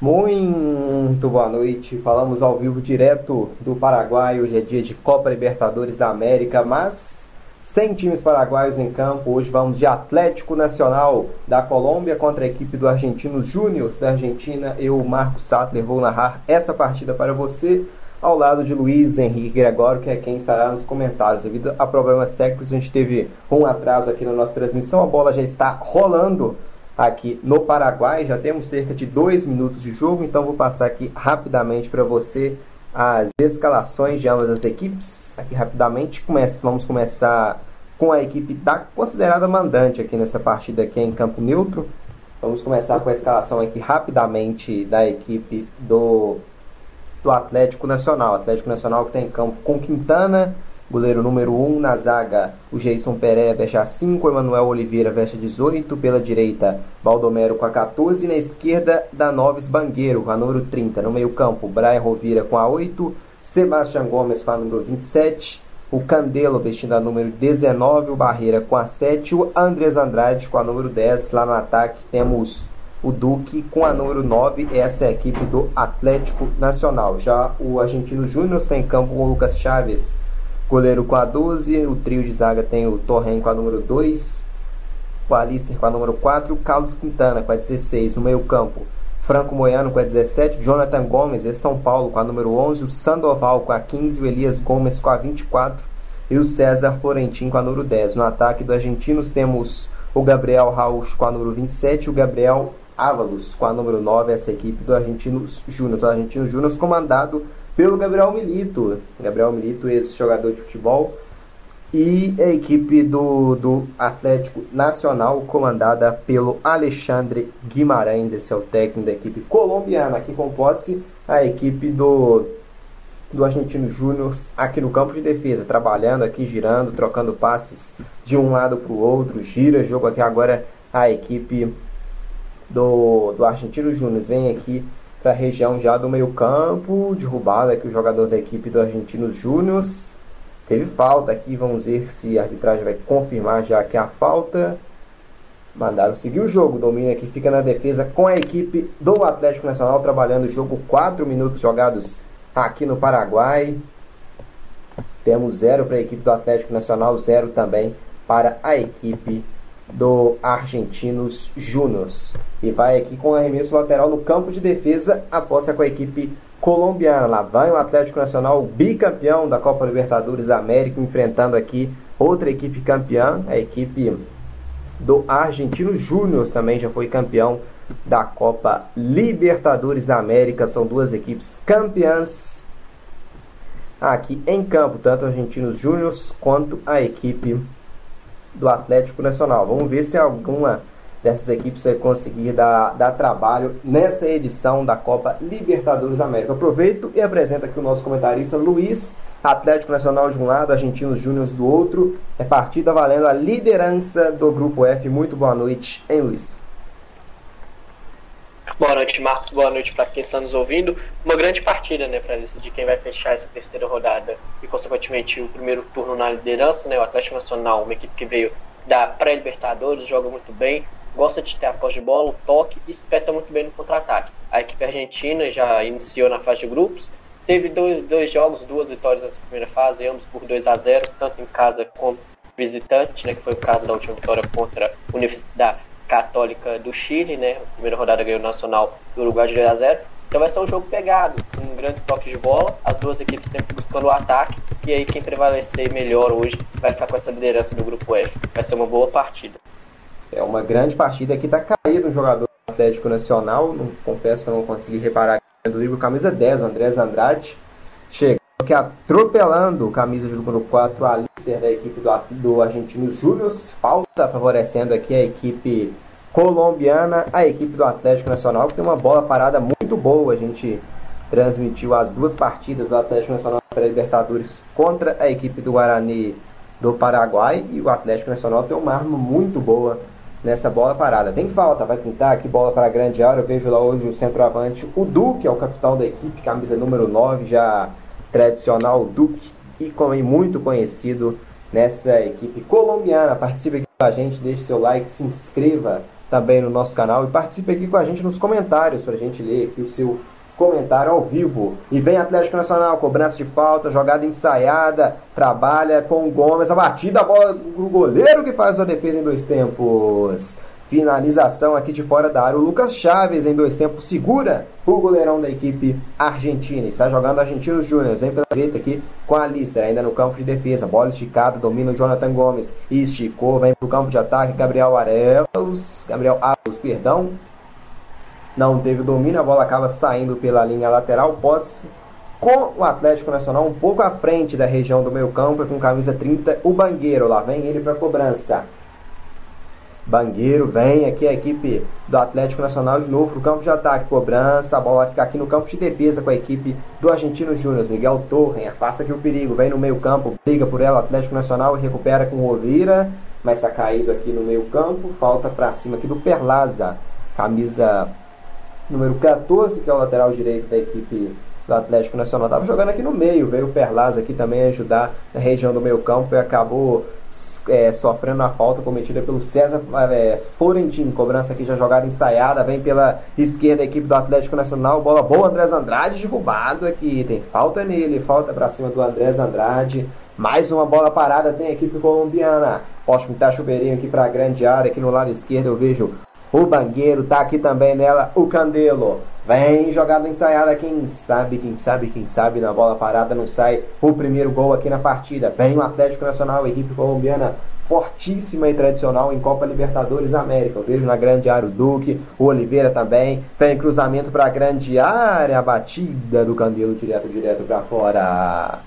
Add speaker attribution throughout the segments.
Speaker 1: Muito boa noite. Falamos ao vivo direto do Paraguai. Hoje é dia de Copa Libertadores da América, mas sem times paraguaios em campo. Hoje vamos de Atlético Nacional da Colômbia contra a equipe do Argentinos Júnior da Argentina. Eu, Marcos Sattler, vou narrar essa partida para você, ao lado de Luiz Henrique Gregório, que é quem estará nos comentários. Devido a problemas técnicos, a gente teve um atraso aqui na nossa transmissão. A bola já está rolando aqui no Paraguai. Já temos cerca de dois minutos de jogo, então vou passar aqui rapidamente para você as escalações de ambas as equipes. Aqui rapidamente vamos começar com a equipe da considerada mandante aqui nessa partida aqui em campo neutro. Vamos começar com a escalação aqui rapidamente da equipe do, do Atlético Nacional. Atlético Nacional que tem em campo com Quintana, Goleiro número 1 na zaga, o Jason veste a 5, Emanuel Oliveira veste a 18. Pela direita, Baldomero com a 14. Na esquerda, Danoves Bangueiro com a número 30. No meio-campo, Brian Rovira com a 8. Sebastião Gomes com a número 27. O Candelo vestindo a número 19. O Barreira com a 7. O Andres Andrade com a número 10. Lá no ataque temos o Duque com a número 9. Essa é a equipe do Atlético Nacional. Já o Argentino Júnior está em campo com o Lucas Chaves Goleiro com a 12, o trio de zaga tem o Torren com a número 2, o Alister com a número 4, o Carlos Quintana com a 16, o meio-campo, Franco Moiano com a 17, Jonathan Gomes, e São Paulo com a número 11, o Sandoval com a 15, o Elias Gomes com a 24 e o César Florentin com a número 10. No ataque do Argentinos temos o Gabriel Raul com a número 27 e o Gabriel Ávalos com a número 9, essa equipe do Argentinos Júnior. O Argentinos Júnior comandado pelo Gabriel Milito. Gabriel Milito, ex-jogador de futebol. E a equipe do, do Atlético Nacional, comandada pelo Alexandre Guimarães, esse é o técnico da equipe colombiana. Aqui com posse a equipe do, do Argentino Júnior aqui no campo de defesa, trabalhando aqui, girando, trocando passes de um lado para o outro, gira, jogo aqui agora a equipe do, do Argentino Júnior vem aqui para a região já do meio-campo, derrubada aqui o jogador da equipe do Argentinos Júnior. Teve falta aqui, vamos ver se a arbitragem vai confirmar já que a falta. Mandaram seguir o jogo, domínio aqui fica na defesa com a equipe do Atlético Nacional trabalhando o jogo 4 minutos jogados aqui no Paraguai. Temos zero para a equipe do Atlético Nacional, zero também para a equipe do Argentinos Júnior. E vai aqui com arremesso lateral no campo de defesa, aposta com a equipe colombiana. Lá vai o Atlético Nacional, bicampeão da Copa Libertadores da América, enfrentando aqui outra equipe campeã, a equipe do Argentino Júnior também já foi campeão da Copa Libertadores da América. São duas equipes campeãs aqui em campo, tanto Argentinos Júnior quanto a equipe do Atlético Nacional. Vamos ver se alguma dessas equipes vai conseguir dar, dar trabalho nessa edição da Copa Libertadores América. Aproveito e apresento aqui o nosso comentarista Luiz, Atlético Nacional de um lado, Argentinos Júnior do outro. É partida valendo a liderança do Grupo F. Muito boa noite, hein, Luiz?
Speaker 2: Boa noite, Marcos. Boa noite para quem está nos ouvindo. Uma grande partida, né, para decidir quem vai fechar essa terceira rodada e, consequentemente, o primeiro turno na liderança, né? O Atlético Nacional, uma equipe que veio da pré-Libertadores, joga muito bem, gosta de ter a posse de bola, o toque e espeta muito bem no contra-ataque. A equipe argentina já iniciou na fase de grupos, teve dois, dois jogos, duas vitórias nessa primeira fase, ambos por 2 a 0 tanto em casa como visitante, né, que foi o caso da última vitória contra a Universidade Católica do Chile, né? Primeira rodada ganhou o Nacional do Uruguai de 2 a 0. Então vai ser um jogo pegado, com grandes toques de bola, as duas equipes sempre buscando o ataque, e aí quem prevalecer melhor hoje vai ficar com essa liderança do grupo F. Vai ser uma boa partida.
Speaker 1: É uma grande partida aqui, tá caído um jogador do Atlético Nacional, não, confesso que eu não consegui reparar do livro, camisa 10, o Andrés Andrade, chega aqui atropelando camisa de número 4, a líder da equipe do, do Argentino Júnior, falta favorecendo aqui a equipe colombiana, a equipe do Atlético Nacional, que tem uma bola parada muito boa. A gente transmitiu as duas partidas do Atlético Nacional para Libertadores contra a equipe do Guarani do Paraguai e o Atlético Nacional tem uma arma muito boa nessa bola parada. Tem falta, vai pintar aqui bola para a grande área. Eu vejo lá hoje o centroavante, o Duque, é o capitão da equipe, camisa número 9, já tradicional Duque e como muito conhecido nessa equipe colombiana. Participe aqui com a gente, deixe seu like, se inscreva também no nosso canal e participe aqui com a gente nos comentários para a gente ler aqui o seu comentário ao vivo. E vem Atlético Nacional, cobrança de falta, jogada ensaiada, trabalha com o Gomes, a batida, a bola do goleiro que faz a defesa em dois tempos. Finalização aqui de fora da área. O Lucas Chaves em dois tempos segura o goleirão da equipe argentina. Está jogando Argentinos Júnior. Vem pela direita aqui com a Lister, ainda no campo de defesa. Bola esticada, domina o Jonathan Gomes. Esticou, vem para o campo de ataque. Gabriel Arelos. Gabriel Arelos, perdão. Não teve domínio, a bola acaba saindo pela linha lateral. Posse com o Atlético Nacional um pouco à frente da região do meio campo, com camisa 30, o Bangueiro. Lá vem ele para cobrança. Bangueiro vem aqui a equipe do Atlético Nacional de novo para o campo de ataque, cobrança, a bola vai ficar aqui no campo de defesa com a equipe do Argentino Júnior, Miguel Torren, afasta aqui o perigo, vem no meio campo, briga por ela, Atlético Nacional recupera com o Rovira, mas está caído aqui no meio campo, falta para cima aqui do Perlaza, camisa número 14, que é o lateral direito da equipe do Atlético Nacional. Estava jogando aqui no meio, veio o Perlaza aqui também ajudar na região do meio campo e acabou é, sofrendo a falta cometida pelo César é, Florentino. Cobrança aqui já jogada ensaiada, vem pela esquerda a equipe do Atlético Nacional. Bola boa, Andrés Andrade derrubado aqui. Tem falta nele, falta para cima do Andrés Andrade. Mais uma bola parada tem a equipe colombiana. Posso pintar chuveirinho aqui para a grande área. Aqui no lado esquerdo eu vejo o Bangueiro. Tá aqui também nela o Candelo. Vem jogada ensaiada, quem sabe, quem sabe, quem sabe, na bola parada não sai o primeiro gol aqui na partida. Vem o Atlético Nacional, equipe colombiana fortíssima e tradicional em Copa Libertadores América. Eu vejo na grande área o Duque, o Oliveira também. Vem cruzamento para a grande área, a batida do Candelo direto, direto para fora.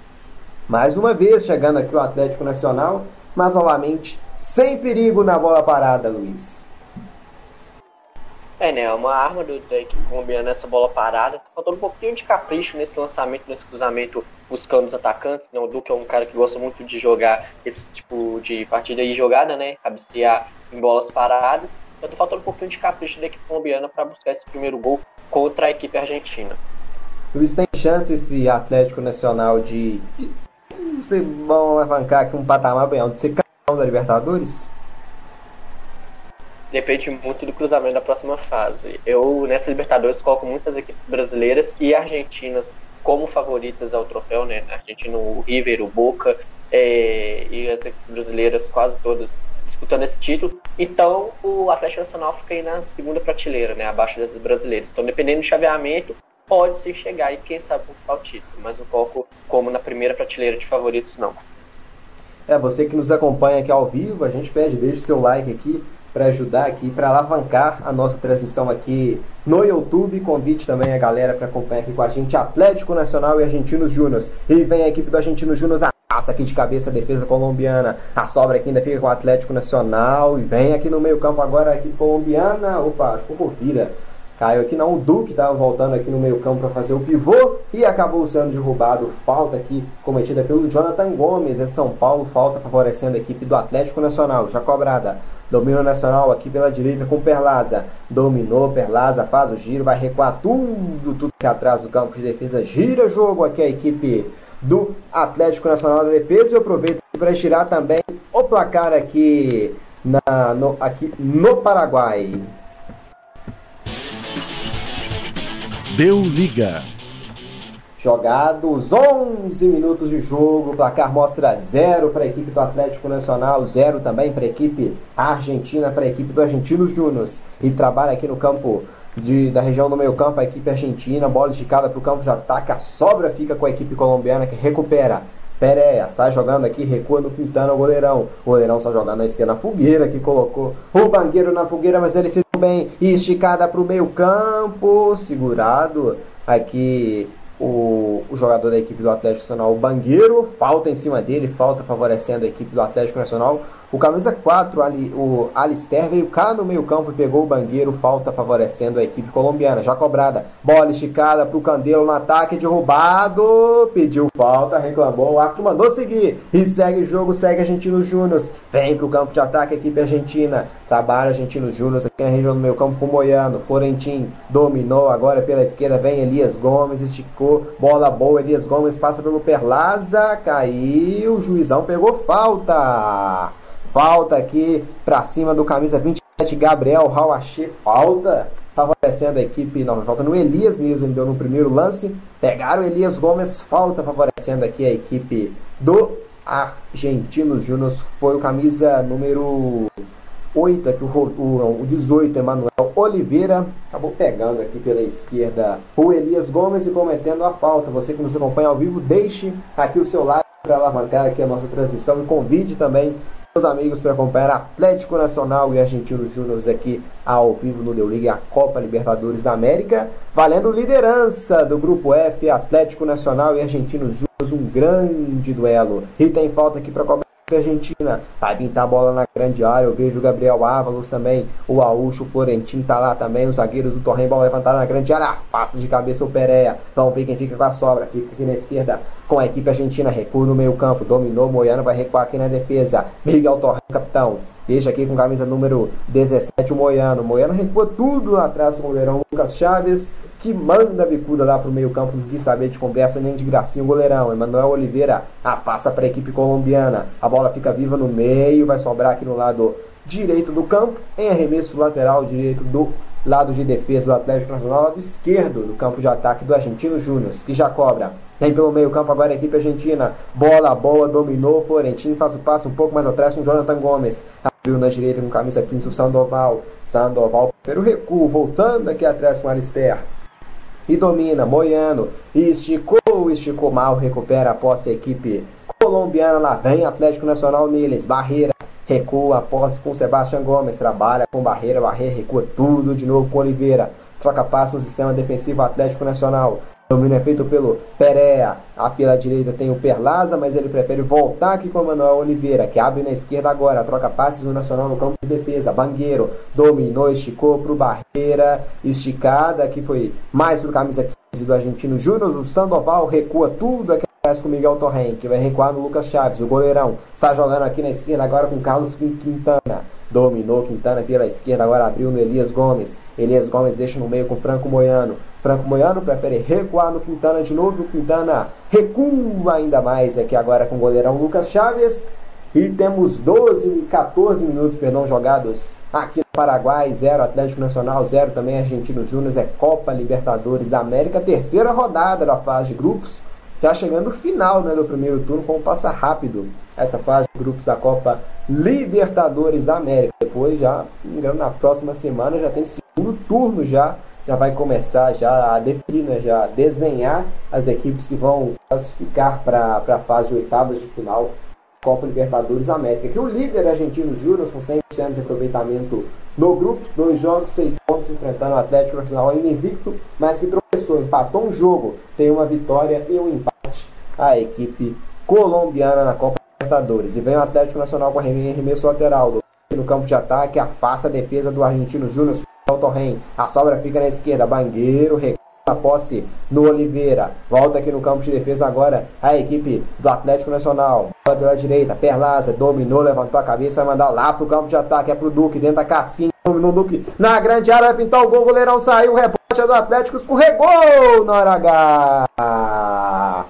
Speaker 1: Mais uma vez chegando aqui o Atlético Nacional, mas novamente sem perigo na bola parada, Luiz.
Speaker 2: É, né? É uma arma do, equipe colombiana nessa bola parada. Tá faltou um pouquinho de capricho nesse lançamento, nesse cruzamento, buscando os atacantes. Né? O Duque é um cara que gosta muito de jogar esse tipo de partida e jogada, né? Cabecear em bolas paradas. Então tá faltando um pouquinho de capricho da equipe colombiana para buscar esse primeiro gol contra a equipe argentina.
Speaker 1: Luiz, tem chance esse Atlético Nacional de, de, de vão alavancar aqui um patamar bem alto, de ser campeão da Libertadores?
Speaker 2: Depende muito do cruzamento da próxima fase. Eu, nessa Libertadores, coloco muitas equipes brasileiras e argentinas como favoritas ao troféu, né? Argentina, o River, o Boca é, e as equipes brasileiras quase todas disputando esse título. Então, o Atlético Nacional fica aí na segunda prateleira, né? Abaixo das brasileiras. Então, dependendo do chaveamento, pode se chegar e quem sabe conquistar o título. Mas não coloco como na primeira prateleira de favoritos, não.
Speaker 1: É, você que nos acompanha aqui ao vivo, a gente pede, deixe seu like aqui, para ajudar aqui, para alavancar a nossa transmissão aqui no YouTube. Convite também a galera para acompanhar aqui com a gente Atlético Nacional e Argentinos Júnior. E vem a equipe do Argentinos Júnior arrasta aqui de cabeça a defesa colombiana. A sobra aqui ainda fica com o Atlético Nacional. E vem aqui no meio campo agora a equipe colombiana. Opa, acho que o vira. Caiu aqui não, o Duque estava voltando aqui no meio campo para fazer o pivô e acabou sendo derrubado. Falta aqui cometida pelo Jonathan Gomes. É São Paulo, falta favorecendo a equipe do Atlético Nacional. Já cobrada Domínio Nacional aqui pela direita com Perlaza. Dominou, Perlaza faz o giro, vai recuar tudo, tudo que é atrás do campo de defesa. Gira jogo aqui a equipe do Atlético Nacional da Defesa. E aproveito para girar também o placar aqui, na, no, aqui no Paraguai.
Speaker 3: Deu liga.
Speaker 1: Jogados 11 minutos de jogo, o placar mostra 0 para a equipe do Atlético Nacional, 0 também para a equipe argentina, para a equipe do Argentinos Júnior. E trabalha aqui no campo de, da região do meio campo a equipe argentina, bola esticada para o campo de ataque, a sobra fica com a equipe colombiana que recupera. Pereira sai jogando aqui, recua no Quintana, o goleirão. O goleirão só jogando na esquerda, fogueira que colocou o bangueiro na fogueira, mas ele se bem. Esticada para o meio campo, segurado aqui o, o, jogador da equipe do Atlético Nacional, o Bangueiro, falta em cima dele, falta favorecendo a equipe do Atlético Nacional. O camisa 4, ali, o Alister, veio cá no meio campo e pegou o Bangueiro, falta favorecendo a equipe colombiana. Já cobrada, bola esticada para o Candelo no ataque, derrubado, pediu falta, reclamou, o árbitro mandou seguir e segue o jogo, segue Argentinos Júnior. Vem para o campo de ataque a equipe argentina, trabalha Argentinos Júnior aqui na região do meio campo com Moiano. Florentin dominou agora pela esquerda, vem Elias Gomes, esticou, bola boa, Elias Gomes passa pelo Perlaza, caiu, o juizão pegou falta. Falta aqui para cima do camisa 27 Gabriel Rauache, falta. Favorecendo a equipe, não, falta no Elias mesmo, ele deu no primeiro lance, pegaram o Elias Gomes, falta favorecendo aqui a equipe do Argentinos Júnior, foi o camisa número 8, aqui o, o, o 18, Emanuel Oliveira, acabou pegando aqui pela esquerda o Elias Gomes e cometendo a falta, você que nos acompanha ao vivo, deixe aqui o seu like para alavancar aqui a nossa transmissão e convide também meus amigos para acompanhar Atlético Nacional e Argentino Júnior aqui ao vivo no Deu Liga a Copa Libertadores da América, valendo liderança do grupo F, Atlético Nacional e Argentino Júnior, um grande duelo. E tem falta aqui para cobrar Argentina vai pintar a bola na grande área. Eu vejo o Gabriel Ávalos também, o Aúcho, o Florentino tá lá também. Os zagueiros do Torrem vão levantar na grande área. Afasta de cabeça o Pereira. Vamos ver quem fica com a sobra. Fica aqui na esquerda com a equipe argentina. Recua no meio-campo. Dominou. Moiano vai recuar aqui na defesa. Miguel Torrem, capitão. Deixa aqui com camisa número 17 o Moiano. Moiano recua tudo atrás do goleirão Lucas Chaves que manda a bicuda lá pro meio campo, não quis saber de conversa nem de gracinha o goleirão. Emanuel Oliveira afasta para a equipe colombiana. A bola fica viva no meio, vai sobrar aqui no lado direito do campo, em arremesso lateral direito do lado de defesa do Atlético Nacional, lado esquerdo do campo de ataque do Argentino Júnior, que já cobra. Vem pelo meio campo agora a equipe argentina. Bola boa, dominou. Florentino faz o passo um pouco mais atrás com Jonathan Gomes. Abriu na direita com camisa 15 o Sandoval. Sandoval pelo recuo, voltando aqui atrás com Alister e domina, Moiano, esticou, esticou mal, recupera a posse a equipe colombiana, lá vem Atlético Nacional neles, Barreira, recua a posse com Sebastião Gomes, trabalha com Barreira, Barreira recua tudo de novo com Oliveira, troca passo no sistema defensivo Atlético Nacional, domínio é feito pelo Perea. A pela direita tem o Perlaza, mas ele prefere voltar aqui com o Manuel Oliveira, que abre na esquerda agora. Troca passes no Nacional no campo de defesa. Bangueiro dominou, esticou para o Barreira. Esticada, que foi mais pro camisa 15 do argentino Júnior. O Sandoval recua tudo aqui atrás com Miguel Torren, que vai recuar no Lucas Chaves. O goleirão está jogando aqui na esquerda agora com Carlos Quintana. Dominou Quintana pela esquerda, agora abriu no Elias Gomes. Elias Gomes deixa no meio com Franco Moiano. Franco Moiano prefere recuar no Quintana de novo. O Quintana recua ainda mais aqui agora com o goleirão Lucas Chaves. E temos 12, 14 minutos perdão, jogados aqui no Paraguai, 0 Atlético Nacional, 0 também Argentino Júnior, é Copa Libertadores da América, terceira rodada da fase de grupos, já chegando o final né, do primeiro turno, como passa rápido essa fase de grupos da Copa Libertadores da América. Depois já, engano, na próxima semana já tem segundo turno já, já vai começar já a definir, né, já desenhar as equipes que vão classificar para a fase de oitavas de final Copa Libertadores América. Que o líder argentino Júnior com 100% de aproveitamento no grupo, dois jogos, seis pontos, enfrentando o Atlético Nacional ainda invicto, mas que tropeçou, empatou um jogo, tem uma vitória e um empate a equipe colombiana na Copa Libertadores. E vem o Atlético Nacional com arremesso lateral no campo de ataque, afasta a defesa do argentino Júnior Torren. A sobra fica na esquerda, Bangueiro a posse no Oliveira. Volta aqui no campo de defesa agora a equipe do Atlético Nacional. Bola pela direita, Perlaza dominou, levantou a cabeça, vai mandar lá pro campo de ataque. É pro Duque, dentro da casquinha. Dominou o Duque na grande área, vai pintar o gol. O goleirão saiu, rebote é do Atlético, escorregou na hora H.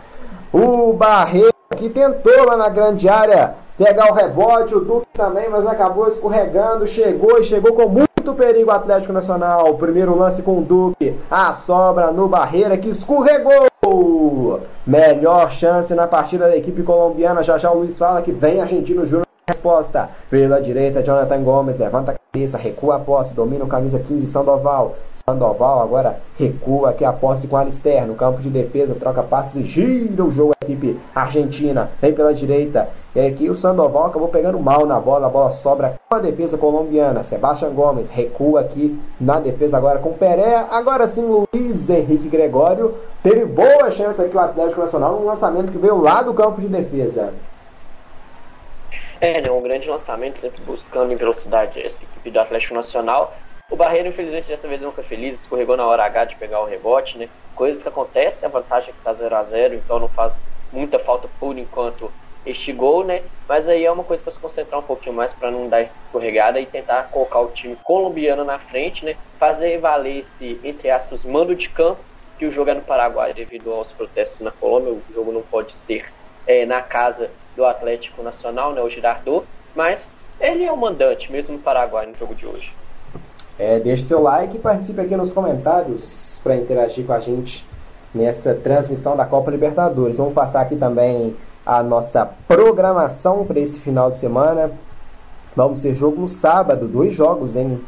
Speaker 1: O Barreiro que tentou lá na grande área pegar o rebote, o Duque também, mas acabou escorregando, chegou e chegou com muito perigo o Atlético Nacional. Primeiro lance com o Duque, a sobra no Barreira que escorregou. Melhor chance na partida da equipe colombiana. Já já o Luiz fala que vem Argentino Júnior. Resposta pela direita, Jonathan Gomes levanta a cabeça, recua a posse, domina o camisa 15 Sandoval. Sandoval agora recua aqui a posse com Alister no campo de defesa, troca passes e gira o jogo a equipe argentina. Vem pela direita, e aqui o Sandoval acabou pegando mal na bola, a bola sobra com a defesa colombiana. Sebastião Gomes recua aqui na defesa agora com Pereira. Agora sim, Luiz Henrique Gregório teve boa chance aqui o Atlético Nacional no lançamento que veio lá do campo de defesa.
Speaker 2: É, né, um grande lançamento, sempre buscando em velocidade essa equipe do Atlético Nacional. O Barreiro, infelizmente, dessa vez não foi feliz, escorregou na hora H de pegar o rebote, né? Coisas que acontecem, a vantagem é que tá 0 a 0 então não faz muita falta por enquanto este gol, né? Mas aí é uma coisa para se concentrar um pouquinho mais para não dar escorregada e tentar colocar o time colombiano na frente, né? Fazer valer esse, entre aspas, mando de campo que o jogo é no Paraguai devido aos protestos na Colômbia. O jogo não pode ter é, na casa do Atlético Nacional, né, o Girardot, mas ele é o mandante mesmo no Paraguai no jogo de hoje.
Speaker 1: É, deixe seu like e participe aqui nos comentários para interagir com a gente nessa transmissão da Copa Libertadores. Vamos passar aqui também a nossa programação para esse final de semana. Vamos ter jogo no sábado, dois jogos, hein?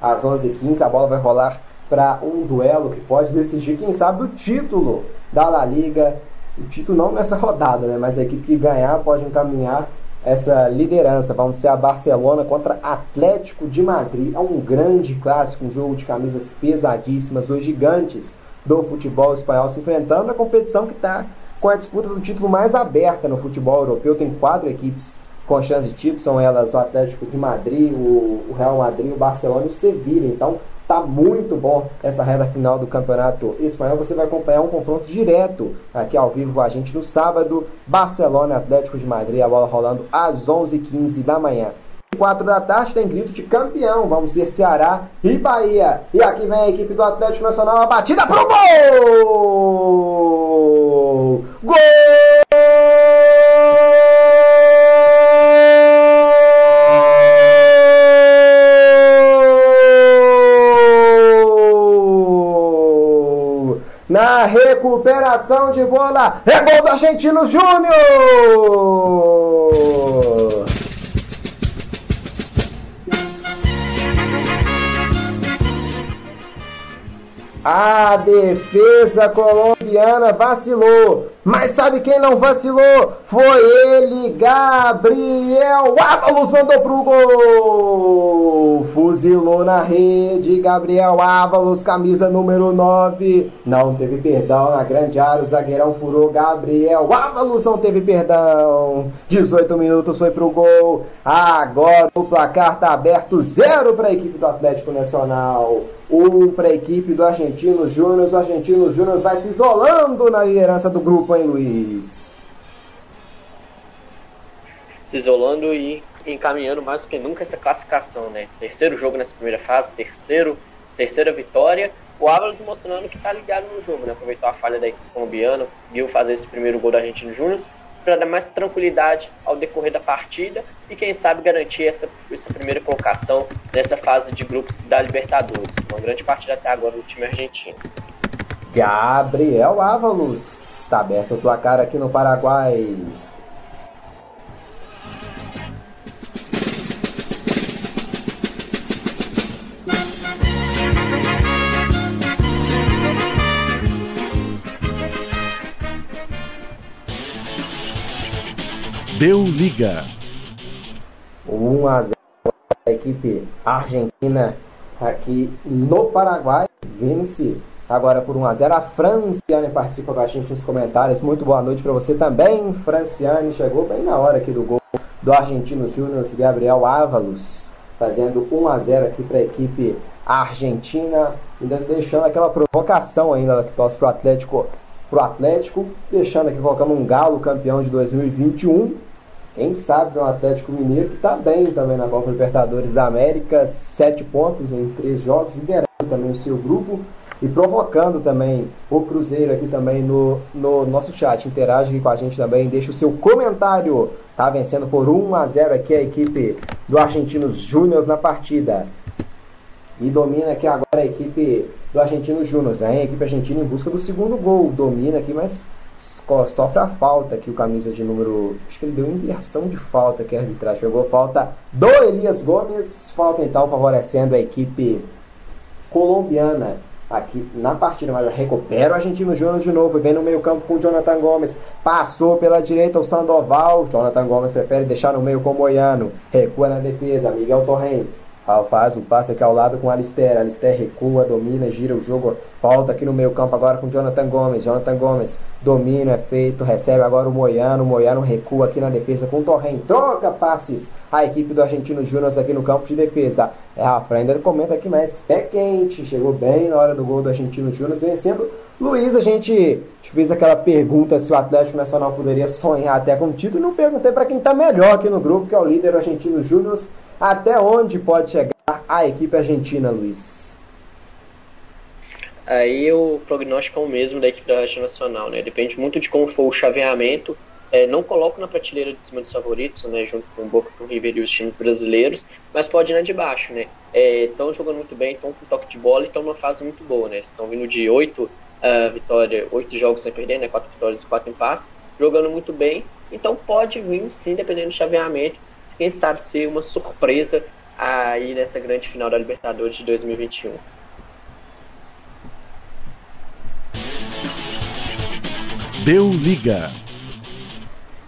Speaker 1: Às 11h15 a bola vai rolar para um duelo que pode decidir, quem sabe, o título da La Liga. O título não nessa rodada, né? Mas a equipe que ganhar pode encaminhar essa liderança. Vamos ser a Barcelona contra Atlético de Madrid. É um grande clássico, um jogo de camisas pesadíssimas, dois gigantes do futebol espanhol se enfrentando na competição que está com a disputa do título mais aberta no futebol europeu. Tem quatro equipes com chance de título, são elas o Atlético de Madrid, o Real Madrid, o Barcelona e o Sevilla. Então tá muito bom essa reta final do campeonato espanhol. Você vai acompanhar um confronto direto aqui ao vivo com a gente no sábado. Barcelona Atlético de Madrid, a bola rolando às 11h15 da manhã. 4 da tarde tem grito de campeão. Vamos ser Ceará e Bahia. E aqui vem a equipe do Atlético Nacional. A batida pro gol! Gol! Na recuperação de bola, é gol do Argentino Júnior! A defesa colombiana vacilou. Mas sabe quem não vacilou? Foi ele, Gabriel Ábalos mandou pro gol. Fuzilou na rede, Gabriel Ábalos, camisa número 9. Não teve perdão na grande área, o zagueirão furou. Gabriel Ábalos não teve perdão. 18 minutos foi pro gol. Agora o placar tá aberto, zero para a equipe do Atlético Nacional. Um para a equipe do Argentino Júnior. O Argentino Júnior vai se isolando na liderança do grupo, hein, Luiz?
Speaker 2: Se isolando e encaminhando mais do que nunca essa classificação, né? Terceiro jogo nessa primeira fase, terceiro, terceira vitória. O Ávalos mostrando que tá ligado no jogo, né? Aproveitou a falha da equipe colombiana, viu fazer esse primeiro gol do Argentino Júnior para dar mais tranquilidade ao decorrer da partida e quem sabe garantir essa, essa primeira colocação nessa fase de grupos da Libertadores. Uma grande partida até agora do time argentino.
Speaker 1: Gabriel Ávalos está aberto o placar aqui no Paraguai.
Speaker 3: Deu liga.
Speaker 1: 1 a 0 a equipe argentina aqui no Paraguai vence agora por 1 a 0 a Franciane participa com a gente nos comentários. Muito boa noite para você também, Franciane. Chegou bem na hora aqui do gol do Argentino Júnior Gabriel Ávalos, fazendo 1 a 0 aqui para a equipe argentina, ainda deixando aquela provocação ainda que torce para o Atlético, pro Atlético, deixando aqui colocando um Galo campeão de 2021 quem sabe é um Atlético Mineiro que está bem também na Copa Libertadores da América, sete pontos em três jogos, liderando também o seu grupo e provocando também o Cruzeiro aqui também no, no nosso chat. Interage aqui com a gente também, deixa o seu comentário. Tá vencendo por 1 a 0 aqui a equipe do Argentinos Júnior na partida. E domina aqui agora a equipe do Argentino Júnior, né? A equipe argentina em busca do segundo gol. Domina aqui, mas sofre a falta que o camisa de número. Acho que ele deu inversão de falta que a arbitragem pegou. Falta do Elias Gomes. Falta então favorecendo a equipe colombiana aqui na partida, mas recupera o Argentino Júnior de novo, vem no meio campo com o Jonathan Gomes, passou pela direita o Sandoval, Jonathan Gomes prefere deixar no meio com o Moiano, recua na defesa, Miguel Torrent, faz o passe aqui ao lado com Alister. Alister recua, domina, gira o jogo. Volta aqui no meio campo agora com Jonathan Gomes. Jonathan Gomes domina, é feito, recebe agora o Moiano. Moiano recua aqui na defesa com o Torren. Troca passes a equipe do Argentino Júnior aqui no campo de defesa. É, Rafa ainda comenta aqui, mas pé quente. Chegou bem na hora do gol do Argentino Júnior vencendo. Luiz, a gente fez aquela pergunta se o Atlético Nacional poderia sonhar até com o título. Não perguntei para quem está melhor aqui no grupo, que é o líder Argentino Júnior. Até onde pode chegar a equipe argentina, Luiz?
Speaker 2: Aí o prognóstico é o mesmo da equipe da Rádio Nacional, né? Depende muito de como for o chaveamento É, não coloco na prateleira de cima dos favoritos, né, junto com o Boca, com o River e os times brasileiros, mas pode ir na de baixo, né. Estão é, jogando muito bem, estão com toque de bola e estão numa fase muito boa, né. Estão vindo de oito uh, vitórias, oito jogos sem perder, né, quatro vitórias e quatro empates, jogando muito bem. Então pode vir, sim, dependendo do chaveamento, quem sabe ser uma surpresa aí nessa grande final da Libertadores de 2021.
Speaker 3: Deu liga.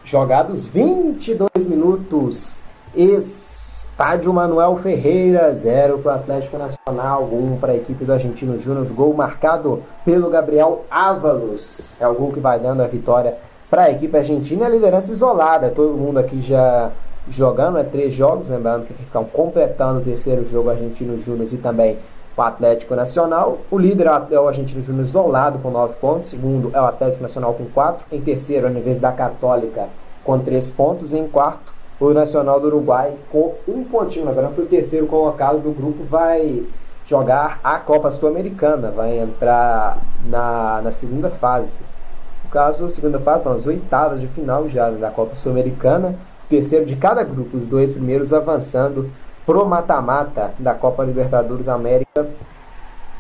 Speaker 1: Jogados 22 minutos. Estádio Manuel Ferreira, 0 para o Atlético Nacional, 1 um para a equipe do Argentino Júnior. Gol marcado pelo Gabriel Ávalos. É o gol que vai dando a vitória para a equipe argentina. A liderança isolada. Todo mundo aqui já jogando, é três jogos. Lembrando que estão completando o terceiro jogo Argentino Júnior e também o Atlético Nacional. O líder é o Argentino Júnior isolado com 9 pontos. Segundo é o Atlético Nacional com 4. Em terceiro, a Universidade Católica com 3 pontos. E em quarto, o Nacional do Uruguai com um pontinho. Lembrando que o terceiro colocado do grupo vai jogar a Copa Sul-Americana. Vai entrar na, na segunda fase. No caso, segunda fase, são as oitavas de final já da Copa Sul-Americana. Terceiro de cada grupo, os dois primeiros avançando pro mata-mata da Copa Libertadores América.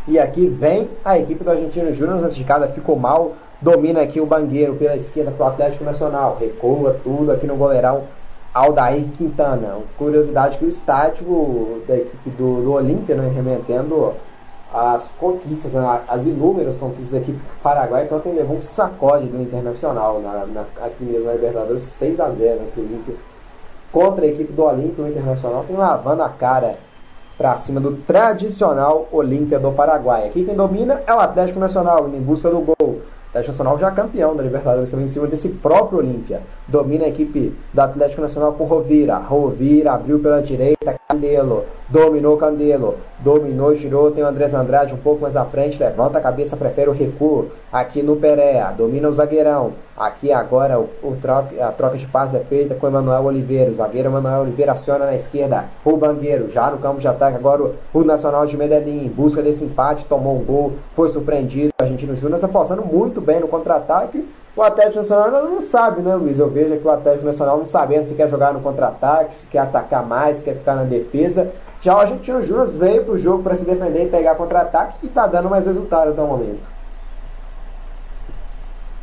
Speaker 1: E aqui vem a equipe do Argentino Júnior, na esticada ficou mal, domina aqui o Bangueiro pela esquerda pro Atlético Nacional, recua tudo aqui no goleirão Aldair Quintana. Curiosidade que o estádio da equipe do, do Olímpia, né, remetendo as conquistas, né, as inúmeras conquistas da equipe paraguaia, que ontem levou um sacode do Internacional na, na, aqui mesmo na Libertadores, 6 a 0 né, que o Inter contra a equipe do Olímpio Internacional, tem lavando a cara para cima do tradicional Olímpia do Paraguai. Aqui quem domina é o Atlético Nacional, em busca do gol. Atlético Nacional já campeão da Libertadores também em cima desse próprio Olímpia. Domina a equipe do Atlético Nacional com Rovira. Rovira abriu pela direita, Candelo. Dominou Candelo. Dominou, girou. Tem o Andrés Andrade um pouco mais à frente. Levanta a cabeça, prefere o recuo. Aqui no Pereira. Domina o zagueirão. Aqui agora o, o troca, a troca de passes é feita com o Emanuel Oliveira. O zagueiro Emanuel Oliveira aciona na esquerda. O Bangueiro já no campo de ataque. Agora o, o Nacional de Medellín. Em busca desse empate. Tomou um gol. Foi surpreendido. O Argentino Júnior apostando muito bem no contra-ataque. O Atlético Nacional não sabe, né, Luiz? Eu vejo que o Atlético Nacional não sabendo se quer jogar no contra-ataque, se quer atacar mais, se quer ficar na defesa. Já o Argentino Júnior veio para o jogo para se defender e pegar contra-ataque e está dando mais resultado até o momento.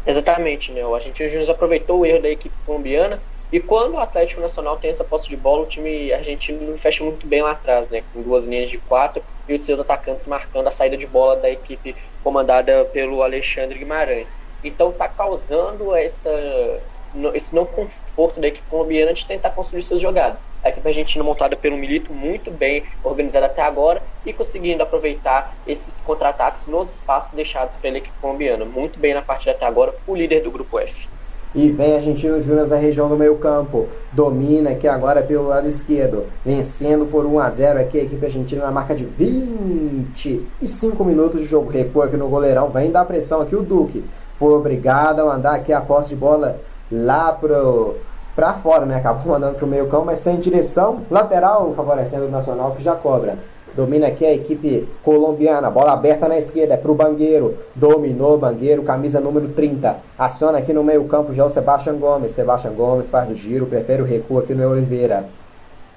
Speaker 2: Exatamente, né? O Argentino Júnior aproveitou o erro da equipe colombiana e quando o Atlético Nacional tem essa posse de bola, o time argentino fecha muito bem lá atrás, né? Com duas linhas de quatro e os seus atacantes marcando a saída de bola da equipe comandada pelo Alexandre Guimarães. Então está causando essa, esse não conforto da equipe colombiana de tentar construir suas jogadas. A equipe argentina montada pelo Milito, muito bem organizada até agora e conseguindo aproveitar esses contra-ataques nos espaços deixados pela equipe colombiana. Muito bem na partida até agora, o líder do grupo F.
Speaker 1: E vem Argentino Júnior da região do meio campo. Domina aqui agora pelo lado esquerdo. Vencendo por 1 a 0 aqui a equipe argentina na marca de 25 minutos de jogo. Recua aqui no goleirão. Vem dar pressão aqui o Duque foi obrigado a mandar aqui a posse de bola lá pro para fora, né? Acabou mandando pro meio campo, mas sem direção, lateral favorecendo o Nacional que já cobra. Domina aqui a equipe colombiana. Bola aberta na esquerda, é pro Bangueiro. Dominou Bangueiro, camisa número 30. Aciona aqui no meio-campo já o Sebastião Gomes. Sebastião Gomes faz o giro, prefere o recuo aqui no Oliveira.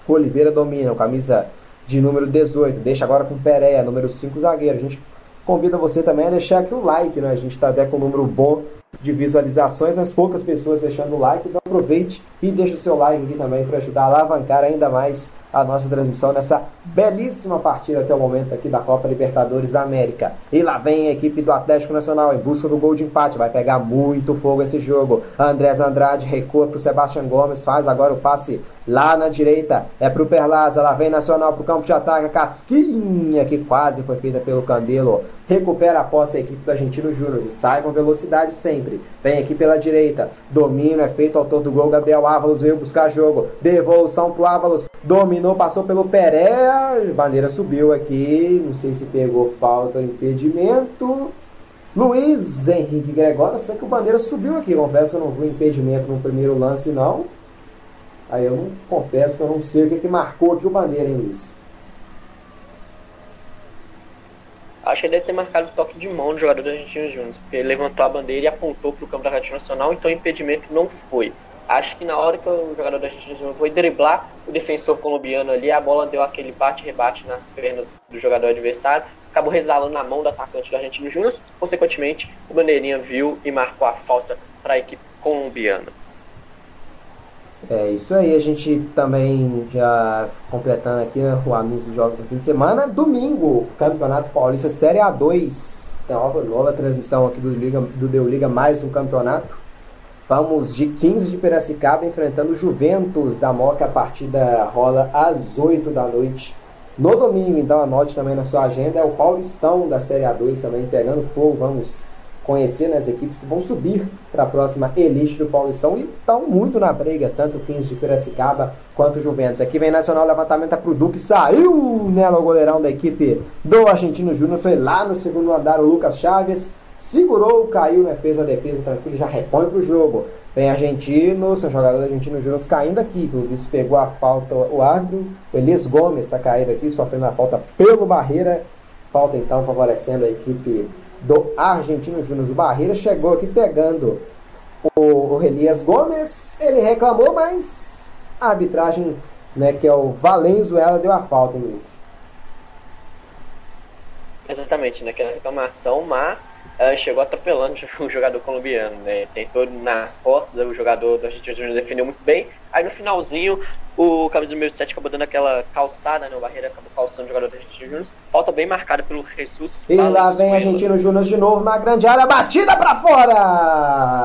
Speaker 1: Oliveira domina, camisa de número 18. Deixa agora com Pereira, número 5 zagueiro. A gente convida você também a deixar aqui o like, né? A gente está até com um número bom de visualizações, mas poucas pessoas deixando o like, então aproveite e deixe o seu like aqui também para ajudar a alavancar ainda mais a nossa transmissão nessa belíssima partida até o momento aqui da Copa Libertadores da América. E lá vem a equipe do Atlético Nacional em busca do gol de empate. Vai pegar muito fogo esse jogo. Andrés Andrade recua para o Sebastião Gomes, faz agora o passe lá na direita. É para o Perlaza, lá vem Nacional para o campo de ataque. Casquinha que quase foi feita pelo Candelo. Recupera a posse a equipe do Argentino Júnior e sai com velocidade sempre. Vem aqui pela direita. Domínio é feito autor do gol. Gabriel Ávalos veio buscar jogo. Devolução para o Ávalos. Dominou, passou pelo Pereira. Bandeira subiu aqui. Não sei se pegou falta ou impedimento. Luiz Henrique Gregório, sei que o Bandeira subiu aqui. Confesso que eu não vi impedimento no primeiro lance, não. Aí eu não confesso que eu não sei o que, que marcou aqui o Bandeira, hein, Luiz?
Speaker 2: Acho que ele deve ter marcado o toque de mão do jogador do Argentino Júnior, porque ele levantou a bandeira e apontou para o campo da Rádio Nacional, então o impedimento não foi. Acho que na hora que o jogador da Argentina foi driblar o defensor colombiano ali, a bola deu aquele bate-rebate nas pernas do jogador adversário, acabou resvalando na mão do atacante do Argentino Júnior, consequentemente o Bandeirinha viu e marcou a falta para a equipe colombiana.
Speaker 1: É isso aí, a gente também já completando aqui né, o anúncio dos jogos do fim de semana. Domingo, Campeonato Paulista Série A2. Nova, nova transmissão aqui do, Liga, do Deu Liga, mais um campeonato. Vamos de 15 de Piracicaba enfrentando Juventus da Moca. A partida rola às 8 da noite. No domingo, então anote também na sua agenda, é o Paulistão da Série A2 também pegando fogo. Vamos conhecer né, as equipes que vão subir para a próxima elite do Paulistão e estão muito na briga, tanto o 15 de Piracicaba quanto o Juventus. Aqui vem Nacional, levantamento para o Duque, saiu nela o goleirão da equipe do Argentino Júnior, foi lá no segundo andar o Lucas Chaves, segurou, caiu, né, fez a defesa tranquilo, já repõe para o jogo. Vem argentino, seu jogador argentino Júnior caindo aqui, o Luiz pegou a falta, o árbitro, o Elias Gomes está caído aqui, sofrendo a falta pelo Barreira, falta então favorecendo a equipe do Argentino Júnior. O Barreira chegou aqui pegando o, o Elias Gomes, ele reclamou, mas a arbitragem, né, que é o Valenzuela, deu a falta, Luiz.
Speaker 2: Exatamente, né, reclamação, mas uh, chegou atropelando o jogador colombiano, né? Tentou nas costas, o jogador do Argentino Júnior defendeu muito bem. Aí no finalzinho, o camisa número 7 acabou dando aquela calçada, né? O Barreira acabou calçando o jogador do Argentino Júnior. Falta bem marcada pelo Jesus.
Speaker 1: E lá vem Argentino Júnior de novo na grande área, batida para fora!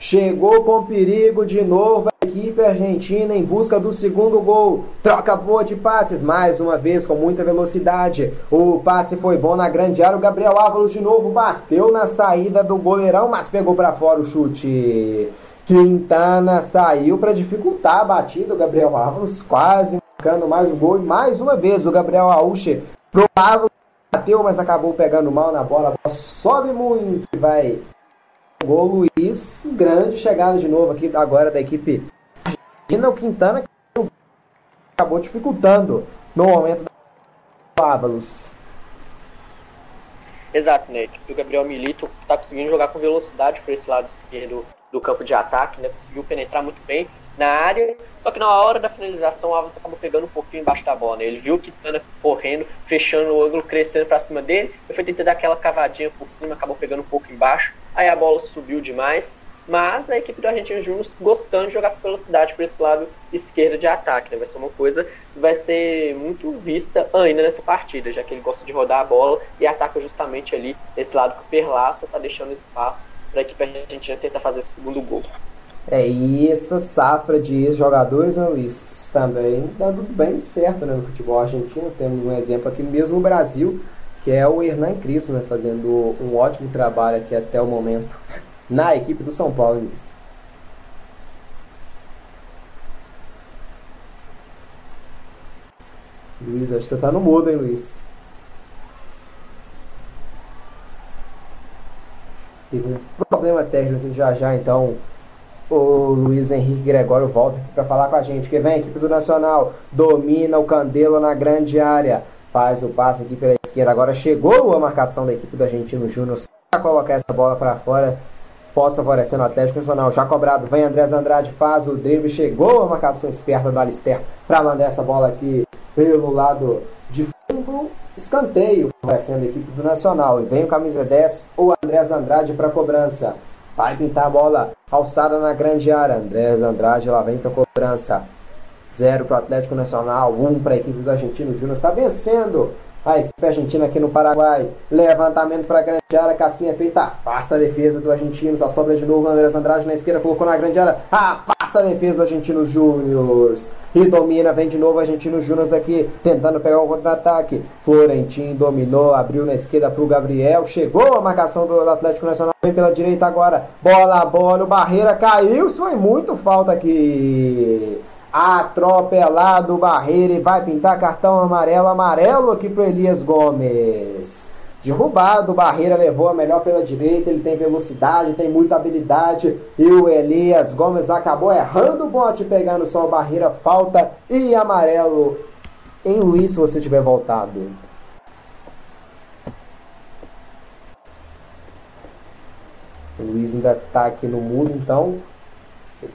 Speaker 1: Chegou com perigo de novo equipe argentina em busca do segundo gol. Troca boa de passes, mais uma vez com muita velocidade. O passe foi bom na grande área. O Gabriel Ávalos de novo bateu na saída do goleirão, mas pegou para fora o chute. Quintana saiu para dificultar a batida. O Gabriel Ávalos quase marcando mais um gol. E mais uma vez o Gabriel Auche provável bateu, mas acabou pegando mal na bola. A bola sobe muito e vai Gol Luiz, grande chegada de novo aqui agora da equipe argentina. O Quintana acabou dificultando no momento do Ávalos.
Speaker 2: Exato, né? O Gabriel Milito está conseguindo jogar com velocidade por esse lado esquerdo do campo de ataque, né? Conseguiu penetrar muito bem na área, só que na hora da finalização o Alves acabou pegando um pouquinho embaixo da bola. Né? Ele viu que Tana correndo, fechando o ângulo, crescendo para cima dele. Ele foi tentar dar aquela cavadinha por cima, acabou pegando um pouco embaixo. Aí a bola subiu demais. Mas a equipe do Argentino Júnior gostando de jogar com velocidade por esse lado esquerdo de ataque. Né? Vai ser uma coisa que vai ser muito vista ainda nessa partida, já que ele gosta de rodar a bola e ataca justamente ali esse lado que o Perlaça está deixando espaço para a equipe argentina tentar fazer esse segundo gol.
Speaker 1: É, e essa safra de ex-jogadores, né, Luiz, também dando bem certo né, no futebol argentino. Temos um exemplo aqui mesmo no Brasil, que é o Hernan Cristo, né, fazendo um ótimo trabalho aqui até o momento na equipe do São Paulo, Luiz. Luiz, acho que você está no mudo, hein, Luiz? Teve um problema técnico já já, então o Luiz Henrique Gregório volta aqui para falar com a gente. Que vem a equipe do Nacional, domina o Candelo na grande área, faz o passe aqui pela esquerda. Agora chegou a marcação da equipe do Argentino Júnior para colocar essa bola para fora. Possa favorecer no Atlético Nacional. Já cobrado, vem Andrés Andrade, faz o drible. Chegou a marcação esperta do Alister para mandar essa bola aqui pelo lado de fundo. Escanteio favorecendo a equipe do Nacional. E vem o camisa 10, o Andrés Andrade para cobrança. Vai pintar a bola alçada na grande área. Andrés Andrade lá vem para cobrança. Zero para o Atlético Nacional, um para a equipe do Argentino Júnior. Está vencendo a equipe argentina aqui no Paraguai. Levantamento para a grande área. Casquinha feita. Afasta a defesa do Argentino. Só sobra de novo o Andrés Andrade na esquerda. Colocou na grande área. Afasta a defesa do Argentino Júnior. E domina. Vem de novo o Argentino Júnior aqui. Tentando pegar um contra-ataque. Florentino dominou. Abriu na esquerda para o Gabriel. Chegou a marcação do Atlético Nacional. Vem pela direita agora. Bola, bola. O Barreira caiu. Isso foi muito falta aqui atropelado o Barreira e vai pintar cartão amarelo, amarelo aqui pro Elias Gomes. Derrubado, Barreira levou a melhor pela direita, ele tem velocidade, tem muita habilidade e o Elias Gomes acabou errando o bote, pegando só o Barreira, falta e amarelo em Luiz se você tiver voltado. O Luiz ainda tá aqui no muro, então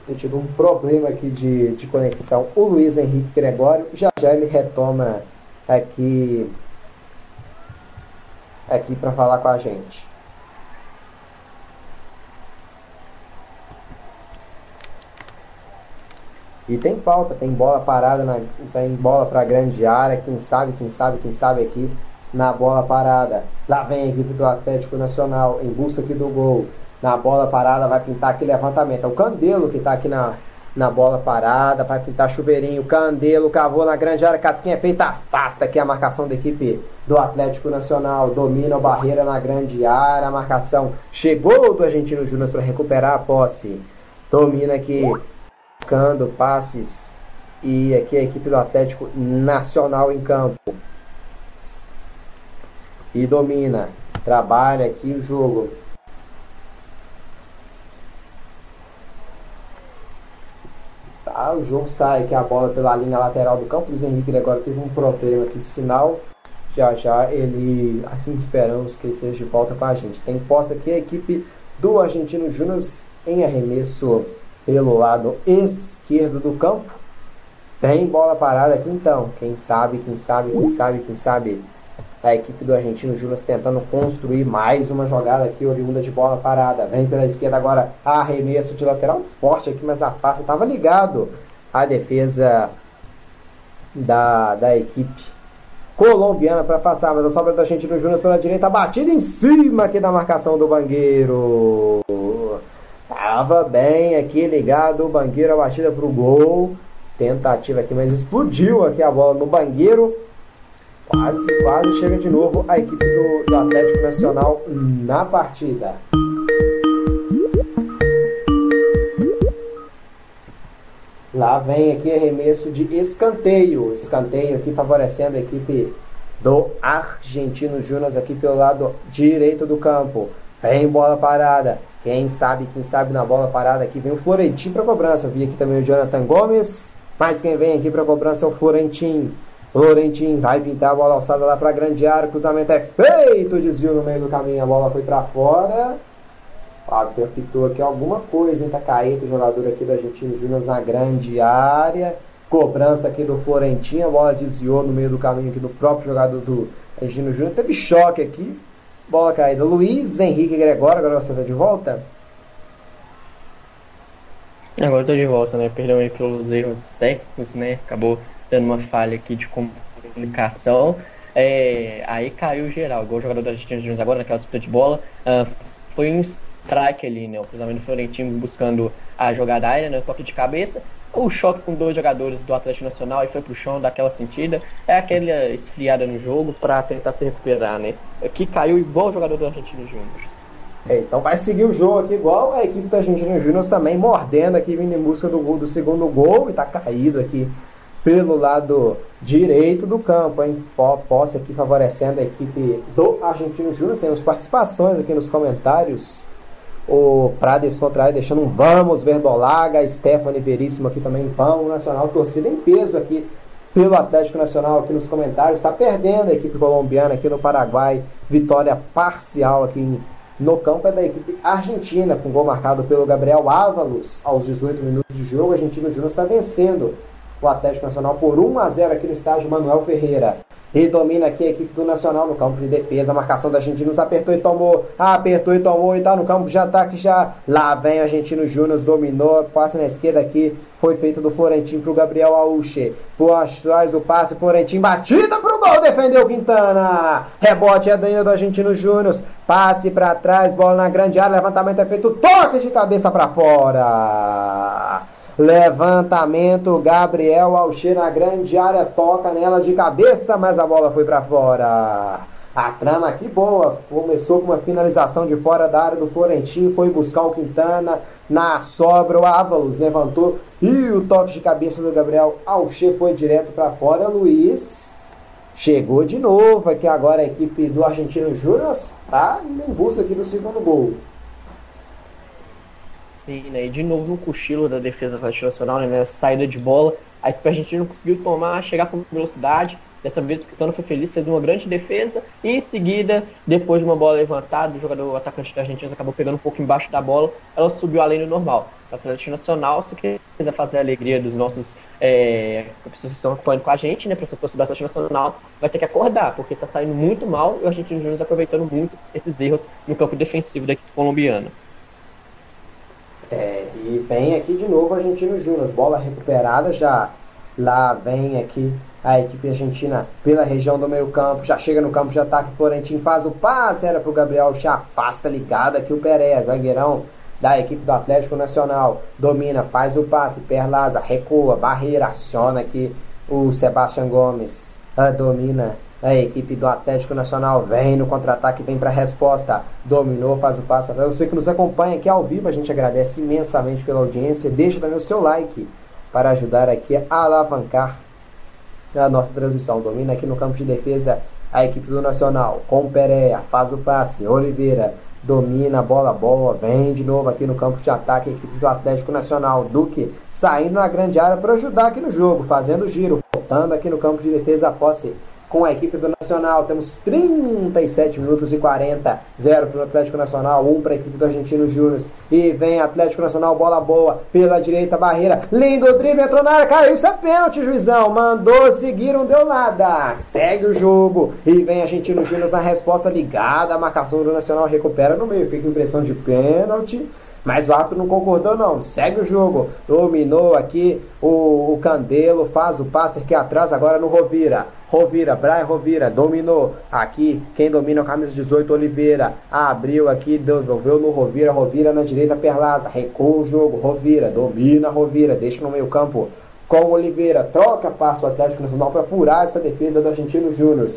Speaker 1: tem tido um problema aqui de, de conexão. O Luiz Henrique Gregório, já já ele retoma aqui, aqui para falar com a gente. E tem falta, tem bola parada, na, tem bola para grande área, quem sabe, quem sabe, quem sabe aqui na bola parada. Lá vem a equipe do Atlético Nacional em busca aqui do gol. Na bola parada vai pintar aqui levantamento. É o Candelo que está aqui na, na bola parada, vai pintar chuveirinho. Candelo cavou na grande área, casquinha feita, afasta aqui a marcação da equipe do Atlético Nacional. Domina o barreira na grande área, a marcação chegou do Argentino Júnior para recuperar a posse. Domina aqui marcando passes e aqui a equipe do Atlético Nacional em campo. E domina, trabalha aqui o jogo. Tá, o jogo sai que a bola pela linha lateral do campo. O Henrique agora teve um problema aqui de sinal. Já já ele, assim esperamos que ele esteja de volta com a gente. Tem posse aqui a equipe do Argentino Júnior em arremesso pelo lado esquerdo do campo. Tem bola parada aqui então. Quem sabe, quem sabe, quem sabe, quem sabe. A equipe do Argentino Júnior tentando construir mais uma jogada aqui, oriunda de bola parada. Vem pela esquerda agora, arremesso de lateral forte aqui, mas a face estava ligado. A defesa da, da equipe colombiana para passar, mas a sobra do Argentino Júnior pela direita, batida em cima aqui da marcação do Bangueiro. Tava bem aqui ligado, o Bangueiro a batida pro gol. Tentativa aqui, mas explodiu aqui a bola no Bangueiro. Quase, quase chega de novo a equipe do, do Atlético Nacional na partida. Lá vem aqui arremesso de escanteio. Escanteio aqui favorecendo a equipe do Argentino Júnior aqui pelo lado direito do campo. Vem bola parada. Quem sabe, quem sabe na bola parada aqui vem o Florentino para cobrança. Vi aqui também o Jonathan Gomes. Mas quem vem aqui para cobrança é o Florentino. Florentino vai pintar a bola alçada lá para grande área. Cruzamento é feito. Desvio no meio do caminho. A bola foi para fora. O árbitro apitou aqui alguma coisa. Hein? Tá caído o jogador aqui do Argentino Júnior na grande área. Cobrança aqui do Florentino. A bola desviou no meio do caminho aqui do próprio jogador do Argentino Júnior. Teve choque aqui. Bola caída. Luiz Henrique Gregório, agora você está de volta?
Speaker 2: Agora estou de volta, né? Perdão aí pelos erros técnicos, né? Acabou dando uma falha aqui de comunicação. É, aí caiu geral. Igual o jogador da Argentina Juniors agora, naquela disputa de bola. Uh, foi um strike ali, né? O cruzamento do Florentino buscando a jogada aérea, né? Toque de cabeça o choque com dois jogadores do Atlético Nacional e foi pro chão daquela sentida. É aquela esfriada no jogo para tentar se recuperar, né? Que caiu igual o jogador do Argentino Júnior.
Speaker 1: É, então vai seguir o jogo aqui igual a equipe do Argentino Júnior também mordendo aqui, vindo em busca do, do segundo gol e tá caído aqui pelo lado direito do campo, hein? Posse aqui favorecendo a equipe do Argentino Júnior. Temos participações aqui nos comentários o Prades Contrai deixando um vamos Verdolaga, Stephanie Veríssimo aqui também, vamos Nacional, torcida em peso aqui pelo Atlético Nacional aqui nos comentários, está perdendo a equipe colombiana aqui no Paraguai, vitória parcial aqui no campo é da equipe argentina, com gol marcado pelo Gabriel Ávalos aos 18 minutos de jogo, o Argentino Júnior está vencendo o Atlético Nacional por 1 a 0 aqui no estádio Manuel Ferreira. E domina aqui a equipe do Nacional no campo de defesa. A marcação da Argentinos apertou e tomou. Apertou e tomou e tá no campo de ataque já. Lá vem o Argentino Júnior, dominou. Passe na esquerda aqui. Foi feito do Florentino pro Gabriel Auche. Por atrás do passe. Florentino batida pro gol. Defendeu Quintana. Rebote é do Argentino Júnior. Passe para trás. Bola na grande área. Levantamento é feito. Toque de cabeça para fora. Levantamento, Gabriel Alche na grande área, toca nela de cabeça, mas a bola foi para fora. A trama aqui boa, começou com uma finalização de fora da área do Florentino, foi buscar o Quintana, na sobra o Ávalos levantou e o toque de cabeça do Gabriel Alche foi direto para fora. Luiz chegou de novo aqui agora a equipe do Argentino Júnior está em busca aqui do segundo gol.
Speaker 2: Sim, né? E de novo no cochilo da defesa Atlético Nacional, né? Nessa saída de bola. A equipe argentina não conseguiu tomar, chegar com velocidade. Dessa vez o Quintana foi feliz, fez uma grande defesa e em seguida, depois de uma bola levantada, o jogador o atacante da Argentina acabou pegando um pouco embaixo da bola, ela subiu além do normal. O Atlético Nacional, se quiser fazer a alegria dos nossos é, pessoas que estão acompanhando com a gente, né, torcida do Atlético Nacional, vai ter que acordar, porque está saindo muito mal e o Argentino Júnior aproveitando muito esses erros no campo defensivo da equipe colombiana.
Speaker 1: É, e vem aqui de novo o Argentino Júnior, bola recuperada já. Lá vem aqui a equipe argentina pela região do meio campo, já chega no campo de ataque, Florentino faz o passe, era pro Gabriel, já afasta ligado aqui o Pérez, zagueirão da equipe do Atlético Nacional, domina, faz o passe, Perlaza, recua, barreira, aciona aqui o Sebastião Gomes, uh, domina a equipe do Atlético Nacional vem no contra-ataque, vem para a resposta. Dominou, faz o passo. Você que nos acompanha aqui ao vivo, a gente agradece imensamente pela audiência. Deixa também o seu like para ajudar aqui a alavancar a nossa transmissão. Domina aqui no campo de defesa a equipe do Nacional. Com Pereira, faz o passe. Oliveira domina bola boa, vem de novo aqui no campo de ataque a equipe do Atlético Nacional. Duque saindo na grande área para ajudar aqui no jogo, fazendo giro, voltando aqui no campo de defesa a posse com a equipe do Nacional. Temos 37 minutos e 40. 0 para o Atlético Nacional, 1 para a equipe do Argentino Júnior. E vem Atlético Nacional, bola boa pela direita, barreira. Lindo drible, entrou na área, caiu. Isso é pênalti, juizão. Mandou seguir, não deu nada. Segue o jogo. E vem Argentino Júnior na resposta ligada. A marcação do Nacional recupera no meio. Fica impressão de pênalti. Mas o árbitro não concordou, não. Segue o jogo. Dominou aqui o, o Candelo, faz o passe aqui atrás, agora no Rovira. Rovira, Brian Rovira, dominou. Aqui, quem domina é o camisa 18, Oliveira. Abriu aqui, devolveu no Rovira. Rovira na direita, Perlaza. Recua o jogo. Rovira, domina Rovira. Deixa no meio campo com Oliveira. Troca, passa o Atlético Nacional para furar essa defesa do Argentino Júnior.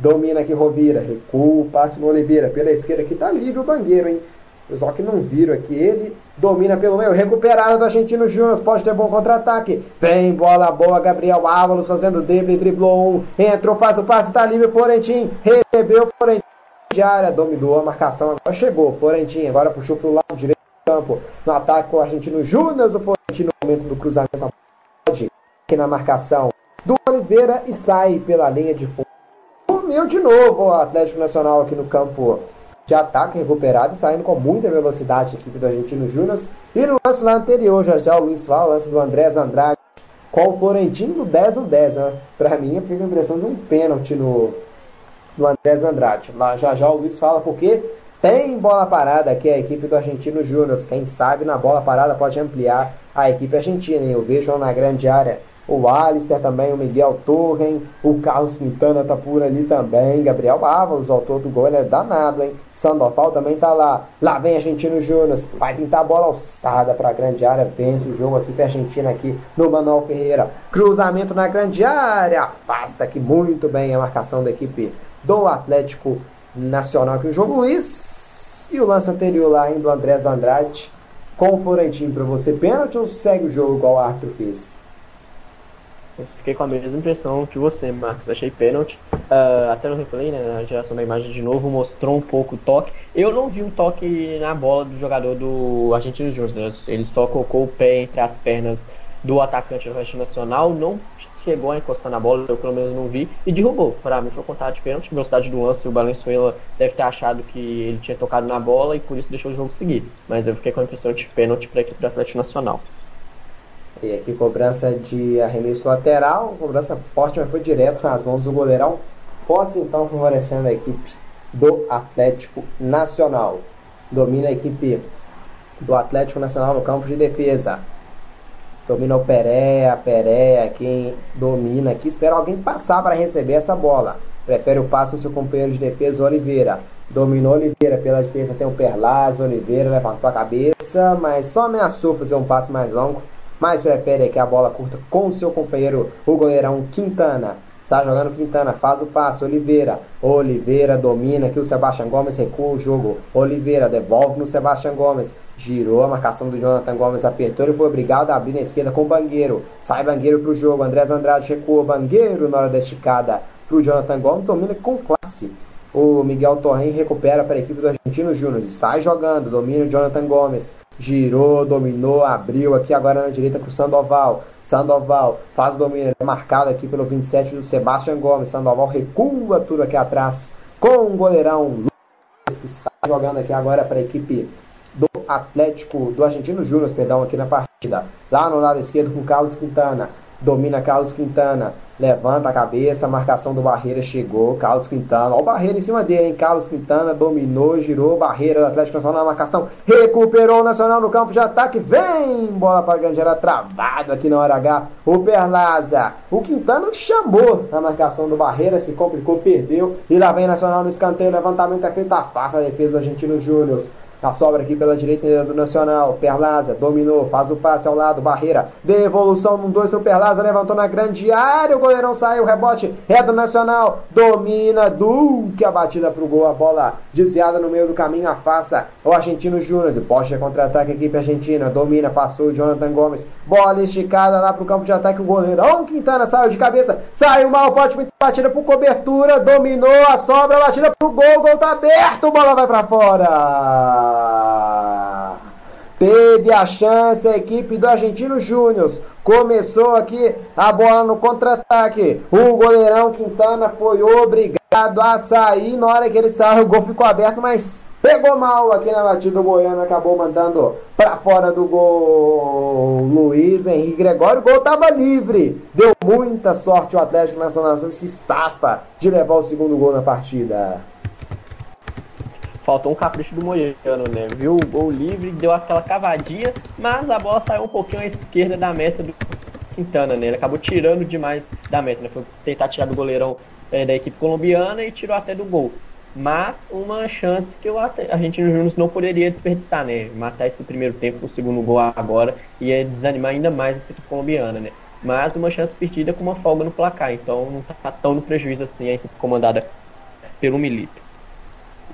Speaker 1: Domina aqui Rovira. Recua, passe no Oliveira. Pela esquerda aqui tá livre o Bangueiro, hein? Pessoal que não viram aqui, ele domina pelo meio, recuperado do Argentino Júnior, pode ter bom contra-ataque. Vem bola boa, Gabriel Ávalos fazendo drible, driblou um, entrou, faz o passe, tá livre, Florentin, recebeu, Florentin de área, dominou a marcação, agora chegou, Florentin, agora puxou pro lado direito do campo, no ataque com o Argentino Júnior, o Florentin no momento do cruzamento, pode aqui na marcação do Oliveira e sai pela linha de fundo. Sumiu de novo o Atlético Nacional aqui no campo de ataque recuperado e saindo com muita velocidade a equipe do Argentino Júnior. E no lance lá anterior, já já o Luiz fala, o lance do Andrés Andrade com o Florentino do 10 ou 10. Né? Para mim, fica a impressão de um pênalti no, no Andrés Andrade. Lá já já o Luiz fala porque tem bola parada aqui a equipe do Argentino Júnior. Quem sabe na bola parada pode ampliar a equipe argentina. Eu vejo na grande área o Alistair também, o Miguel Torren, o Carlos Quintana tá por ali também, Gabriel Ávalos, o autor do gol, ele é danado, hein? Sandoval também tá lá. Lá vem Argentino Júnior, vai pintar a bola alçada para a grande área, vence o jogo aqui para Argentina aqui no Manuel Ferreira. Cruzamento na grande área, afasta aqui muito bem a marcação da equipe do Atlético Nacional aqui o jogo Luiz. E o lance anterior lá ainda do Andrés Andrade com o Florentino para você pênalti ou segue o jogo igual o árbitro fez?
Speaker 2: Eu fiquei com a mesma impressão que você, Marcos. Achei pênalti. Uh, até no replay, né, na geração da imagem de novo, mostrou um pouco o toque. Eu não vi um toque na bola do jogador do Argentino Júnior. Né? Ele só colocou o pé entre as pernas do atacante do Argentino Nacional. Não chegou a encostar na bola, eu pelo menos não vi, e derrubou. Para mim foi contado de pênalti. Velocidade do lance, o Valenzuela deve ter achado que ele tinha tocado na bola e por isso deixou o jogo seguir. Mas eu fiquei com a impressão de pênalti para a equipe do Atlético Nacional.
Speaker 1: E aqui cobrança de arremesso lateral, cobrança forte, mas foi direto nas mãos do goleirão. Posse então favorecendo a equipe do Atlético Nacional. Domina a equipe do Atlético Nacional no campo de defesa. Domina o Pereira, Pereira, quem domina aqui. Espera alguém passar para receber essa bola. Prefere o passo do seu companheiro de defesa, Oliveira. Dominou Oliveira pela direita, tem o Perlaz. Oliveira levantou a cabeça, mas só ameaçou fazer um passe mais longo mas prefere que a bola curta com o seu companheiro, o goleirão Quintana. Está jogando Quintana, faz o passe, Oliveira. Oliveira domina aqui o Sebastião Gomes, recua o jogo. Oliveira devolve no Sebastião Gomes. Girou a marcação do Jonathan Gomes, apertou e foi obrigado a abrir na esquerda com o Bangueiro. Sai Bangueiro para o jogo, Andrés Andrade recua Bangueiro na hora da esticada para o Jonathan Gomes, domina com classe O Miguel Torren recupera para a equipe do Argentino Júnior e sai jogando. Domina o Jonathan Gomes. Girou, dominou, abriu aqui agora na direita para o Sandoval. Sandoval faz o domínio, é marcado aqui pelo 27 do Sebastião Gomes. Sandoval recua tudo aqui atrás com o goleirão Lucas, que sai jogando aqui agora para a equipe do Atlético, do Argentino Júnior, perdão, aqui na partida. Lá no lado esquerdo com Carlos Quintana. Domina Carlos Quintana. Levanta a cabeça, marcação do Barreira chegou. Carlos Quintana. Olha o Barreira em cima dele, hein? Carlos Quintana dominou, girou. Barreira do Atlético Nacional na marcação. Recuperou o Nacional no campo de ataque. Vem! Bola para a grande área. Travado aqui na hora H. O Perlaza. O Quintana chamou a marcação do Barreira. Se complicou, perdeu. E lá vem Nacional no escanteio. levantamento é feito. Afasta a defesa do Argentino Júnior. A sobra aqui pela direita do Nacional. Perlaza dominou, faz o passe ao lado. Barreira, devolução no 2 no Perlaza, levantou na grande área. O goleirão saiu, rebote é do Nacional. Domina Duque a batida pro gol. A bola desviada no meio do caminho, afasta o Argentino Júnior. Poxa, contra-ataque, equipe argentina. Domina, passou o Jonathan Gomes. Bola esticada lá pro campo de ataque. O goleirão Quintana saiu de cabeça, saiu mal. Pode batida por cobertura. Dominou a sobra, batida pro gol. Gol tá aberto, bola vai para fora. Teve a chance a equipe do Argentino Júnior. Começou aqui a bola no contra-ataque. O goleirão Quintana foi obrigado a sair. Na hora que ele saiu, o gol ficou aberto, mas pegou mal aqui na batida. O Goiano acabou mandando para fora do gol Luiz Henrique Gregório. O gol estava livre. Deu muita sorte o Atlético Nacional e se safa de levar o segundo gol na partida
Speaker 2: faltou um capricho do Moiano, né? Viu o gol livre, deu aquela cavadinha, mas a bola saiu um pouquinho à esquerda da meta do Quintana, né? Ele acabou tirando demais da meta, né? Foi tentar tirar do goleirão é, da equipe colombiana e tirou até do gol. Mas uma chance que o Argentino Júnior não poderia desperdiçar, né? Matar esse primeiro tempo, o segundo gol agora, ia desanimar ainda mais essa equipe colombiana, né? Mas uma chance perdida com uma folga no placar, então não tá tão no prejuízo assim a equipe comandada pelo Milito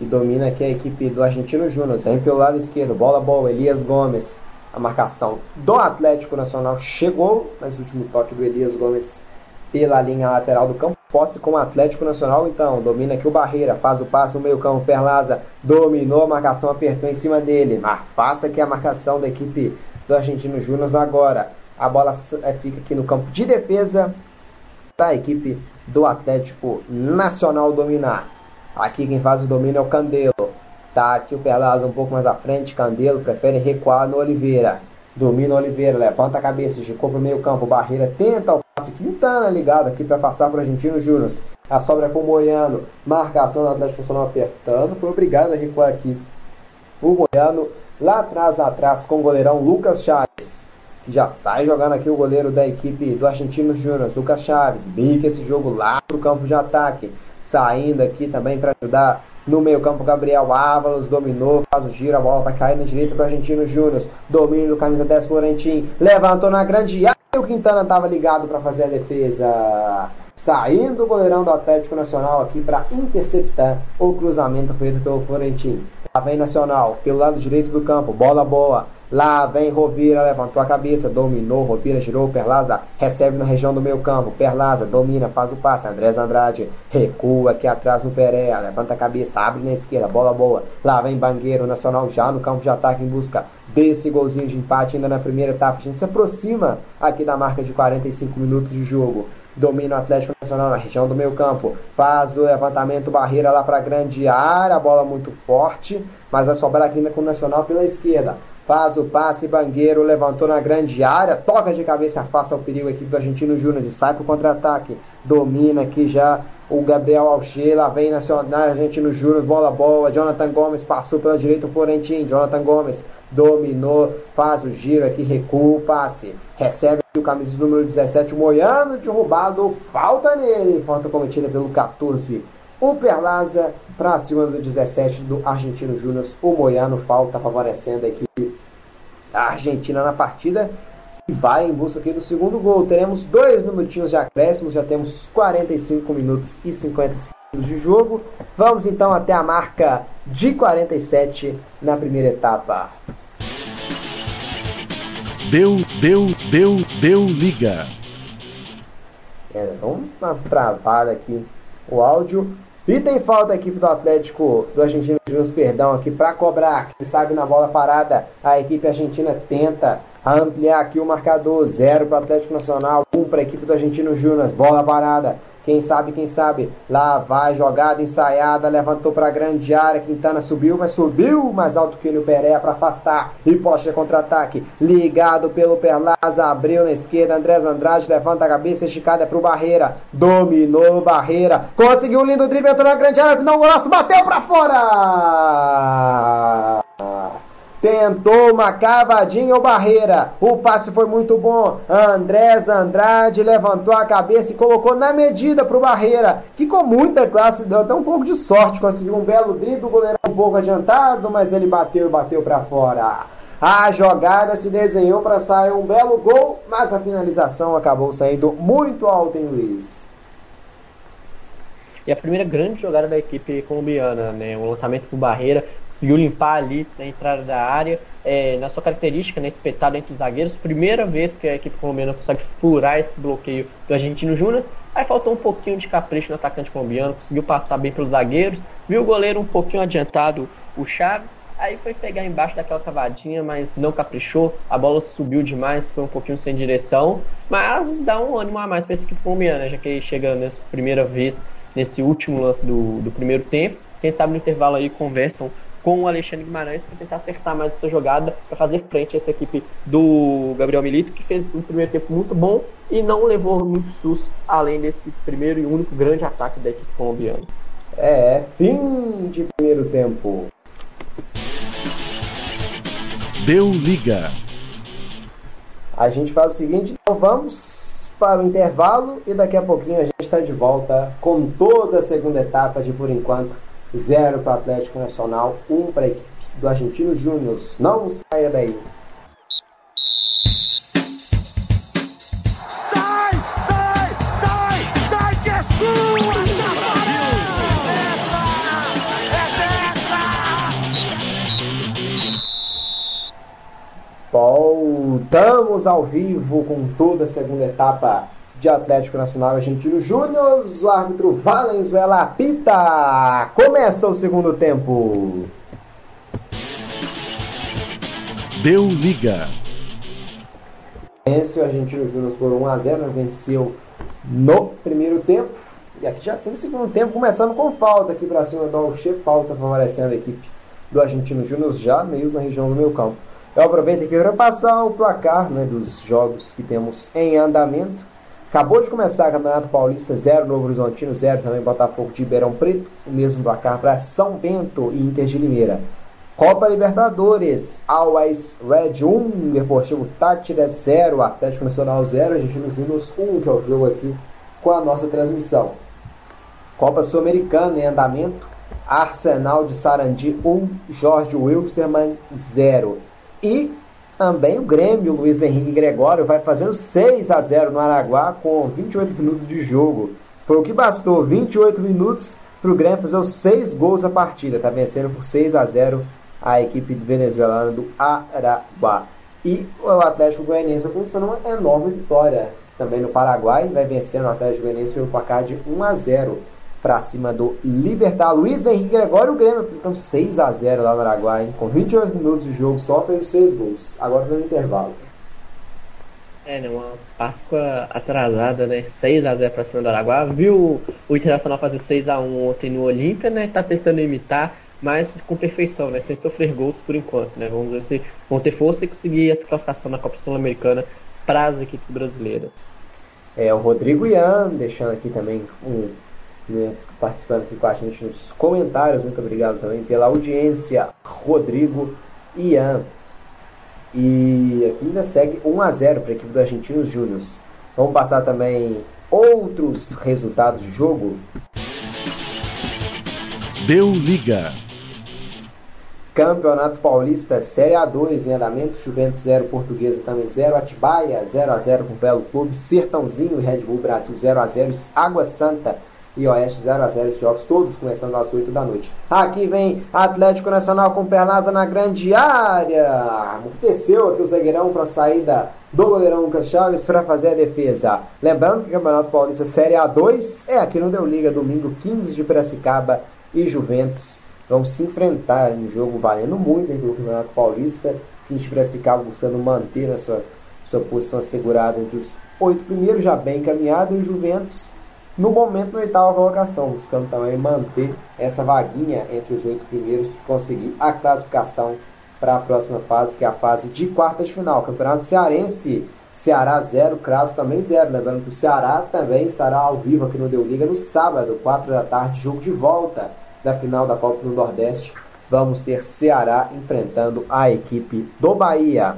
Speaker 1: e domina aqui a equipe do Argentino Júnior. Vem pelo lado esquerdo, bola boa, Elias Gomes. A marcação do Atlético Nacional chegou, mas o último toque do Elias Gomes pela linha lateral do campo. Posse com o Atlético Nacional, então. Domina aqui o Barreira, faz o passe no meio campo. Perlaza dominou a marcação, apertou em cima dele. Afasta aqui a marcação da equipe do Argentino Júnior agora. A bola eh, fica aqui no campo de defesa para a equipe do Atlético Nacional dominar. Aqui quem faz o domínio é o Candelo. Tá aqui o Perlaza um pouco mais à frente. Candelo prefere recuar no Oliveira. Domina o Oliveira, levanta a cabeça, esticou pro meio campo. Barreira tenta o passe. Quintana ligado aqui para passar para o Argentino Júnior. A sobra é com o Moiano. Marcação do Atlético Nacional apertando. Foi obrigado a recuar aqui. O Moiano lá atrás, lá atrás, com o goleirão Lucas Chaves. Que já sai jogando aqui o goleiro da equipe do Argentino Júnior, Lucas Chaves. Bica esse jogo lá pro campo de ataque saindo aqui também para ajudar no meio campo, Gabriel Ávalos dominou, faz o giro, a bola vai cair na direita para o Argentino Júnior. Domínio do camisa 10 Florentin, levantou na grande área. O Quintana estava ligado para fazer a defesa. Saindo o goleirão do Atlético Nacional aqui para interceptar o cruzamento feito pelo Florentin. Lá vem Nacional, pelo lado direito do campo, bola boa. Lá vem Rovira, levantou a cabeça, dominou, Rovira girou, Perlaza recebe na região do meio campo, Perlaza domina, faz o passe, Andrés Andrade recua aqui atrás no Pereira, levanta a cabeça, abre na esquerda, bola boa, lá vem Bangueiro, Nacional já no campo de ataque em busca desse golzinho de empate ainda na primeira etapa, a gente se aproxima aqui da marca de 45 minutos de jogo, domina o Atlético Nacional na região do meio campo, faz o levantamento, barreira lá para grande área, bola muito forte, mas vai sobrar aqui ainda com o Nacional pela esquerda, faz o passe, Bangueiro levantou na grande área, toca de cabeça, afasta o perigo aqui do Argentino Júnior e sai para o contra-ataque. Domina aqui já o Gabriel Alchela, vem nacional, Argentino Júnior, bola boa, Jonathan Gomes passou pela direita o Florentino, Jonathan Gomes dominou, faz o giro aqui, recua o passe, recebe o camisa número 17, o Moiano derrubado, falta nele, falta cometida pelo 14 o Perlaza para cima do 17 do Argentino Júnior. O Moiano falta favorecendo a equipe da Argentina na partida. E vai em busca aqui do segundo gol. Teremos dois minutinhos de acréscimo. Já temos 45 minutos e 50 segundos de jogo. Vamos então até a marca de 47 na primeira etapa.
Speaker 3: Deu, deu, deu, deu liga.
Speaker 1: É, vamos uma travada aqui o áudio. E tem falta a equipe do Atlético do Argentino Júnior, perdão, aqui para cobrar. Quem sabe na bola parada a equipe argentina tenta ampliar aqui o marcador. Zero para o Atlético Nacional, um para a equipe do Argentino Júnior. Bola parada. Quem sabe, quem sabe. Lá vai, jogada ensaiada, levantou para a grande área. Quintana subiu, mas subiu mais alto que o Pereira para afastar. E Poxa contra-ataque. Ligado pelo Perlaza, abriu na esquerda. Andrés Andrade levanta a cabeça, esticada para o Barreira. Dominou Barreira. Conseguiu um lindo drible, entrou na grande área. Não, golaço, bateu para fora. Tentou uma cavadinha ou barreira. O passe foi muito bom. Andrés Andrade levantou a cabeça e colocou na medida para o Barreira, que com muita classe deu até um pouco de sorte. Conseguiu um belo drible, o goleiro um pouco adiantado, mas ele bateu e bateu para fora. A jogada se desenhou para sair um belo gol, mas a finalização acabou saindo muito alto em Luiz.
Speaker 2: E a primeira grande jogada da equipe colombiana, né? O lançamento por Barreira, conseguiu limpar ali na entrada da área, é, na sua característica, né, espetado entre os zagueiros. Primeira vez que a equipe colombiana consegue furar esse bloqueio do Argentino Júnior. Aí faltou um pouquinho de capricho no atacante colombiano, conseguiu passar bem pelos zagueiros, viu o goleiro um pouquinho adiantado, o Chaves. Aí foi pegar embaixo daquela cavadinha, mas não caprichou. A bola subiu demais, foi um pouquinho sem direção. Mas dá um ânimo a mais para essa equipe colombiana, já que chega nessa primeira vez, nesse último lance do, do primeiro tempo. Quem sabe no intervalo aí conversam com o Alexandre Guimarães para tentar acertar mais essa jogada para fazer frente a essa equipe do Gabriel Milito, que fez um primeiro tempo muito bom e não levou muitos sustos, além desse primeiro e único grande ataque da equipe colombiana.
Speaker 1: É, fim de primeiro tempo.
Speaker 3: Deu liga.
Speaker 1: A gente faz o seguinte, então vamos para o intervalo e daqui a pouquinho a gente está de volta com toda a segunda etapa de por enquanto 0 para o Atlético Nacional, 1 um para a equipe do Argentino Júnior. Não saia daí.
Speaker 4: Sai, sai, sai, sai que é sua!
Speaker 1: Voltamos ao vivo com toda a segunda etapa de Atlético Nacional Argentino Júnior. O árbitro Valenzuela apita. Começa o segundo tempo.
Speaker 3: Deu liga.
Speaker 1: Vence o Argentino Júnior por 1 a 0 venceu no primeiro tempo. E aqui já tem o segundo tempo, começando com falta aqui para cima do Alche, falta favorecendo a equipe do Argentino Júnior, já meios na região do meio campo. Eu aproveito aqui para passar o placar né, dos jogos que temos em andamento. Acabou de começar o Campeonato Paulista 0, Novo Horizontino 0, também Botafogo de Ribeirão Preto, o mesmo placar para São Bento e Inter de Limeira. Copa Libertadores, Always Red 1, Deportivo Tátira 0, Atlético Nacional 0, Argentino Júnior 1, que é o jogo aqui com a nossa transmissão. Copa Sul-Americana em andamento, Arsenal de Sarandi 1, Jorge Wilstermann 0. E também o Grêmio, Luiz Henrique Gregório, vai fazendo 6 a 0 no Araguá com 28 minutos de jogo. Foi o que bastou, 28 minutos para o Grêmio fazer os 6 gols da partida. Está vencendo por 6 a 0 a equipe venezuelana do Araguá. E o Atlético Goianiense conquistando uma enorme vitória também no Paraguai. Vai vencendo o Atlético Goianiense pelo placar de 1 a 0 para cima do Libertar. Luiz Henrique Gregório, o Grêmio aplicando 6 a 0 lá no Araguai, hein? com 28 minutos de jogo, só fez 6 gols. Agora tá no intervalo.
Speaker 2: É, né, uma Páscoa atrasada, né? 6 a 0 para cima do Araguá. Viu o Internacional fazer 6 a 1 ontem no Olímpia, né? Tá tentando imitar, mas com perfeição, né? Sem sofrer gols por enquanto, né? Vamos ver se vão ter força e conseguir essa classificação na Copa Sul-Americana para as equipes brasileiras.
Speaker 1: É, o Rodrigo Ian, deixando aqui também um né, participando aqui com a gente nos comentários. Muito obrigado também pela audiência, Rodrigo Ian. E aqui ainda segue 1 a 0 para a equipe do Argentinos Júnior. Vamos passar também outros resultados de jogo.
Speaker 3: Deu liga.
Speaker 1: Campeonato Paulista Série A2 em andamento, Juventus 0, Portuguesa também 0, Atibaia 0 a 0 com o Belo Clube, Sertãozinho e Red Bull Brasil 0 a 0, Água Santa e Oeste 0 a 0 os jogos todos começando às 8 da noite. Aqui vem Atlético Nacional com Pernaza na grande área. Amorteceu aqui o zagueirão para a saída do goleirão Chaves para fazer a defesa. Lembrando que o Campeonato Paulista Série A2 é aqui no Deu Liga, domingo 15 de Piracicaba e Juventus. Vão se enfrentar em um jogo valendo muito pelo Campeonato Paulista. 15 de Piracicaba buscando manter a sua, sua posição assegurada entre os oito primeiros, já bem encaminhado, e Juventus no momento na oitava colocação, buscando também manter essa vaguinha entre os oito primeiros e conseguir a classificação para a próxima fase, que é a fase de quartas de final. Campeonato Cearense, Ceará 0, Crato também 0. Lembrando que o Ceará também estará ao vivo aqui no Deu Liga no sábado, 4 da tarde, jogo de volta da final da Copa do Nordeste. Vamos ter Ceará enfrentando a equipe do Bahia.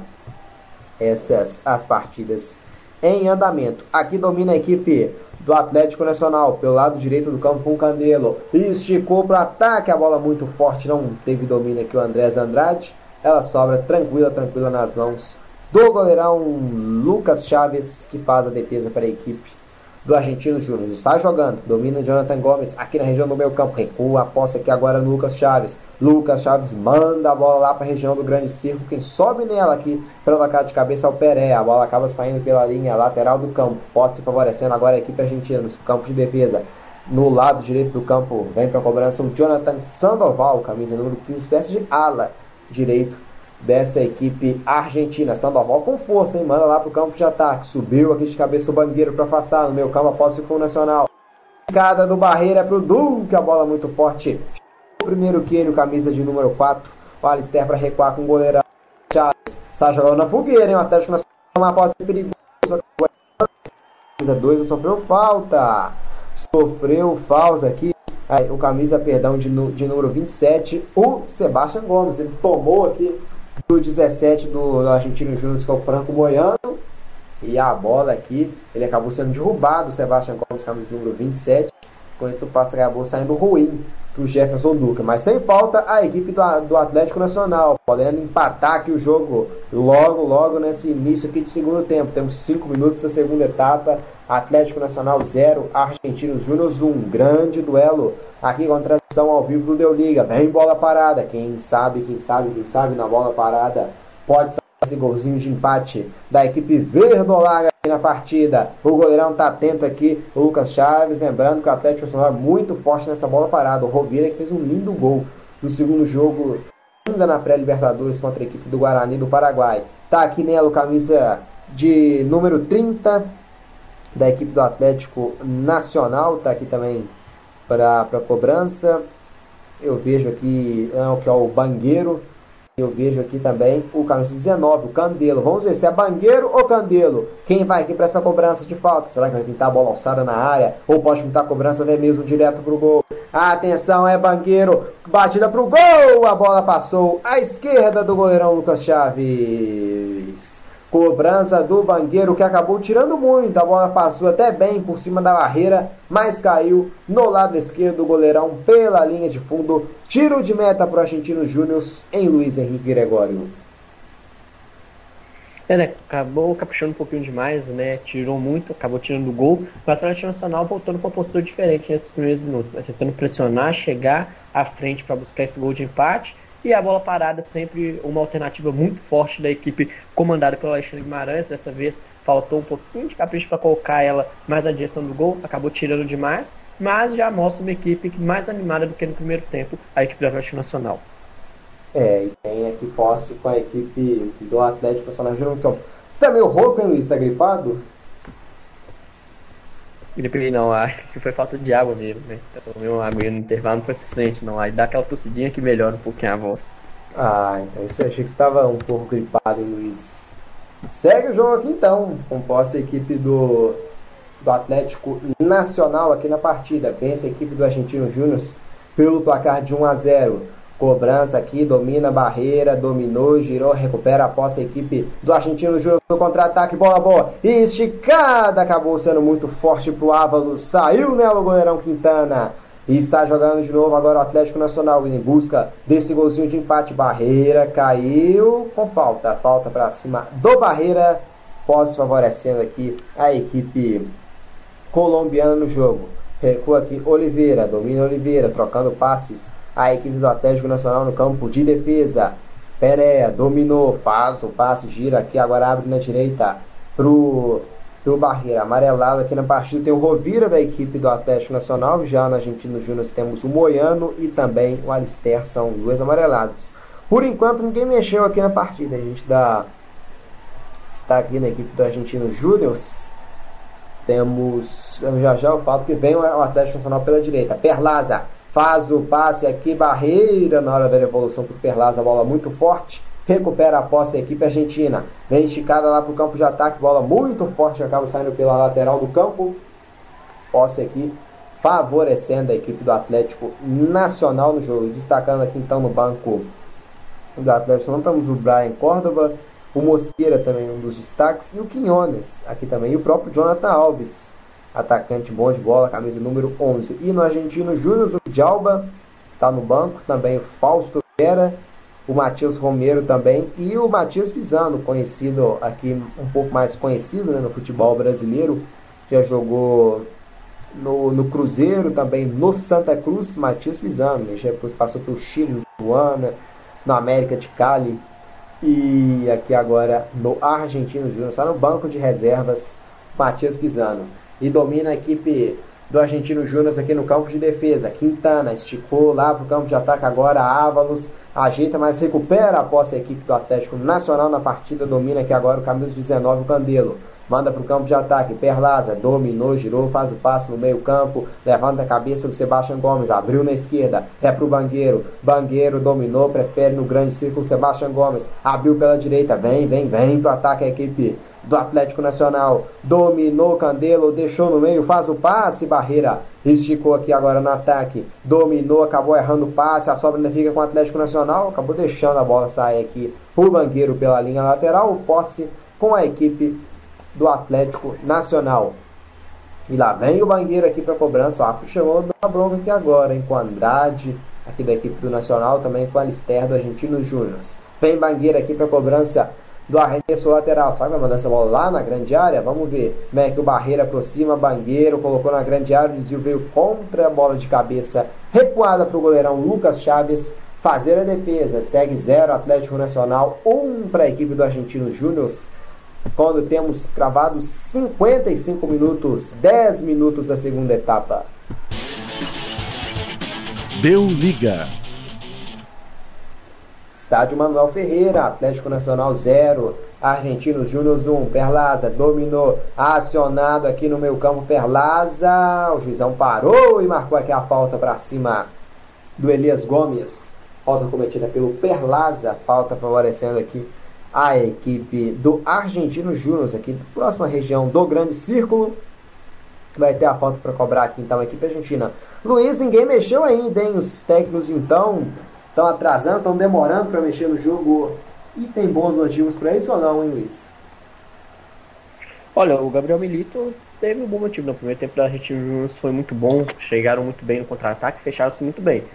Speaker 1: Essas as partidas em andamento. Aqui domina a equipe do Atlético Nacional pelo lado direito do campo com Candelo. Esticou para o ataque, a bola muito forte, não teve domínio aqui o Andrés Andrade. Ela sobra tranquila, tranquila nas mãos do goleirão Lucas Chaves, que faz a defesa para a equipe do Argentino Júnior. Está jogando, domina Jonathan Gomes aqui na região do meio campo, recua a posse aqui agora no Lucas Chaves. Lucas Chaves manda a bola lá para a região do grande círculo. Quem sobe nela aqui para tocar de cabeça é o Peré. A bola acaba saindo pela linha lateral do campo. Pode se favorecendo agora a equipe argentina no campo de defesa. No lado direito do campo vem para a cobrança o Jonathan Sandoval, camisa número 15, espécie de ala direito dessa equipe argentina. Sandoval com força, hein? Manda lá pro campo de ataque. Subiu aqui de cabeça o Bangueiro para afastar. No meio campo após o Nacional. Cada do Barreira pro Duque. A bola muito forte. O primeiro que ele, camisa de número 4. O Alistair para recuar com o goleirão. Chaves. Está jogando na fogueira, hein? O Atlético Nacional. Uma posse perigosa. Camisa 2 sofreu falta. Sofreu falta aqui. O camisa, perdão, de, de número 27, o Sebastião Gomes. Ele tomou aqui do 17 do, do Argentino Júnior, que é o Franco Moiano. E a bola aqui, ele acabou sendo derrubado, o Sebastião Gomes, camisa número 27. Com isso o passe acabou saindo ruim para o Jefferson Duca. Mas sem falta a equipe do, do Atlético Nacional, podendo empatar aqui o jogo logo, logo nesse início aqui de segundo tempo. Temos 5 minutos da segunda etapa. Atlético Nacional 0, Argentinos Júnior 1. Um grande duelo aqui com transmissão ao vivo do Deu Liga. Vem bola parada. Quem sabe, quem sabe, quem sabe na bola parada pode esse golzinho de empate da equipe verdolaga na partida. O goleirão tá atento aqui, o Lucas Chaves. Lembrando que o Atlético Nacional é muito forte nessa bola parada. O Rovira que fez um lindo gol no segundo jogo, ainda na pré-Libertadores contra a equipe do Guarani do Paraguai. Tá aqui nela o camisa de número 30 da equipe do Atlético Nacional. Tá aqui também para cobrança. Eu vejo aqui é, o que é o Bangueiro eu vejo aqui também o camisa 19, o Candelo. Vamos ver se é Bangueiro ou Candelo. Quem vai aqui para essa cobrança de falta? Será que vai pintar a bola alçada na área? Ou pode pintar a cobrança até mesmo direto para o gol? Atenção, é Bangueiro. Batida para o gol. A bola passou à esquerda do goleirão Lucas Chaves. Cobrança do Bangueiro que acabou tirando muito. A bola passou até bem por cima da barreira, mas caiu no lado esquerdo do goleirão pela linha de fundo. Tiro de meta para o Argentino Júnior em Luiz Henrique Gregório.
Speaker 2: É, né? Acabou caprichando um pouquinho demais, né? Tirou muito, acabou tirando o gol. Mas Atlético Nacional voltando com uma postura diferente nesses primeiros minutos, né? tentando pressionar, chegar à frente para buscar esse gol de empate e a bola parada sempre uma alternativa muito forte da equipe comandada pelo Alexandre Guimarães. Dessa vez faltou um pouquinho de capricho para colocar ela mais na direção do gol, acabou tirando demais, mas já mostra uma equipe mais animada do que no primeiro tempo, a equipe do Atlético Nacional.
Speaker 1: É, e tem aqui posse com a equipe do Atlético Nacional Campo. Você tá meio rouco, hein, Luiz? Tá gripado?
Speaker 2: Gripe não, acho que foi falta de água mesmo, né? Eu tomei uma água no intervalo, não foi suficiente não. Aí dá aquela tossidinha que melhora um pouquinho a voz.
Speaker 1: Ah, então isso eu achei que você estava um pouco gripado, Luiz. Segue o jogo aqui então, com posse a equipe do, do Atlético Nacional aqui na partida. Vence a equipe do Argentino Júnior pelo placar de 1 a 0. Cobrança aqui, domina a barreira, dominou, girou, recupera a posse a equipe do Argentino Júnior no contra-ataque, bola boa, esticada, acabou sendo muito forte pro Ávalo, saiu nela o goleirão Quintana. E está jogando de novo agora o Atlético Nacional em busca desse golzinho de empate. Barreira caiu com falta. Falta para cima do Barreira. Posse favorecendo aqui a equipe colombiana no jogo. Recua aqui Oliveira, domina Oliveira, trocando passes. A equipe do Atlético Nacional no campo de defesa. Pereira dominou, faz o passe, gira aqui, agora abre na direita pro, pro Barreira. Amarelado aqui na partida tem o Rovira da equipe do Atlético Nacional. Já no Argentino Júnior temos o Moiano e também o Alister, são dois amarelados. Por enquanto ninguém mexeu aqui na partida. A gente dá está aqui na equipe do Argentino Júnior. Temos já já o fato que vem o Atlético Nacional pela direita. Perlaza faz o passe aqui, barreira na hora da devolução para o Perlaza, bola muito forte. Recupera a posse a equipe argentina. Vem esticada lá para o campo de ataque, bola muito forte, acaba saindo pela lateral do campo. Posse aqui favorecendo a equipe do Atlético Nacional no jogo. Destacando aqui então no banco do Atlético, não temos o Brian Córdoba, o Mosqueira também um dos destaques e o Quinones aqui também e o próprio Jonathan Alves atacante bom de bola camisa número 11 e no argentino Júnior Jalba está no banco. Também Fausto Vera o Matias Romero também. E o Matias Pisano conhecido aqui um pouco mais conhecido né, no futebol brasileiro. Já jogou no, no Cruzeiro também no Santa Cruz. Matias Pisano já passou pelo Chile no Tijuana no América de Cali. E aqui agora no Argentino Júnior, está no banco de reservas, Matias Pisano. E domina a equipe do Argentino Júnior aqui no campo de defesa. Quintana esticou lá para o campo de ataque agora. Ávalos ajeita, mas recupera após a equipe do Atlético Nacional na partida. Domina aqui agora o camisa 19, o Candelo manda para o campo de ataque. Perlaza dominou, girou, faz o passe no meio-campo, levanta a cabeça do Sebastião Gomes, abriu na esquerda, é para o Bangueiro. Bangueiro dominou, prefere no grande círculo Sebastião Gomes, abriu pela direita, vem, vem, vem para o ataque a equipe do Atlético Nacional. Dominou Candelo, deixou no meio, faz o passe, barreira. Esticou aqui agora no ataque. Dominou, acabou errando o passe. A sobra ainda fica com o Atlético Nacional. Acabou deixando a bola sair aqui por Bangueiro pela linha lateral. O posse com a equipe do Atlético Nacional. E lá vem o Bangueiro aqui para cobrança. O árbitro chegou da bronca aqui agora, hein, com Andrade, aqui da equipe do Nacional, também com Alister do Argentino Júnior. Vem Bangueiro aqui para cobrança do arremesso lateral. Só vai mandar essa bola lá na grande área? Vamos ver. Que o Barreira aproxima, Bangueiro colocou na grande área, o desvio veio contra a bola de cabeça, recuada para o goleirão Lucas Chaves fazer a defesa. Segue zero Atlético Nacional, um para a equipe do Argentino Júnior quando temos cravados 55 minutos, 10 minutos da segunda etapa.
Speaker 3: Deu liga.
Speaker 1: Estádio Manuel Ferreira, Atlético Nacional 0, Argentinos Júnior 1, Perlaza dominou, acionado aqui no meio campo Perlaza, o juizão parou e marcou aqui a falta para cima do Elias Gomes. Falta cometida pelo Perlaza, falta favorecendo aqui a equipe do Argentino Júnior, aqui próxima região do Grande Círculo. Vai ter a falta para cobrar aqui então a equipe argentina. Luiz, ninguém mexeu ainda, hein? Os técnicos então estão atrasando, estão demorando para mexer no jogo. E tem bons motivos para isso ou não, hein, Luiz?
Speaker 2: Olha, o Gabriel Milito teve um bom motivo no primeiro tempo da Argentina Júnior, foi muito bom, chegaram muito bem no contra-ataque, fecharam-se muito bem.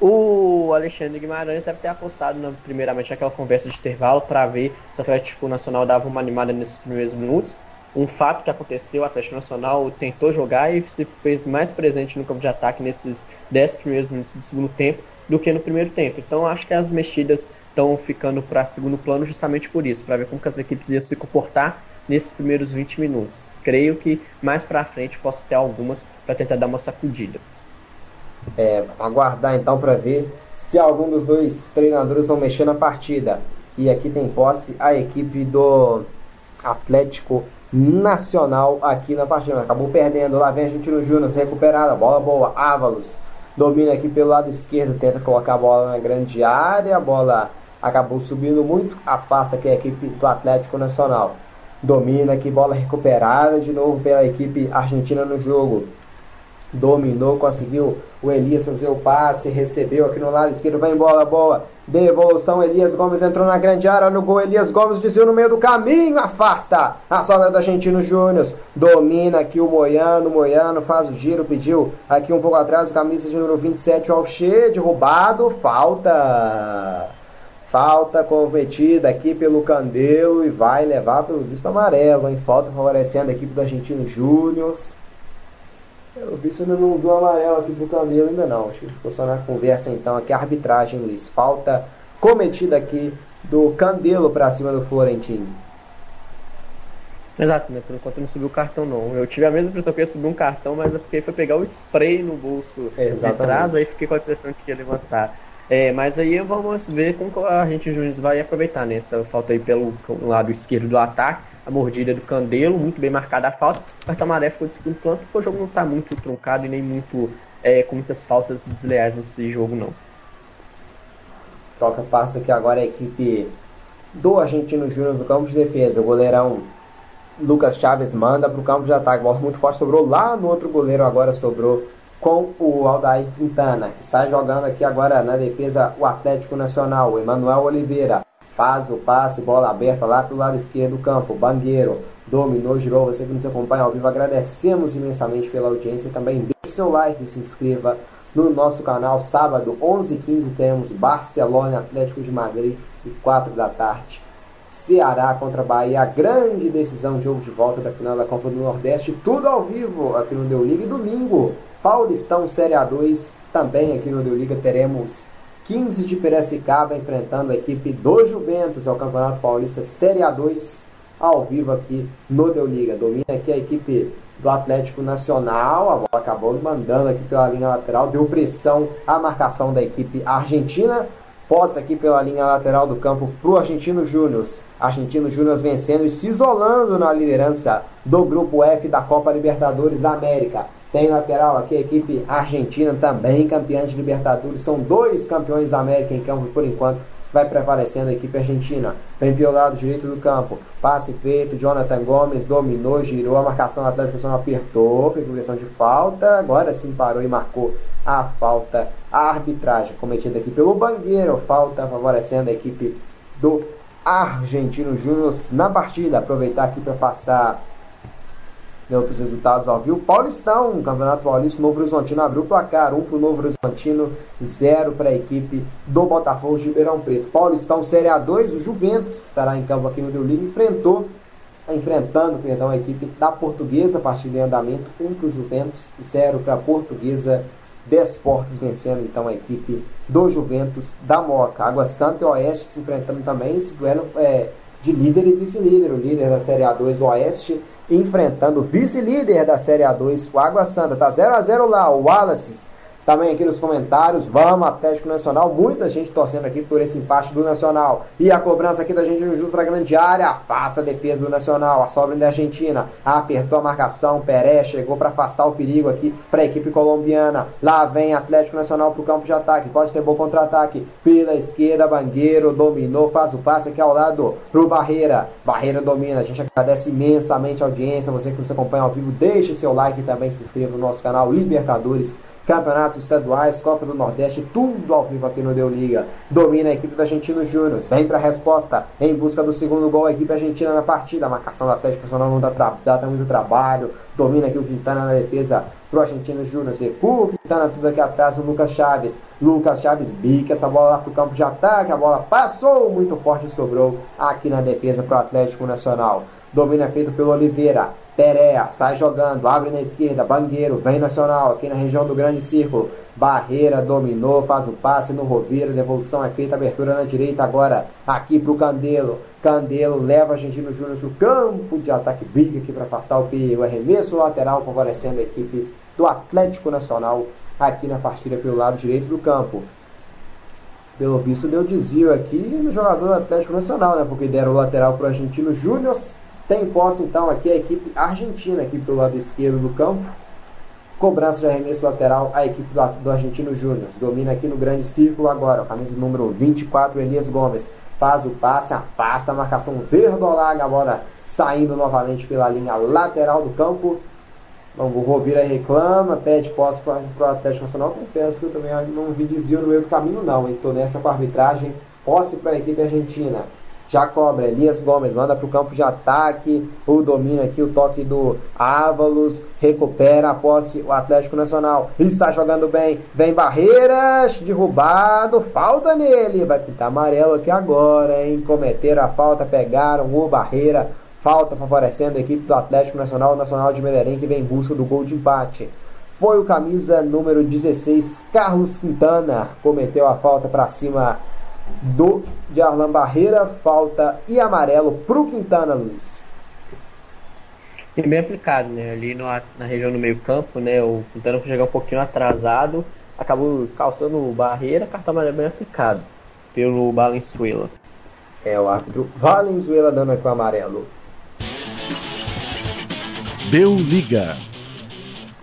Speaker 2: O Alexandre Guimarães deve ter apostado na, primeiramente naquela conversa de intervalo para ver se o Atlético Nacional dava uma animada nesses primeiros minutos. Um fato que aconteceu, o Atlético Nacional tentou jogar e se fez mais presente no campo de ataque nesses 10 primeiros minutos do segundo tempo do que no primeiro tempo. Então acho que as mexidas estão ficando para segundo plano justamente por isso, para ver como as equipes iam se comportar nesses primeiros 20 minutos. Creio que mais para frente possa ter algumas para tentar dar uma sacudida.
Speaker 1: É, aguardar então para ver se algum dos dois treinadores vão mexer na partida. E aqui tem posse a equipe do Atlético Nacional aqui na partida. Acabou perdendo. Lá vem a Argentino Júnior recuperada. Bola boa. Ávalos domina aqui pelo lado esquerdo. Tenta colocar a bola na grande área. A bola acabou subindo muito. Afasta aqui a equipe do Atlético Nacional. Domina aqui. Bola recuperada de novo pela equipe argentina no jogo dominou, conseguiu o Elias fazer o passe, recebeu aqui no lado esquerdo, vai embora, boa, devolução, Elias Gomes entrou na grande área, no gol, Elias Gomes desviou no meio do caminho, afasta a sobra do Argentino Júnior, domina aqui o Moiano, Moiano faz o giro, pediu aqui um pouco atrás, camisa de número 27, o Alche, derrubado, falta... Falta cometida aqui pelo Candelo e vai levar pelo visto amarelo, hein? Falta favorecendo a equipe do Argentino Júnior. Eu vi se ainda não viu amarelo aqui pro Camilo, ainda não. Acho que ficou só na conversa então aqui. A arbitragem, Luiz. Falta cometida aqui do Candelo para cima do Florentino.
Speaker 2: Exato, né? Por enquanto não subiu o cartão não. Eu tive a mesma impressão que ia subir um cartão, mas eu fiquei foi pegar o spray no bolso de trás, aí fiquei com a impressão de que ia levantar. É, mas aí vamos ver como a gente Júnior vai aproveitar né? Essa falta aí pelo lado esquerdo do ataque, a mordida do Candelo, muito bem marcada a falta. Cartão amarelo ficou de segundo plano, porque o jogo não está muito truncado e nem muito é, com muitas faltas desleais nesse jogo não.
Speaker 1: Troca passa aqui agora a equipe do Argentino Júnior do campo de defesa. O goleirão Lucas Chaves manda para o campo de ataque. Bola muito forte, sobrou lá no outro goleiro, agora sobrou com o Aldair Quintana, que está jogando aqui agora na defesa o Atlético Nacional. O Emanuel Oliveira faz o passe, bola aberta lá para o lado esquerdo do campo. Bangueiro dominou, girou. Você que nos acompanha ao vivo, agradecemos imensamente pela audiência. Também deixe seu like e se inscreva no nosso canal. Sábado, 11h15, temos Barcelona Atlético de Madrid e 4 da tarde. Ceará contra Bahia, grande decisão, jogo de volta da final da Copa do Nordeste, tudo ao vivo aqui no Deu Liga. E domingo, Paulistão Série A2, também aqui no Deu Liga teremos 15 de Piracicaba enfrentando a equipe do Juventus ao Campeonato Paulista Série A2, ao vivo aqui no Deu Liga. Domina aqui a equipe do Atlético Nacional, a bola acabou mandando aqui pela linha lateral, deu pressão à marcação da equipe argentina. Posse aqui pela linha lateral do campo para o Argentino Júnior. Argentino Júnior vencendo e se isolando na liderança do grupo F da Copa Libertadores da América. Tem lateral aqui a equipe argentina, também campeã de Libertadores. São dois campeões da América em campo por enquanto. Vai prevalecendo a equipe argentina. Vem pelo lado direito do campo. Passe feito. Jonathan Gomes dominou, girou. A marcação do Atlético Nacional apertou. Fez progressão de falta. Agora sim parou e marcou a falta. A arbitragem cometida aqui pelo Bangueiro. Falta favorecendo a equipe do Argentino Júnior na partida. Aproveitar aqui para passar outros resultados ao vivo. Paulistão, Campeonato Paulista, Novo Horizontino abriu o placar, 1 um para o Novo Horizontino, 0 para a equipe do Botafogo de Ribeirão Preto. Paulistão Série A2, o Juventus, que estará em campo aqui no Deu Liga, enfrentou, enfrentando perdão, a equipe da Portuguesa, partida em andamento, 1 um para o Juventus, 0 para a Portuguesa, Desportos vencendo então a equipe do Juventus da Moca. Água Santa e Oeste se enfrentando também, esse duelo é, de líder e vice-líder, o líder da Série A2, o Oeste, enfrentando o vice-líder da Série A2, o Água Santa. Tá 0 a 0 lá, o Wallace também aqui nos comentários. Vamos, Atlético Nacional. Muita gente torcendo aqui por esse empate do Nacional. E a cobrança aqui da gente no justo para grande área. Afasta a defesa do Nacional. A sobra da Argentina. Apertou a marcação. Peré chegou para afastar o perigo aqui para a equipe colombiana. Lá vem Atlético Nacional para o campo de ataque. Pode ter bom contra-ataque. Pela esquerda, Bangueiro dominou. Faz o passe aqui ao lado pro Barreira. Barreira domina. A gente agradece imensamente a audiência. Você que nos acompanha ao vivo, deixe seu like e também se inscreva no nosso canal Libertadores campeonatos estaduais, Copa do Nordeste, tudo ao vivo aqui no Deu Liga. Domina a equipe do Argentino Júnior. Vem para a resposta em busca do segundo gol. A equipe argentina na partida. A marcação do Atlético Nacional não dá, dá muito trabalho. Domina aqui o Quintana na defesa pro Argentino Júnior. Recua o Quintana tudo aqui atrás. O Lucas Chaves. Lucas Chaves bica essa bola lá pro campo de ataque. A bola passou muito forte e sobrou aqui na defesa pro Atlético Nacional. Domina feito pelo Oliveira. Perea sai jogando, abre na esquerda, Bangueiro, vem Nacional, aqui na região do grande círculo. Barreira dominou, faz o passe no Rovira, devolução é feita, abertura na direita agora, aqui pro Candelo. Candelo leva Argentino Júnior pro campo de ataque, briga aqui para afastar o perigo. Arremesso lateral favorecendo a equipe do Atlético Nacional aqui na partida pelo lado direito do campo. Pelo visto deu desvio aqui no jogador do Atlético Nacional, né? Porque deram o lateral pro Argentino Júnior tem posse então aqui a equipe argentina, aqui pelo lado esquerdo do campo. Cobrança de arremesso lateral a equipe do, do Argentino Júnior. Domina aqui no grande círculo agora. Camisa número 24, Elias Gomes. Faz o passe, afasta a marcação verdolaga. Agora saindo novamente pela linha lateral do campo. Vamos, o Rovira reclama, pede posse para o Atlético Nacional. Confesso que eu também não vi desvio no meio do caminho, não. Estou nessa com a arbitragem. Posse para a equipe argentina já cobra. Elias Gomes manda para o campo de ataque. O domínio aqui, o toque do Ávalos. Recupera a posse o Atlético Nacional. Está jogando bem. Vem Barreiras. Derrubado. Falta nele. Vai pintar amarelo aqui agora, hein? Cometeram a falta. Pegaram o Barreira. Falta favorecendo a equipe do Atlético Nacional. Nacional de Medellín que vem em busca do gol de empate. foi o camisa número 16, Carlos Quintana. Cometeu a falta para cima do de Arlan Barreira. Falta e amarelo para o Quintana, Luiz.
Speaker 2: E bem aplicado, né? Ali no, na região do meio campo, né? O Quintana foi chegar um pouquinho atrasado, acabou calçando barreira, cartão amarelo bem aplicado pelo Valenzuela.
Speaker 1: É o árbitro Valenzuela dando aqui o amarelo.
Speaker 3: Deu liga.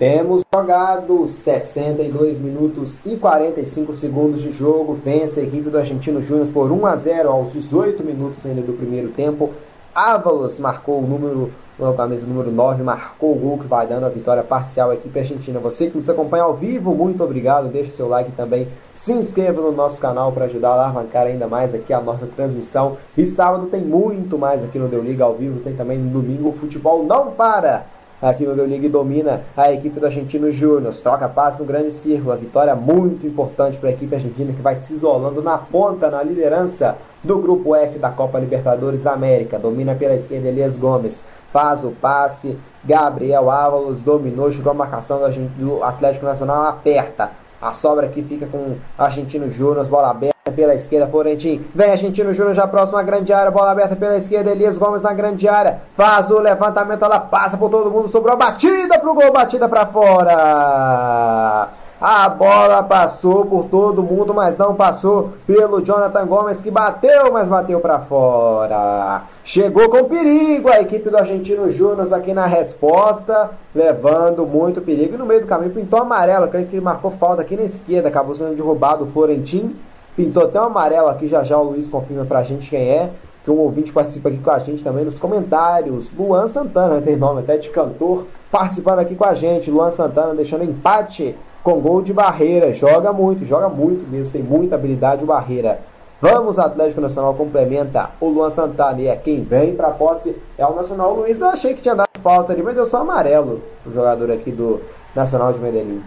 Speaker 1: Temos jogado 62 minutos e 45 segundos de jogo. Vence a equipe do Argentino Júnior por 1 a 0 aos 18 minutos ainda do primeiro tempo. Ávalos marcou o número a camisa número 9, marcou o gol que vai dando a vitória parcial à equipe argentina. Você que nos acompanha ao vivo, muito obrigado. Deixe seu like também. Se inscreva no nosso canal para ajudar a alavancar ainda mais aqui a nossa transmissão. E sábado tem muito mais aqui no Deu Liga ao vivo. Tem também no domingo o futebol não para aqui no Deu Liga domina a equipe do Argentino Júnior. Troca passe no grande círculo. A vitória muito importante para a equipe argentina que vai se isolando na ponta, na liderança do grupo F da Copa Libertadores da América. Domina pela esquerda Elias Gomes. Faz o passe. Gabriel Ávalos dominou, chegou a marcação do Atlético Nacional, aperta. A sobra aqui fica com o Argentino Júnior, bola aberta pela esquerda, Florentino. Vem Argentino Júnior já próximo à grande área, bola aberta pela esquerda, Elias Gomes na grande área. Faz o levantamento, ela passa por todo mundo, sobrou batida pro gol, batida para fora. A bola passou por todo mundo, mas não passou pelo Jonathan Gomes que bateu, mas bateu para fora. Chegou com perigo a equipe do Argentino Júnior aqui na resposta, levando muito perigo. E no meio do caminho pintou amarelo, creio que marcou falta aqui na esquerda, acabou sendo derrubado o Florentino. Pintou até um amarelo aqui, já já o Luiz confirma pra gente quem é. Que um ouvinte participa aqui com a gente também nos comentários. Luan Santana, tem nome até de cantor, participando aqui com a gente. Luan Santana deixando empate com gol de Barreira. Joga muito, joga muito mesmo, tem muita habilidade o Barreira. Vamos, Atlético Nacional complementa o Luan Santana e é quem vem para posse é o Nacional Luiz. Eu achei que tinha dado falta ali, mas deu só amarelo o jogador aqui do Nacional de Medellín.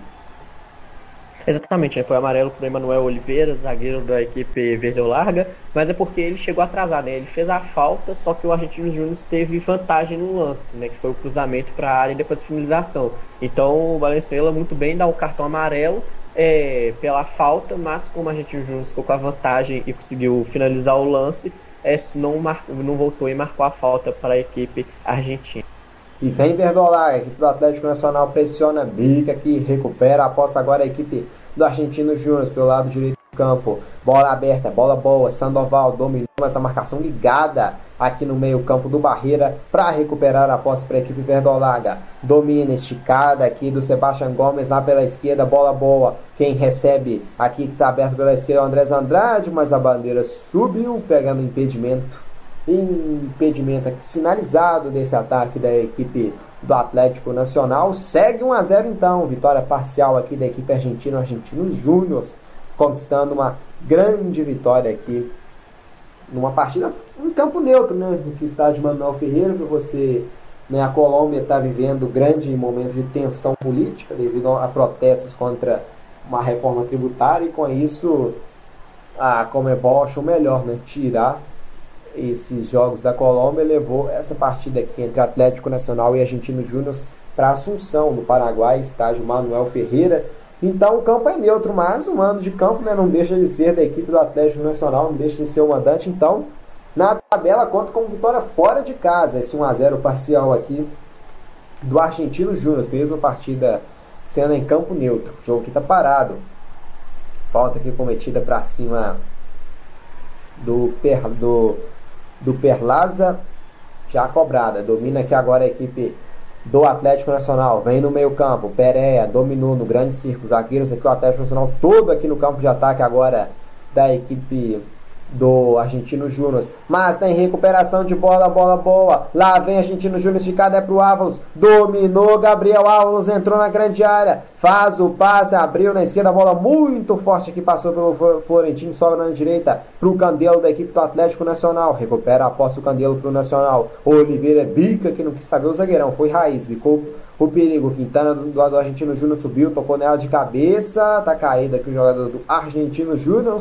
Speaker 2: Exatamente, né? foi amarelo para Emanuel Oliveira, zagueiro da equipe verde larga, mas é porque ele chegou atrasado, né? Ele fez a falta, só que o Argentino Júnior teve vantagem no lance, né? Que foi o cruzamento para a área e depois a finalização. Então o Valenzuela muito bem dá o cartão amarelo é, pela falta, mas como o Argentino Júnior ficou com a vantagem e conseguiu finalizar o lance, é, não, mar... não voltou e marcou a falta para a equipe argentina.
Speaker 1: E vem Verdolar, a equipe do Atlético Nacional pressiona, bica que recupera, após agora a equipe do Argentino Júnior pelo lado direito do campo. Bola aberta, bola boa, Sandoval dominou essa marcação ligada aqui no meio campo do Barreira para recuperar a posse para a equipe verdolaga. Domina, esticada aqui do Sebastião Gomes lá pela esquerda, bola boa. Quem recebe aqui que está aberto pela esquerda é o Andrés Andrade, mas a bandeira subiu, pegando impedimento impedimento sinalizado desse ataque da equipe do Atlético Nacional. Segue 1 a 0 então, vitória parcial aqui da equipe argentina, Argentinos Júnior, conquistando uma grande vitória aqui numa partida em campo neutro, né, que está de Manuel Ferreira, que você, né, a Colômbia está vivendo grande momento de tensão política devido a protestos contra uma reforma tributária e com isso a Comebol achou melhor, né, tirar esses jogos da Colômbia levou essa partida aqui entre Atlético Nacional e Argentino Júnior para Assunção, no Paraguai, estádio Manuel Ferreira. Então o campo é neutro, mas o mando de campo né, não deixa de ser da equipe do Atlético Nacional, não deixa de ser o mandante. Então, na tabela conta com vitória fora de casa, esse 1x0 parcial aqui do Argentino Júnior, mesma partida sendo em campo neutro. O jogo aqui está parado. Falta aqui cometida para cima do, do do Perlaza, já cobrada. Domina aqui agora a equipe do Atlético Nacional. Vem no meio campo. Pereira dominou no grande círculo. Zagueiros aqui, o Atlético Nacional todo aqui no campo de ataque agora da equipe do Argentino Júnior. Mas tem recuperação de bola, bola boa. Lá vem Argentino Júnior esticada é pro Ávalos. Dominou Gabriel Ávalos, entrou na grande área. Faz o passe, abriu na esquerda, bola muito forte que passou pelo Florentino, sobra na direita pro Candelo da equipe do Atlético Nacional. Recupera a posse o Candelo pro Nacional. Oliveira bica que não quis saber o zagueirão, foi raiz, bicou o perigo. Quintana do, do Argentino Júnior subiu, tocou nela de cabeça. Tá caído aqui o jogador do Argentino Júnior.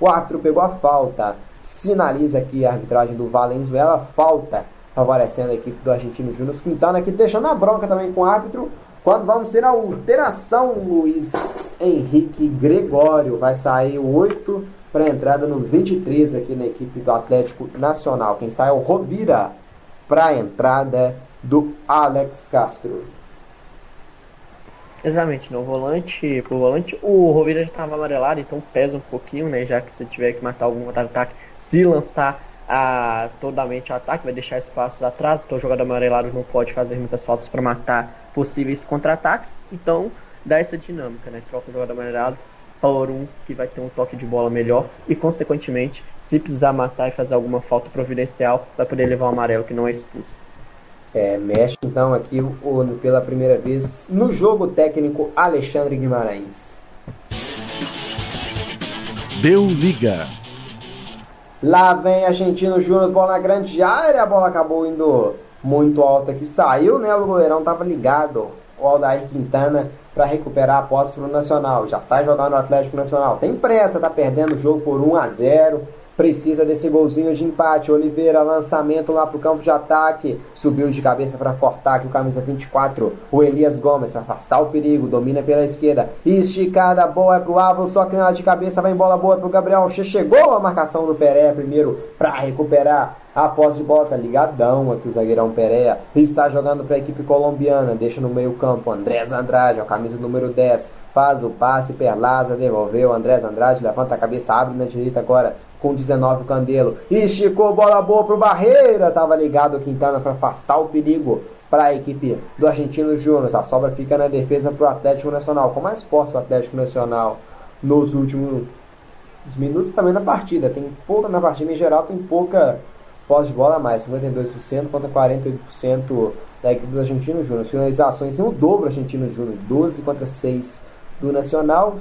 Speaker 1: O árbitro pegou a falta. Sinaliza aqui a arbitragem do Valenzuela. Falta favorecendo a equipe do Argentino Júnior. Quintana aqui deixando a bronca também com o árbitro. Quando vamos ter a alteração, Luiz Henrique Gregório vai sair o 8 para entrada no 23 aqui na equipe do Atlético Nacional. Quem sai é o Rovira para a entrada do Alex Castro.
Speaker 2: Exatamente, no volante, pro volante, o Rovira já estava amarelado, então pesa um pouquinho, né? Já que se tiver que matar algum ataque, se lançar a, totalmente o ataque, vai deixar espaços atrás, então o jogador amarelado não pode fazer muitas faltas para matar possíveis contra-ataques, então dá essa dinâmica, né? Troca o jogador amarelado por um que vai ter um toque de bola melhor e, consequentemente, se precisar matar e fazer alguma falta providencial, vai poder levar o amarelo que não é expulso.
Speaker 1: É, mexe então aqui o, pela primeira vez no jogo técnico Alexandre Guimarães.
Speaker 3: Deu liga.
Speaker 1: Lá vem Argentino Júnior, bola na grande área, a bola acabou indo muito alta que saiu, né? O goleirão tava ligado, o Aldair Quintana, para recuperar a posse pro Nacional. Já sai jogando no Atlético Nacional. Tem pressa, tá perdendo o jogo por 1 a 0 precisa desse golzinho de empate. Oliveira, lançamento lá pro campo de ataque. Subiu de cabeça para cortar aqui o camisa 24. O Elias Gomes, afastar o perigo, domina pela esquerda. Esticada boa pro Álvaro, só que na de cabeça vai em bola boa pro Gabriel. Chegou a marcação do Peré primeiro para recuperar a posse de bola, tá ligadão aqui o zagueirão Pereira. Está jogando para a equipe colombiana. Deixa no meio campo Andrés Andrade, a camisa número 10. Faz o passe, Perlaza devolveu. Andrés Andrade levanta a cabeça, abre na direita agora com 19 o Candelo. Esticou bola boa pro Barreira. Tava ligado o Quintana para afastar o perigo para a equipe do Argentino Júnior. A sobra fica na defesa pro Atlético Nacional. Com mais posse o Atlético Nacional nos últimos minutos também na partida. Tem pouca na partida em geral, tem pouca posse de bola a mais, 52% contra 48% da equipe do Argentino Júnior. Finalizações tem o dobro Argentino Júnior, 12 contra 6 do Nacional,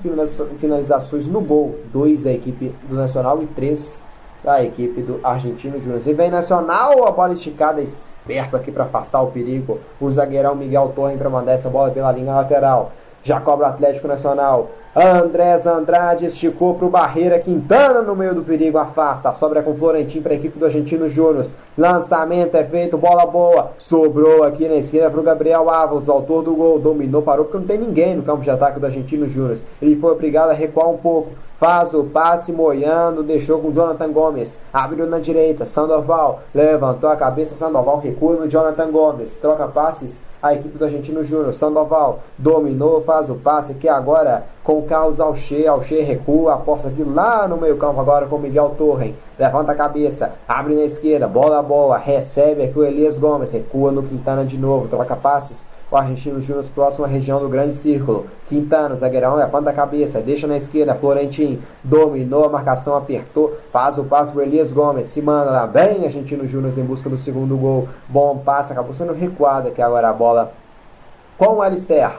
Speaker 1: finalizações no gol, dois da equipe do Nacional e três da equipe do Argentino Júnior. E vem Nacional, a bola esticada, esperto aqui para afastar o perigo. O zagueirão Miguel Torre para mandar essa bola pela linha lateral. Já cobra o Atlético Nacional. Andrés Andrade esticou para o Barreira. Quintana no meio do perigo afasta. Sobra com Florentim para a equipe do Argentino Júnior. Lançamento é feito, bola boa. Sobrou aqui na esquerda para o Gabriel Ávalos, autor do gol. Dominou, parou porque não tem ninguém no campo de ataque do Argentino Júnior. Ele foi obrigado a recuar um pouco. Faz o passe moiando, deixou com Jonathan Gomes. Abriu na direita, Sandoval. Levantou a cabeça, Sandoval recua no Jonathan Gomes. Troca passes a equipe do Argentino Júnior. Sandoval dominou, faz o passe aqui agora com Carlos Alche. Alche recua, aposta aqui lá no meio campo agora com Miguel Torren. Levanta a cabeça, abre na esquerda, bola boa, recebe aqui o Elias Gomes. Recua no Quintana de novo, troca passes o Argentino Júnior próximo à região do Grande Círculo. Quintana, zagueirão, levanta a cabeça, deixa na esquerda. Florentin dominou a marcação, apertou, faz o passo para Elias Gomes. Se manda lá bem, Argentino Júnior em busca do segundo gol. Bom passe, acabou sendo recuado aqui agora a bola com o Alister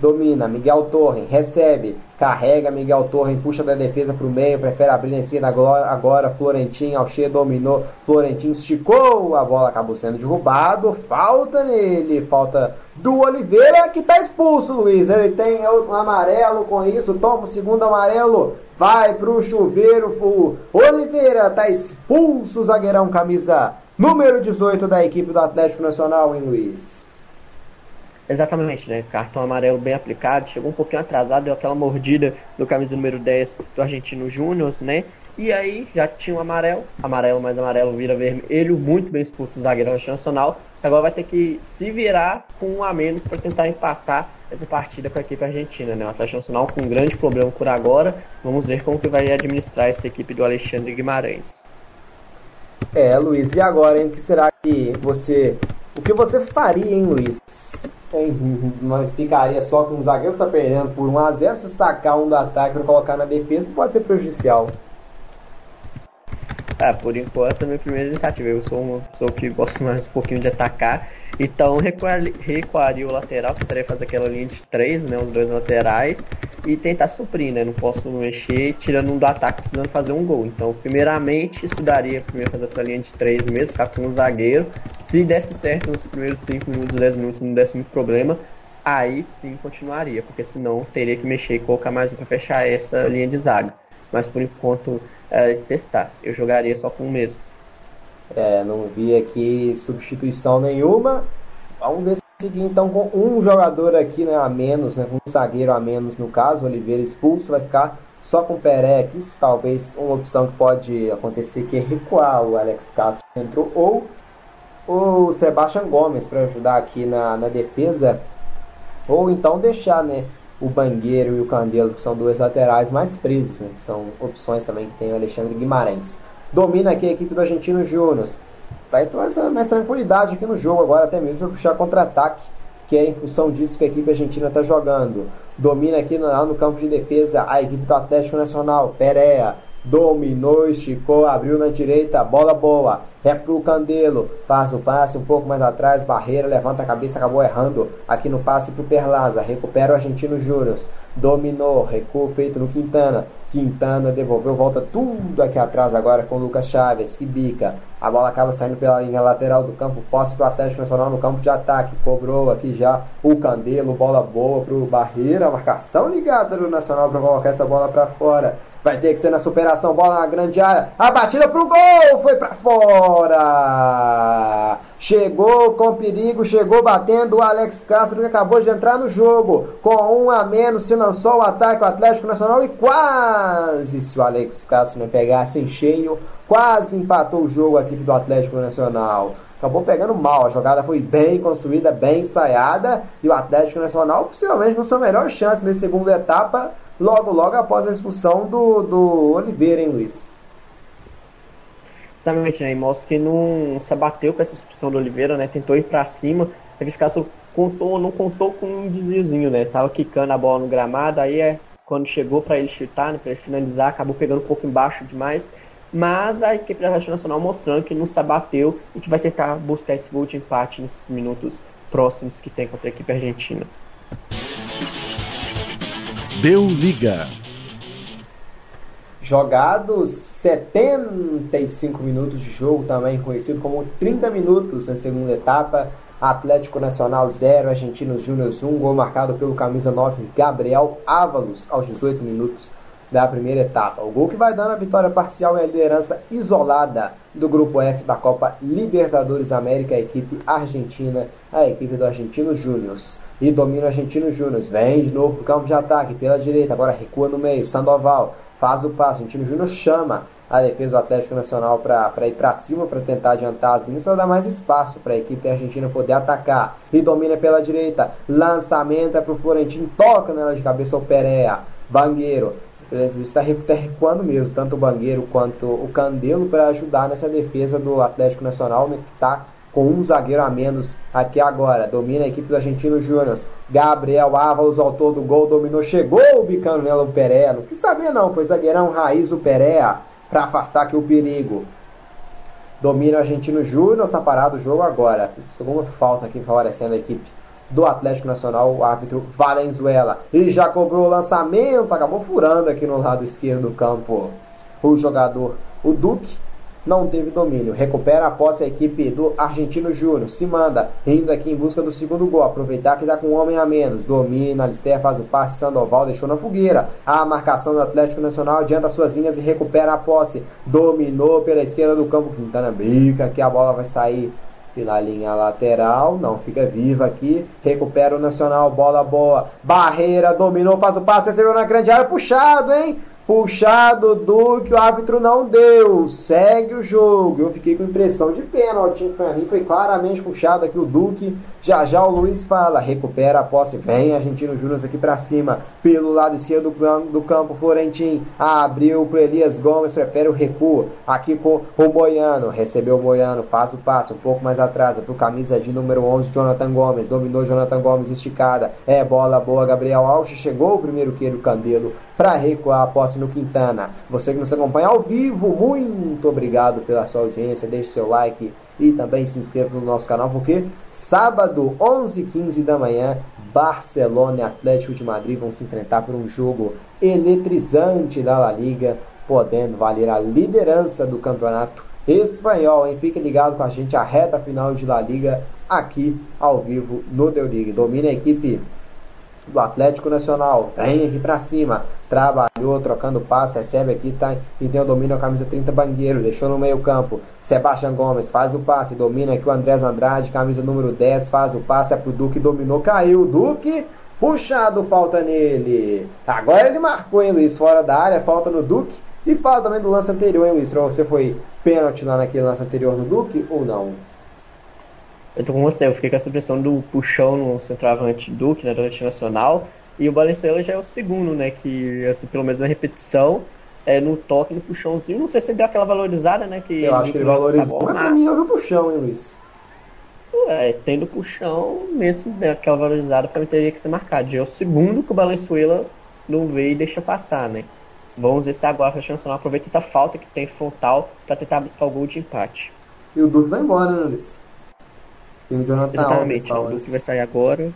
Speaker 1: domina, Miguel Torre, recebe, carrega Miguel Torre, puxa da defesa para o meio, prefere abrir na esquerda agora, agora Florentin, Alche dominou, Florentin esticou, a bola acabou sendo derrubado, falta nele, falta do Oliveira que está expulso, Luiz, ele tem um amarelo com isso, toma o segundo amarelo, vai para o chuveiro, o Oliveira está expulso, zagueirão camisa número 18 da equipe do Atlético Nacional, hein, Luiz?
Speaker 2: Exatamente, né? Cartão amarelo bem aplicado, chegou um pouquinho atrasado, deu aquela mordida do camisa número 10 do Argentino Júnior, né? E aí já tinha um amarelo, amarelo mais amarelo vira vermelho, muito bem expulso o zagueiro nacional. Agora vai ter que se virar com um a menos para tentar empatar essa partida com a equipe argentina, né? O Atlético Nacional com um grande problema por agora. Vamos ver como que vai administrar essa equipe do Alexandre Guimarães.
Speaker 1: É, Luiz, e agora, hein? O que será que você. O que você faria, hein, Luiz? Ficaria só com o zagueiro está perdendo por 1x0, se destacar um do ataque para colocar na defesa pode ser prejudicial.
Speaker 2: Ah, por enquanto, a minha primeira iniciativa. Eu sou uma pessoa que gosto mais um pouquinho de atacar. Então, recuaria o lateral, tentaria fazer aquela linha de três, né? Os dois laterais. E tentar suprir, né? Não posso mexer tirando um do ataque precisando fazer um gol. Então, primeiramente, estudaria primeiro fazer essa linha de três mesmo, ficar com um zagueiro. Se desse certo nos primeiros 5 minutos, 10 minutos, não desse muito problema, aí sim continuaria, porque senão teria que mexer e colocar mais um para fechar essa linha de zaga. Mas por enquanto, é, testar. Eu jogaria só com o mesmo.
Speaker 1: É, não vi aqui substituição nenhuma. Vamos ver seguir então com um jogador aqui né, a menos, né, um zagueiro a menos no caso, Oliveira expulso, vai ficar só com o Perex, talvez uma opção que pode acontecer que é recuar o Alex Castro entrou ou o Sebastian Gomes para ajudar aqui na, na defesa, ou então deixar né, o Bangueiro e o Candelo, que são dois laterais mais presos, né, são opções também que tem o Alexandre Guimarães. Domina aqui a equipe do Argentino Júnior. Tá entrando mais tranquilidade aqui no jogo agora, até mesmo para puxar contra-ataque que é em função disso que a equipe argentina está jogando. Domina aqui lá no campo de defesa a equipe do Atlético Nacional, Perea. Dominou, esticou, abriu na direita, bola boa. É pro Candelo, faz o passe um pouco mais atrás, barreira, levanta a cabeça, acabou errando. Aqui no passe pro Perlaza, recupera o Argentino Júnior. Dominou, recuo feito no Quintana. Quintana devolveu, volta tudo aqui atrás agora com o Lucas Chaves, que bica. A bola acaba saindo pela linha lateral do campo, posse para o Atlético Nacional no campo de ataque. Cobrou aqui já o Candelo, bola boa para o Barreira, marcação ligada do Nacional para colocar essa bola para fora. Vai ter que ser na superação, bola na grande área. A batida pro gol, foi para fora. Chegou com perigo, chegou batendo o Alex Castro que acabou de entrar no jogo. Com um a menos, se lançou o ataque o Atlético Nacional e quase, se o Alex Castro não pegasse em cheio, quase empatou o jogo aqui do Atlético Nacional acabou pegando mal. A jogada foi bem construída, bem ensaiada e o Atlético Nacional possivelmente com sua melhor chance nessa segunda etapa logo, logo após a expulsão do, do Oliveira, hein, Luiz?
Speaker 2: Exatamente, né? E mostra que não se abateu com essa expulsão do Oliveira, né? Tentou ir para cima. Esse caso contou, não contou com um desviozinho, né? Tava quicando a bola no gramado, aí é quando chegou para ele chutar, né, para ele finalizar, acabou pegando um pouco embaixo demais. Mas a equipe da Atlético Nacional mostrando que não se abateu e que vai tentar buscar esse gol de empate nesses minutos próximos que tem contra a equipe argentina.
Speaker 3: Deu liga.
Speaker 1: Jogados 75 minutos de jogo, também conhecido como 30 minutos na segunda etapa. Atlético Nacional 0, Argentinos Júnior 1, gol marcado pelo camisa 9 Gabriel Ávalos aos 18 minutos da primeira etapa. O gol que vai dando a vitória parcial e a liderança isolada do grupo F da Copa Libertadores América, a equipe argentina, a equipe do Argentino Júnior. E domina o Argentino Júnior. Vem de novo pro campo de ataque pela direita, agora recua no meio. Sandoval faz o passo. O Argentino Júnior chama a defesa do Atlético Nacional para ir para cima, para tentar adiantar as meninas, para dar mais espaço para a equipe argentina poder atacar. E domina pela direita. Lançamento é para o Florentino, toca nela de cabeça o Perea. Bangueiro está recuando mesmo, tanto o Bangueiro quanto o Candelo, para ajudar nessa defesa do Atlético Nacional, né, que está com um zagueiro a menos aqui agora. Domina a equipe do Argentino Júnior. Gabriel Ávalos, autor do gol, dominou, chegou o bicano nela o Perea. Não quis saber não, foi zagueirão raiz o Perea para afastar aqui o perigo. Domina o Argentino Júnior, está parado o jogo agora. Segunda falta aqui favorecendo a equipe do Atlético Nacional, o árbitro Valenzuela. E já cobrou o lançamento, acabou furando aqui no lado esquerdo do campo o jogador, o Duque. Não teve domínio. Recupera a posse a equipe do Argentino Júnior. Se manda, indo aqui em busca do segundo gol. Aproveitar que dá com um homem a menos. Domina, Alister faz o passe. Sandoval deixou na fogueira. A marcação do Atlético Nacional adianta suas linhas e recupera a posse. Dominou pela esquerda do campo. Quintana bica que a bola vai sair pela linha lateral, não fica viva aqui, recupera o Nacional, bola boa, Barreira dominou, faz o passe, recebeu na grande área, puxado, hein? Puxado do que o árbitro não deu. Segue o jogo. Eu fiquei com impressão de pênalti. Para mim foi claramente puxado aqui o Duque. Já já o Luiz fala. Recupera a posse. Vem Argentino Júnior aqui para cima. Pelo lado esquerdo do campo. Florentim abriu para Elias Gomes. Prefere o recuo. Aqui com o Boiano. Recebeu o Boiano. Faz o passe. Um pouco mais atrás. Para o camisa de número 11, Jonathan Gomes. Dominou Jonathan Gomes esticada. É bola boa. Gabriel Alves. Chegou o primeiro queiro Candelo para recuar a posse no Quintana. Você que nos acompanha ao vivo, muito obrigado pela sua audiência. Deixe seu like e também se inscreva no nosso canal, porque sábado, 11h15 da manhã, Barcelona e Atlético de Madrid vão se enfrentar por um jogo eletrizante da La Liga, podendo valer a liderança do campeonato espanhol. Hein? Fique ligado com a gente, a reta final de La Liga aqui ao vivo no Deu Liga. Domina a equipe do Atlético Nacional. Vem aqui pra cima. Trabalhou, trocando passe, recebe aqui, tá? Quem tem o domínio é a camisa 30 Bangueiro, deixou no meio campo. Sebastião Gomes faz o passe, domina aqui o Andrés Andrade, camisa número 10, faz o passe, é pro Duque, dominou, caiu. Duque, puxado, falta nele. Agora ele marcou, hein, Luiz, fora da área, falta no Duque. E fala também do lance anterior, hein, Luiz? Pra você foi pênalti lá naquele lance anterior no Duque ou não?
Speaker 2: Eu tô com você, eu fiquei com essa impressão do puxão no centroavante Duque, né, do Nacional. E o Valenzuela já é o segundo, né? Que, assim, pelo menos na repetição, é, no toque, no puxãozinho. Não sei se ele deu aquela valorizada, né? Que
Speaker 1: eu acho que ele valorizou. Mas pra mim houve o puxão, hein, Luiz?
Speaker 2: É, tendo puxão, mesmo né, aquela valorizada, pra mim teria que ser marcado. Já é o segundo que o Valenzuela não veio e deixa passar, né? Vamos ver se agora o Nacional aproveita essa falta que tem frontal para tentar buscar o gol de empate.
Speaker 1: E o Duque vai embora, né, Luiz?
Speaker 2: Tem o Jonathan Exatamente, Alves, o Duque vai sair agora.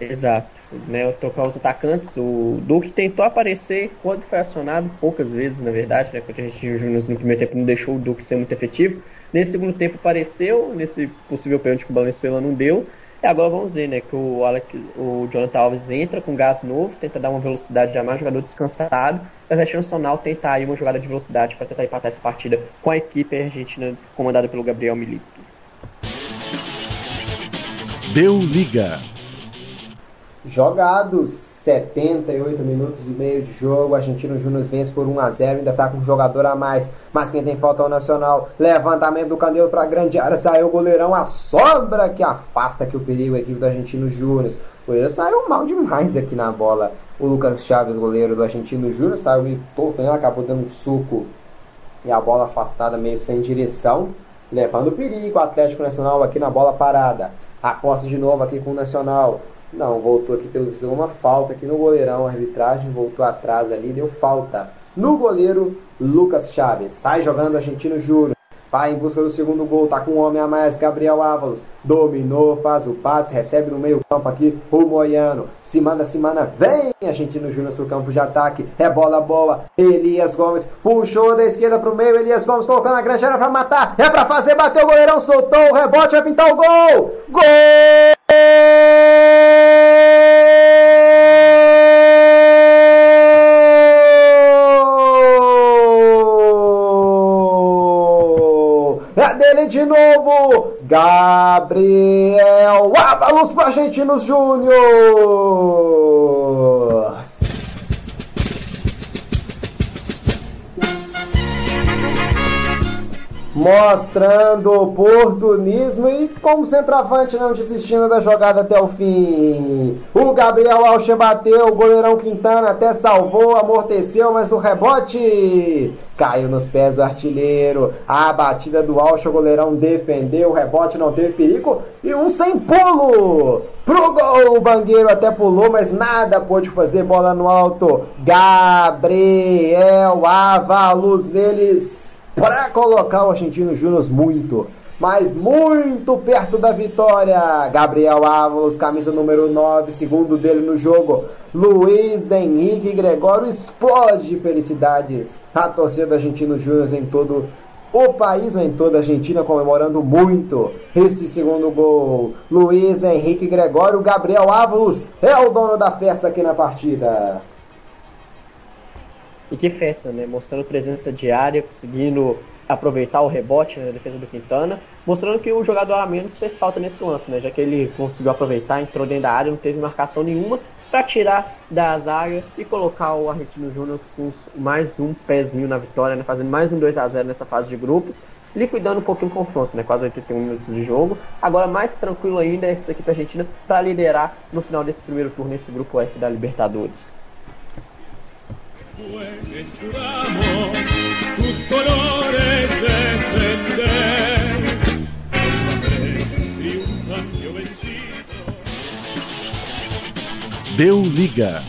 Speaker 2: Exato. Né, tocar os atacantes. O Duque tentou aparecer quando foi acionado, poucas vezes, na verdade, né? Porque a gente Júnior no primeiro tempo não deixou o Duque ser muito efetivo. Nesse segundo tempo apareceu, nesse possível pênalti que o Valenzuela não deu. E agora vamos ver, né? Que o, Alec, o Jonathan Alves entra com gás novo, tenta dar uma velocidade a mais, jogador descansado. O Nacional tentar aí uma jogada de velocidade para tentar empatar essa partida com a equipe argentina comandada pelo Gabriel Milito.
Speaker 3: Deu liga.
Speaker 1: Jogados 78 minutos e meio de jogo, Argentino Júnior vence por 1 a 0 ainda está com um jogador a mais, mas quem tem falta é o Nacional. Levantamento do Canelo para a grande área, saiu o goleirão, a sobra que afasta aqui o perigo, a equipe do Argentino Júnior. O goleiro saiu mal demais aqui na bola. O Lucas Chaves, goleiro do Argentino Júnior, saiu e torto, né? acabou dando um suco e a bola afastada meio sem direção, levando perigo o Atlético Nacional aqui na bola parada. A posse de novo aqui com o Nacional. Não, voltou aqui pelo visão uma falta aqui no goleirão. A arbitragem voltou atrás ali, deu falta no goleiro Lucas Chaves. Sai jogando Argentino Júnior. Vai em busca do segundo gol, tá com um homem a mais, Gabriel Ávalos. Dominou, faz o passe, recebe no meio campo aqui o Moiano. Se manda, se manda, vem Argentino Júnior pro campo de ataque. É bola boa. Elias Gomes puxou da esquerda pro meio. Elias Gomes colocando a grande área pra matar. É pra fazer, bateu o goleirão, soltou o rebote, vai pintar o gol. Gol! Dele de novo. Gabriel Ábalos para Argentinos Júnior. Mostrando oportunismo e como centroavante não desistindo da jogada até o fim. O Gabriel Alche bateu, o goleirão Quintana até salvou, amorteceu, mas o rebote caiu nos pés do artilheiro. A batida do Alche, o goleirão defendeu, o rebote não teve perigo e um sem pulo. Pro gol, o Bangueiro até pulou, mas nada pôde fazer bola no alto. Gabriel Avalos deles para colocar o Argentino Júnior muito, mas muito perto da vitória. Gabriel Ávalos, camisa número 9, segundo dele no jogo. Luiz Henrique Gregório explode de felicidades. A torcida do Argentino Júnior em todo o país ou em toda a Argentina comemorando muito esse segundo gol. Luiz Henrique Gregório, Gabriel Ávalos é o dono da festa aqui na partida.
Speaker 2: E que festa, né? Mostrando presença diária, conseguindo aproveitar o rebote na defesa do Quintana, mostrando que o jogador a menos fez falta nesse lance, né? Já que ele conseguiu aproveitar, entrou dentro da área, não teve marcação nenhuma para tirar da zaga e colocar o Argentino Júnior com mais um pezinho na vitória, né? Fazendo mais um 2 a 0 nessa fase de grupos, liquidando um pouquinho o confronto, né? Quase 81 minutos de jogo. Agora mais tranquilo ainda essa equipe argentina para liderar no final desse primeiro turno nesse grupo F da Libertadores.
Speaker 3: Deu liga.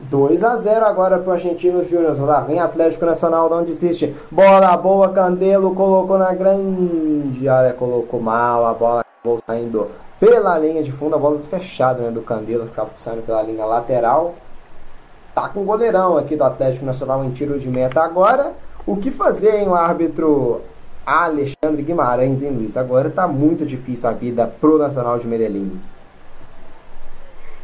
Speaker 1: 2 a 0 agora pro Argentino Júnior. Lá vem Atlético Nacional, não desiste. Bola boa, Candelo colocou na grande área, colocou mal. A bola acabou saindo pela linha de fundo. A bola fechada né, do Candelo, que estava saindo pela linha lateral tá com o goleirão aqui do Atlético Nacional em tiro de meta agora. O que fazer, hein, o árbitro Alexandre Guimarães, hein, Luiz? Agora tá muito difícil a vida pro Nacional de Medellín.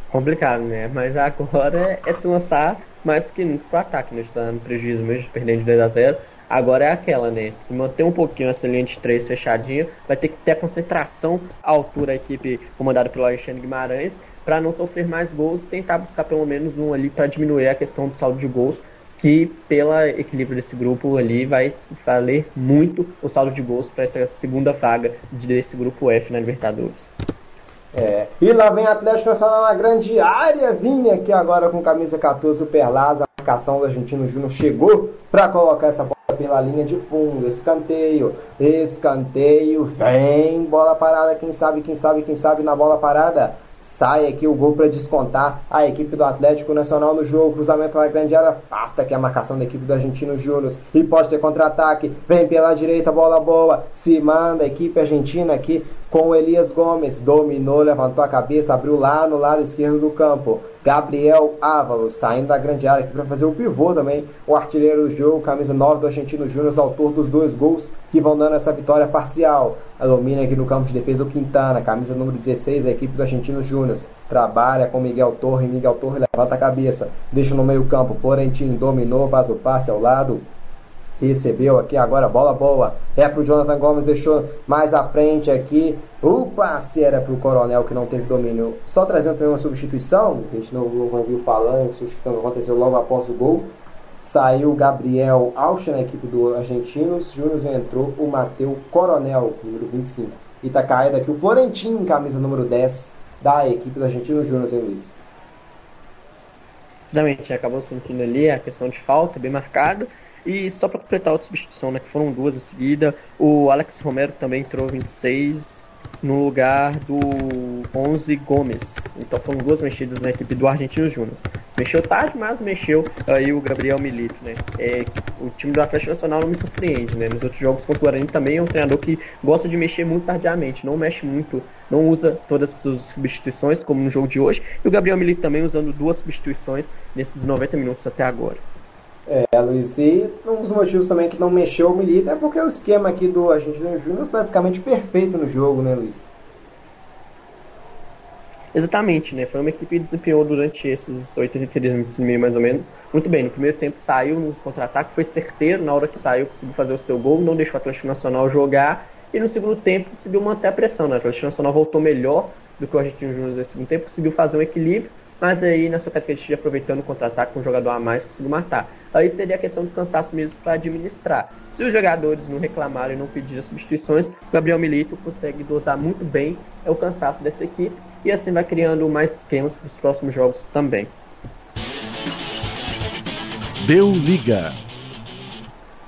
Speaker 2: complicado, né? Mas agora é se lançar mais do que nunca pro ataque, né? Está no prejuízo mesmo, perdendo de 2 a 0 Agora é aquela, né? Se manter um pouquinho essa linha de três fechadinha, vai ter que ter a concentração à altura da equipe comandada pelo Alexandre Guimarães para não sofrer mais gols e tentar buscar pelo menos um ali para diminuir a questão do saldo de gols, que pelo equilíbrio desse grupo ali vai valer muito o saldo de gols para essa segunda vaga desse grupo F na Libertadores.
Speaker 1: É. E lá vem Atlético Nacional na grande área, vinha aqui agora com camisa 14, o Perlaz, a marcação do Argentino Júnior chegou para colocar essa bola pela linha de fundo, escanteio, escanteio, vem, bola parada, quem sabe, quem sabe, quem sabe na bola parada. Sai aqui o gol para descontar a equipe do Atlético Nacional no jogo. Cruzamento na grande área. Afasta aqui a marcação da equipe do Argentino Júnior. E pode ter contra-ataque. Vem pela direita, bola boa. Se manda a equipe argentina aqui com Elias Gomes. Dominou, levantou a cabeça, abriu lá no lado esquerdo do campo. Gabriel Ávalos saindo da grande área aqui para fazer o pivô também. O artilheiro do jogo, camisa 9 do Argentino Júnior, autor dos dois gols que vão dando essa vitória parcial. A domina aqui no campo de defesa o Quintana, camisa número 16 da equipe do Argentino Júnior. Trabalha com Miguel Torre. Miguel Torre levanta a cabeça, deixa no meio campo. Florentino dominou, faz o passe ao lado recebeu aqui agora, bola boa, é pro Jonathan Gomes, deixou mais à frente aqui, o passe era pro Coronel que não teve domínio, só trazendo também uma substituição, a gente não ouviu falando, substituição aconteceu logo após o gol, saiu o Gabriel Alcha na equipe do Argentinos, Júnior entrou o Mateu Coronel, número 25, e tá caído aqui o Florentino, camisa número 10 da equipe do Argentinos Júnior, em Luiz.
Speaker 2: Exatamente, acabou sentindo ali a questão de falta, bem marcado, e só para completar a outra substituição, né, que foram duas em seguida, o Alex Romero também entrou 26 no lugar do 11 Gomes. Então foram duas mexidas na equipe do Argentino Júnior. Mexeu tarde, mas mexeu aí o Gabriel Milito, né? É, o time do Atlético Nacional não me surpreende, né? Nos outros jogos contra o Guarani também é um treinador que gosta de mexer muito tardiamente, não mexe muito, não usa todas as suas substituições, como no jogo de hoje. E o Gabriel Milito também usando duas substituições nesses 90 minutos até agora.
Speaker 1: É, Luiz, e um dos motivos também que não mexeu o Milito é porque o esquema aqui do Argentino Júnior é basicamente perfeito no jogo, né, Luiz?
Speaker 2: Exatamente, né? Foi uma equipe que desempenhou durante esses 83 minutos e meio, mais ou menos, muito bem. No primeiro tempo saiu no contra-ataque, foi certeiro, na hora que saiu conseguiu fazer o seu gol, não deixou o Atlético Nacional jogar, e no segundo tempo conseguiu manter a pressão, né? O Atlético Nacional voltou melhor do que o Argentino Júnior no segundo tempo, conseguiu fazer um equilíbrio, mas aí nessa característica aproveitando o contra-ataque com um jogador a mais conseguiu matar. Aí seria a questão do cansaço mesmo para administrar. Se os jogadores não reclamarem e não pedirem substituições, Gabriel Milito consegue dosar muito bem o cansaço dessa equipe e assim vai criando mais esquemas para os próximos jogos também.
Speaker 3: Deu liga.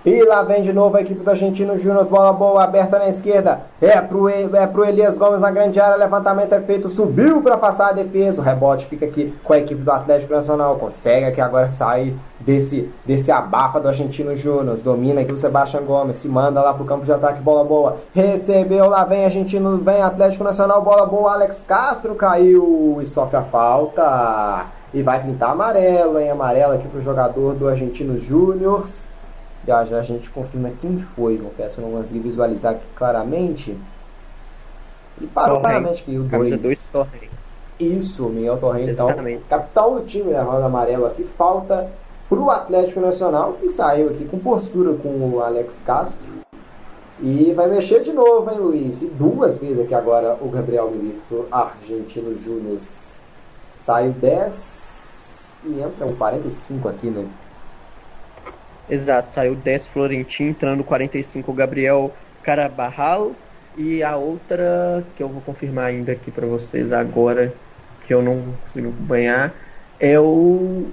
Speaker 1: E lá vem de novo a equipe do Argentino Júnior, bola boa, aberta na esquerda. É pro, é pro Elias Gomes na grande área, levantamento é feito, subiu para afastar a defesa. O rebote fica aqui com a equipe do Atlético Nacional. Consegue aqui agora sair desse, desse abafa do Argentino Júnior. Domina aqui o Sebastião Gomes, se manda lá pro campo de ataque, bola boa. Recebeu, lá vem Argentino, vem Atlético Nacional, bola boa. Alex Castro caiu e sofre a falta. E vai pintar amarelo, hein? Amarelo aqui pro jogador do Argentino Júnior. Já já a gente confirma quem foi. Confesso, não consegui visualizar aqui claramente. Ele parou claramente aqui o 2. Isso, Miguel Torrent, então, capitão do time da roda amarela aqui. Falta pro Atlético Nacional, que saiu aqui com postura com o Alex Castro. E vai mexer de novo, hein, Luiz? E duas vezes aqui agora o Gabriel Milito Argentino Júnior. Saiu 10 e entra um 45 aqui, né?
Speaker 2: Exato, saiu 10 Florentino, entrando 45 o Gabriel Carabarral e a outra que eu vou confirmar ainda aqui para vocês agora, que eu não consigo acompanhar, é o.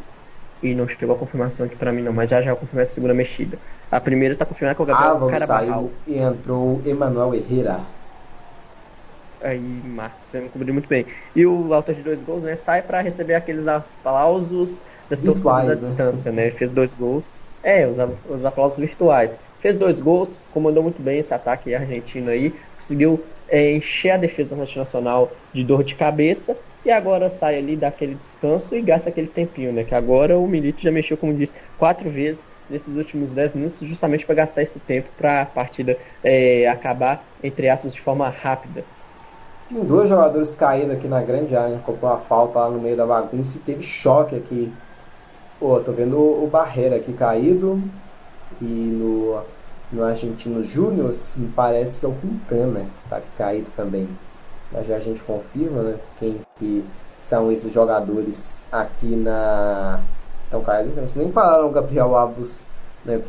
Speaker 2: E não chegou a confirmação aqui para mim não, mas já já eu confirmei a segunda mexida. A primeira tá confirmada com o Gabriel
Speaker 1: Álvaro
Speaker 2: Carabarral.
Speaker 1: e entrou Emanuel Herrera.
Speaker 2: Aí, Marcos, você me cobriu muito bem. E o autor de dois gols, né, sai para receber aqueles aplausos das torcidas à
Speaker 1: né?
Speaker 2: distância, né? Fez dois gols. É, os, os aplausos virtuais. Fez dois gols, comandou muito bem esse ataque argentino aí, conseguiu é, encher a defesa Nacional de dor de cabeça e agora sai ali, dá aquele descanso e gasta aquele tempinho, né? Que agora o Milito já mexeu, como disse, quatro vezes nesses últimos 10 minutos, justamente para gastar esse tempo para a partida é, acabar, entre aspas, de forma rápida.
Speaker 1: Tem dois jogadores caídos aqui na grande área, né? comprou uma falta lá no meio da bagunça e teve choque aqui. Pô, tô vendo o Barreira aqui caído e no, no Argentino Júnior me parece que é o Quintana que tá aqui caído também. Mas já a gente confirma, né? Quem que são esses jogadores aqui na. Então, caídos. Vocês nem falaram o Gabriel Abus, né?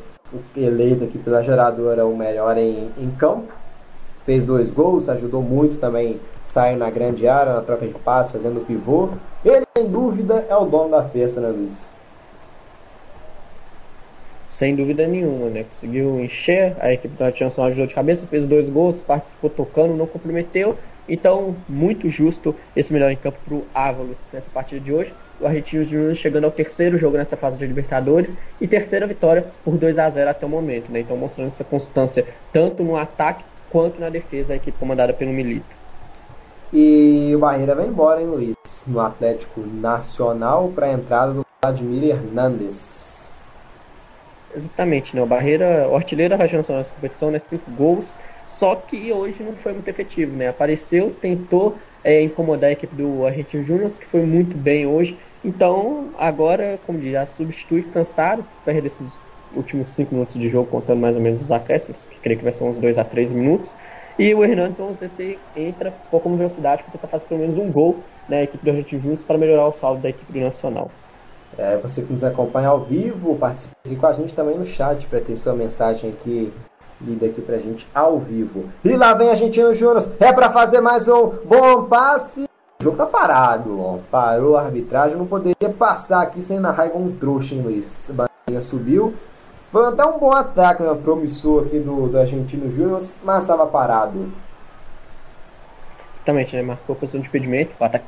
Speaker 1: Eleito aqui pela geradora o melhor em, em campo fez dois gols, ajudou muito também, saiu na grande área, na troca de passes, fazendo pivô. Ele, sem dúvida, é o dono da festa, né, Luiz?
Speaker 2: Sem dúvida nenhuma, né? Conseguiu encher, a equipe do Nacional ajudou de cabeça, fez dois gols, participou tocando, não comprometeu. Então, muito justo esse melhor em campo para o Ávalos nessa partida de hoje. O Argentino Júnior chegando ao terceiro jogo nessa fase de Libertadores e terceira vitória por 2 a 0 até o momento. Né? Então, mostrando essa constância tanto no ataque quanto na defesa, a equipe comandada pelo Milito.
Speaker 1: E o Barreira vai embora, hein, Luiz? No Atlético Nacional para a entrada do Vladimir Hernandes.
Speaker 2: Exatamente, né? O Barreira, o artilheiro da nacional dessa competição, né? Cinco gols, só que hoje não foi muito efetivo, né? Apareceu, tentou é, incomodar a equipe do Argentino Júnior, que foi muito bem hoje. Então, agora, como diz, já substitui cansado, perde esses últimos 5 minutos de jogo, contando mais ou menos os acréscimos, que creio que vai ser uns 2 a 3 minutos. E o Hernandes, vamos ver se entra com velocidade para tentar fazer pelo menos um gol na né, equipe do Argentino Júnior para melhorar o saldo da equipe do Nacional.
Speaker 1: É, você que nos acompanha ao vivo, participe aqui com a gente também no chat para ter sua mensagem aqui lida aqui pra gente ao vivo. E lá vem Argentino Júnior, é para fazer mais um bom passe. O jogo tá parado, ó. parou a arbitragem, não poderia passar aqui sem narrar igual um trouxa, hein, Luiz? A subiu, foi até um bom ataque né, promissor aqui do, do Argentino Júnior, mas estava parado.
Speaker 2: Exatamente, né? Marcou a posição de impedimento, o ataque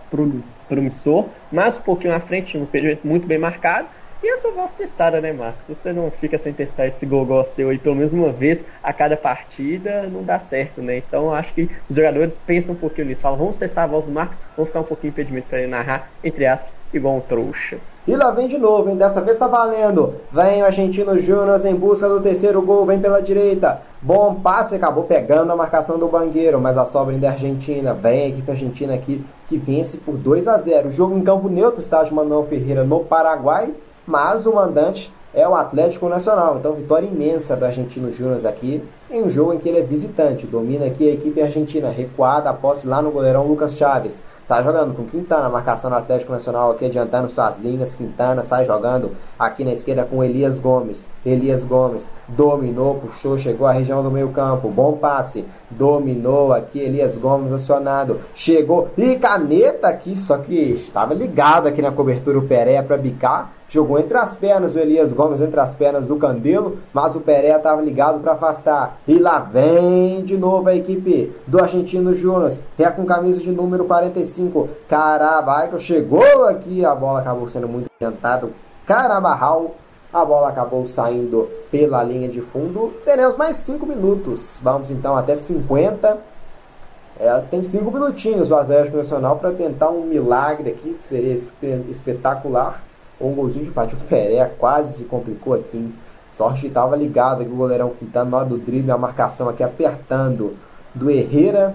Speaker 2: promissor, mas um pouquinho à frente, um impedimento muito bem marcado. E só gosto testada, né, Marcos? Você não fica sem testar esse gol seu aí pelo menos uma vez a cada partida, não dá certo, né? Então acho que os jogadores pensam um pouquinho nisso. Falam, vamos testar a voz do Marcos, vamos ficar um pouquinho impedimento para ele narrar, entre aspas, igual um trouxa.
Speaker 1: E lá vem de novo, hein? Dessa vez tá valendo. Vem o Argentino Júnior em busca do terceiro gol, vem pela direita. Bom passe, acabou pegando a marcação do Bangueiro, mas a sobra ainda é Argentina. Vem a equipe argentina aqui que vence por 2 a 0. O jogo em campo neutro, estádio Manuel Ferreira no Paraguai, mas o mandante é o Atlético Nacional. Então, vitória imensa do Argentino Júnior aqui em um jogo em que ele é visitante. Domina aqui a equipe argentina, recuada a posse lá no goleirão Lucas Chaves. Sai jogando com Quintana, marcação do Atlético Nacional aqui adiantando suas linhas. Quintana sai jogando aqui na esquerda com Elias Gomes. Elias Gomes dominou, puxou, chegou à região do meio campo. Bom passe, dominou aqui. Elias Gomes acionado, chegou e caneta aqui, só que estava ligado aqui na cobertura o Pereira para bicar. Jogou entre as pernas o Elias Gomes, entre as pernas do Candelo, mas o Pereira estava ligado para afastar. E lá vem de novo a equipe do Argentino Júnior, é com camisa de número 45. Carabaco chegou aqui, a bola acabou sendo muito adiantado. Carabarral, a bola acabou saindo pela linha de fundo. Teremos mais 5 minutos. Vamos então até 50. É, tem 5 minutinhos o Atlético Nacional para tentar um milagre aqui, que seria espetacular um golzinho de empate. O Pereira quase se complicou aqui. Hein? Sorte estava ligado aqui o goleirão Quintana na hora do drible, a marcação aqui apertando do Herrera.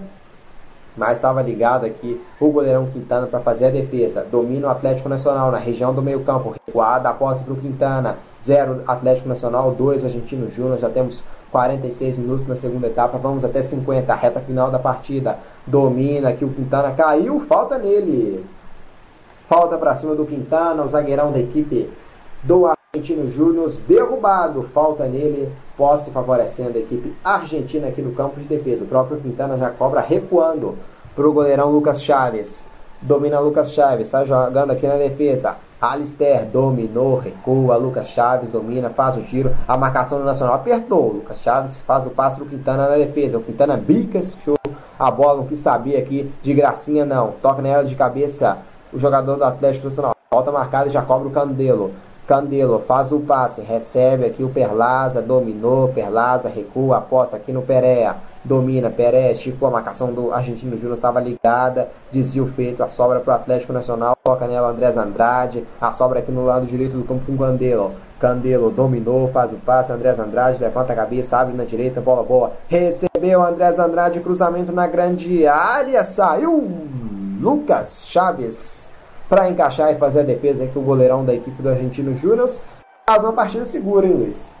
Speaker 1: Mas estava ligado aqui o goleirão Quintana para fazer a defesa. Domina o Atlético Nacional na região do meio-campo. Recuada a posse para o Quintana. 0 Atlético Nacional, 2 Argentino Júnior. Já temos 46 minutos na segunda etapa. Vamos até 50, reta final da partida. Domina aqui o Quintana. Caiu, falta nele. Falta para cima do Quintana, o zagueirão da equipe do Argentino Júnior, derrubado. Falta nele, posse favorecendo a equipe argentina aqui no campo de defesa. O próprio Quintana já cobra recuando para o goleirão Lucas Chaves. Domina Lucas Chaves, está jogando aqui na defesa. Alister dominou, recua. Lucas Chaves domina, faz o giro. A marcação do Nacional apertou. Lucas Chaves faz o passo do Quintana na defesa. O Quintana bica esse show. A bola não quis saber aqui de gracinha, não. Toca nela de cabeça o jogador do Atlético Nacional. Volta marcada e já cobra o Candelo. Candelo faz o passe, recebe aqui o Perlaza, dominou, Perlaza recua, aposta aqui no Pereira, domina, Pereira, esticou a marcação do Argentino Júnior, estava ligada, desvio feito, a sobra para o Atlético Nacional, toca nela Andrés Andrade, a sobra aqui no lado direito do campo com Candelo, Candelo dominou, faz o passe, Andrés Andrade levanta a cabeça, abre na direita, bola boa, recebeu Andrés Andrade, cruzamento na grande área, saiu Lucas Chaves para encaixar e fazer a defesa aqui o goleirão da equipe do Argentino Júnior. Faz uma partida segura, hein, Luiz?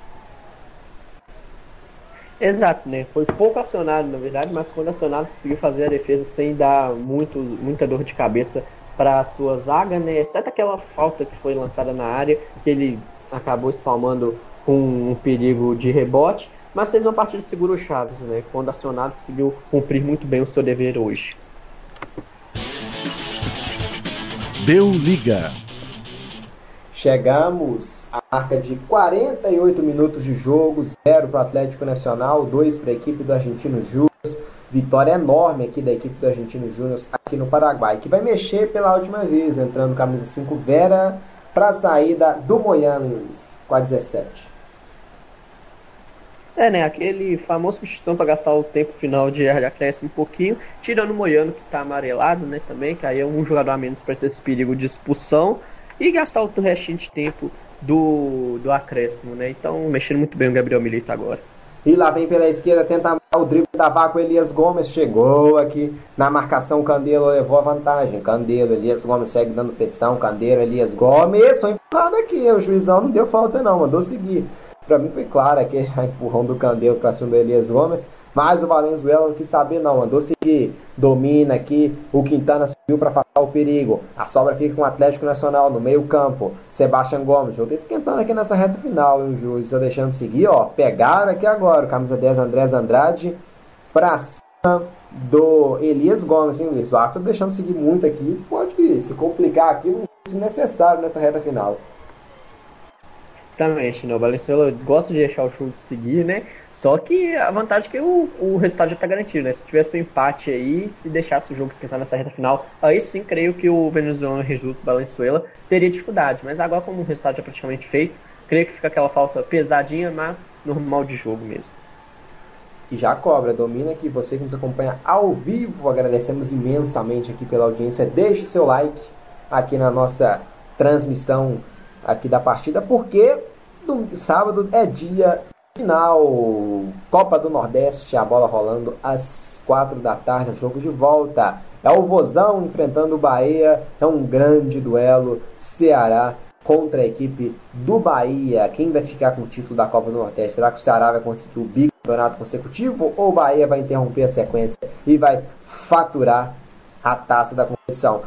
Speaker 2: Exato, né? Foi pouco acionado, na verdade, mas quando acionado conseguiu fazer a defesa sem dar muito, muita dor de cabeça para a sua zaga, né? Exceto aquela falta que foi lançada na área, que ele acabou espalmando com um perigo de rebote, mas fez uma partida segura o Chaves, né? Quando acionado conseguiu cumprir muito bem o seu dever hoje.
Speaker 3: Deu liga.
Speaker 1: Chegamos à marca de 48 minutos de jogo, 0 para o Atlético Nacional, 2 para a equipe do Argentino Júnior. Vitória enorme aqui da equipe do Argentino Júnior aqui no Paraguai, que vai mexer pela última vez, entrando camisa 5 Vera para a saída do Moiano, Luiz, com a 17.
Speaker 2: É, né? Aquele famoso substituição para gastar o tempo final de acréscimo um pouquinho, tirando o Moiano que está amarelado, né? Também, que aí é um jogador a menos para ter esse perigo de expulsão e gastar o restinho de tempo do, do acréscimo, né? Então, mexendo muito bem o Gabriel Milito agora.
Speaker 1: E lá vem pela esquerda, tenta o drible da Vaco, Elias Gomes chegou aqui na marcação, Candelo levou a vantagem. Candelo, Elias Gomes segue dando pressão, Candelo, Elias Gomes, só empurrado aqui, o juizão não deu falta não, mandou seguir. Para mim foi claro a empurrão do Candelo para cima do Elias Gomes. Mas o Valenzuela não quis saber não, mandou seguir, domina aqui, o Quintana subiu para afastar o perigo, a sobra fica com o Atlético Nacional no meio campo, Sebastião Gomes, jogo tá esquentando aqui nessa reta final, e o juiz está deixando seguir, ó, pegaram aqui agora, camisa 10 Andrés Andrade, para cima do Elias Gomes, hein, Luiz? O árbitro tá deixando seguir muito aqui, pode se complicar aqui, não é necessário nessa reta final.
Speaker 2: Exatamente, né? O Valenzuela gosta de deixar o chute seguir, né? Só que a vantagem é que o, o resultado já está garantido, né? Se tivesse um empate aí, se deixasse o jogo esquentar nessa reta final, aí sim creio que o venezuelano Jesus Valenzuela teria dificuldade. Mas agora, como o resultado já é praticamente feito, creio que fica aquela falta pesadinha, mas normal de jogo mesmo.
Speaker 1: E já cobra, domina aqui você que nos acompanha ao vivo. Agradecemos imensamente aqui pela audiência. Deixe seu like aqui na nossa transmissão aqui da partida, porque do, sábado é dia final. Copa do Nordeste, a bola rolando às quatro da tarde, o jogo de volta. É o Vozão enfrentando o Bahia. É um grande duelo. Ceará contra a equipe do Bahia. Quem vai ficar com o título da Copa do Nordeste? Será que o Ceará vai conseguir o bicampeonato consecutivo ou o Bahia vai interromper a sequência e vai faturar a taça da competição.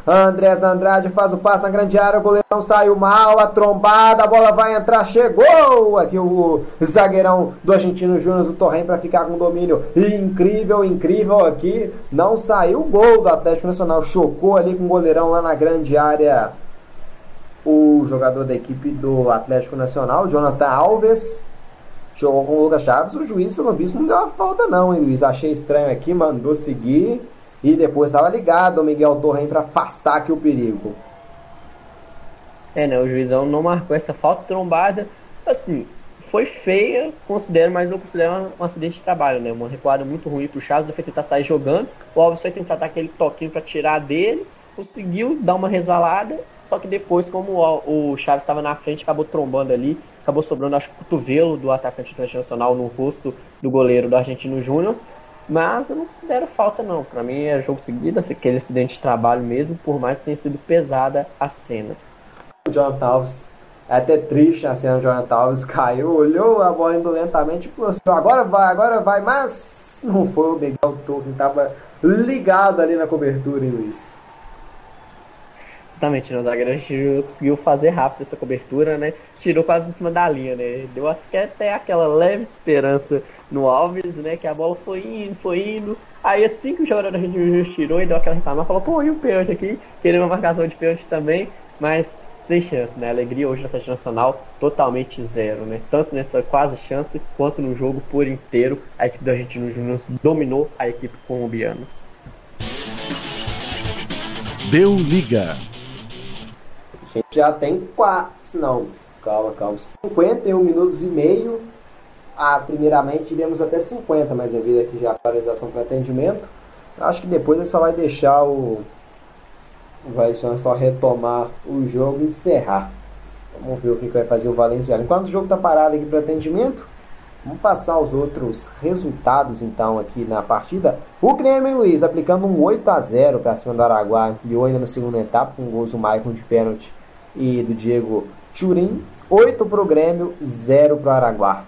Speaker 1: Andrés Andrade faz o passe na grande área, o goleirão saiu mal, a trombada, a bola vai entrar, chegou aqui o zagueirão do Argentino Júnior do Torrem para ficar com domínio. Incrível, incrível aqui, não saiu o gol do Atlético Nacional, chocou ali com o goleirão lá na grande área. O jogador da equipe do Atlético Nacional, Jonathan Alves, jogou com o Lucas Chaves. O juiz, pelo visto, não deu uma falta, não, hein, Luiz? Achei estranho aqui, mandou seguir. E depois estava ligado o Miguel Torren para afastar aqui o perigo.
Speaker 2: É, né? O juizão não marcou essa falta trombada. Assim, foi feia, considero, mas eu considero um acidente de trabalho, né? Uma recuada muito ruim pro Chaves, foi tentar sair jogando. O Alves foi tentar dar aquele toquinho para tirar dele, conseguiu dar uma resvalada, só que depois, como o Chaves estava na frente, acabou trombando ali, acabou sobrando, acho que o cotovelo do atacante internacional no rosto do goleiro do Argentino Júnior. Mas eu não considero falta, não. Para mim é jogo seguido, aquele acidente de trabalho mesmo, por mais que tenha sido pesada a cena.
Speaker 1: O Jonathan Alves, é até triste a cena. O Jonathan Alves caiu, olhou a bola indo lentamente e falou assim: agora vai, agora vai. Mas não foi o Miguel Torre, estava ligado ali na cobertura, hein, Luiz?
Speaker 2: Exatamente, né? o zagueiro conseguiu fazer rápido essa cobertura, né? Tirou quase em cima da linha, né? Deu até, até aquela leve esperança no Alves, né? Que a bola foi indo, foi indo. Aí assim que o jogador da Rede tirou e deu aquela reclamada, falou, pô, e o pênalti aqui? Querendo uma marcação de pênalti também, mas sem chance, né? A alegria hoje na Atlético Nacional totalmente zero, né? Tanto nessa quase chance quanto no jogo por inteiro, a equipe do Argentino Júnior dominou a equipe colombiana.
Speaker 3: Deu liga
Speaker 1: gente já tem quatro, não, calma, calma, 51 minutos e meio. Ah, primeiramente iremos até 50, mas devido aqui já a atualização para atendimento, acho que depois ele só vai deixar o. Vai só retomar o jogo e encerrar. Vamos ver o que vai fazer o Valenzuela. Enquanto o jogo está parado aqui para atendimento, Vamos passar os outros resultados então aqui na partida. O Grêmio, hein, Luiz, aplicando um 8 a 0 para cima do Araguá, ampliou ainda no segundo etapa com gols do Maicon de pênalti e do Diego Turim. 8 para o Grêmio, 0 para o Araguá.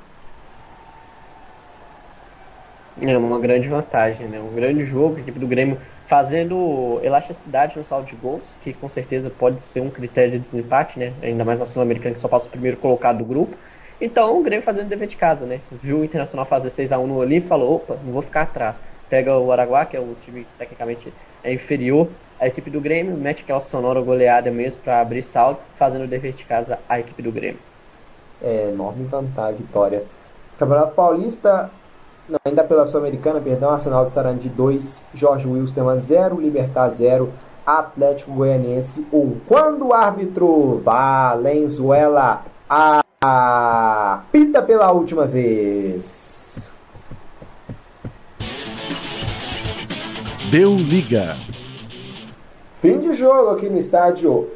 Speaker 2: É uma grande vantagem, né? Um grande jogo, a equipe do Grêmio fazendo elasticidade no saldo de gols, que com certeza pode ser um critério de desempate, né? Ainda mais na Sul-Americana que só passa o primeiro colocado do grupo. Então o Grêmio fazendo dever de casa, né? Viu o Internacional fazer 6 a 1 no Olímpico e falou, opa, não vou ficar atrás. Pega o Araguá, que é o time tecnicamente é inferior à equipe do Grêmio, mete aquela sonora goleada mesmo para abrir saldo, fazendo o dever de casa a equipe do Grêmio.
Speaker 1: É, enorme vantagem, vitória. Campeonato Paulista, não, ainda pela Sul-Americana, perdão, Arsenal de Sarandi 2, Jorge Wilstermann 0, Libertar 0, Atlético Goianiense 1. Quando o árbitro Valenzuela apita pela última vez.
Speaker 3: Deu liga.
Speaker 1: Fim de jogo aqui no estádio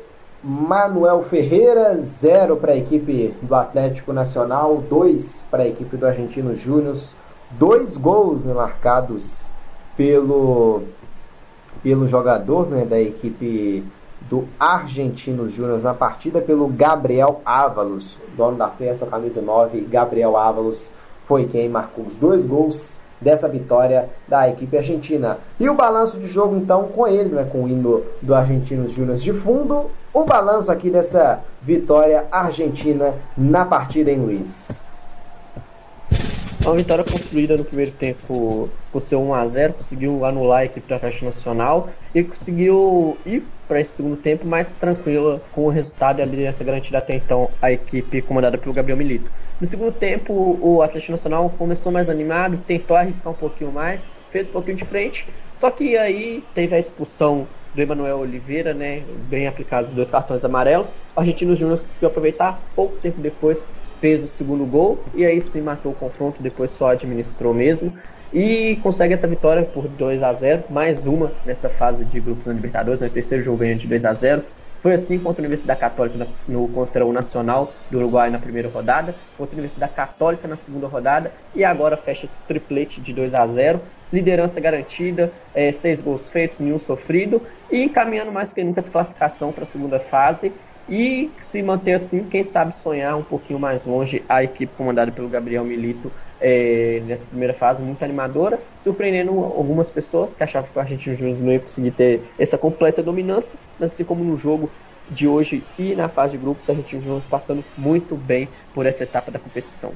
Speaker 1: Manuel Ferreira, 0 para a equipe do Atlético Nacional, 2 para a equipe do Argentino Júnior dois gols né, marcados pelo, pelo jogador né, da equipe do Argentino Júnior na partida, pelo Gabriel Ávalos, dono da festa, camisa 9, Gabriel Ávalos foi quem marcou os dois gols dessa vitória da equipe argentina. E o balanço de jogo então com ele, né, com o hino do Argentinos Júnior de fundo, o balanço aqui dessa vitória argentina na partida em Luiz.
Speaker 2: Uma vitória construída no primeiro tempo com seu 1x0, conseguiu anular a equipe do Atlético Nacional e conseguiu ir para esse segundo tempo mais tranquila com o resultado e a liderança garantida até então a equipe comandada pelo Gabriel Milito. No segundo tempo, o Atlético Nacional começou mais animado, tentou arriscar um pouquinho mais, fez um pouquinho de frente, só que aí teve a expulsão do Emanuel Oliveira, né, bem aplicado os dois cartões amarelos. O Argentino Júnior conseguiu aproveitar pouco tempo depois fez o segundo gol e aí se matou o confronto, depois só administrou mesmo. E consegue essa vitória por 2 a 0 mais uma nessa fase de grupos da Libertadores, no né? terceiro jogo ganhando de 2 a 0 Foi assim contra a Universidade Católica no, contra o Nacional do Uruguai na primeira rodada, contra a Universidade Católica na segunda rodada e agora fecha esse triplete de 2 a 0 Liderança garantida, é, seis gols feitos, nenhum sofrido e encaminhando mais que nunca essa classificação para a segunda fase e se manter assim, quem sabe sonhar um pouquinho mais longe a equipe comandada pelo Gabriel Milito é, nessa primeira fase muito animadora, surpreendendo algumas pessoas que achavam que o Argentino Júnior não ia conseguir ter essa completa dominância, mas assim como no jogo de hoje e na fase de grupos, o Argentino Júnior passando muito bem por essa etapa da competição.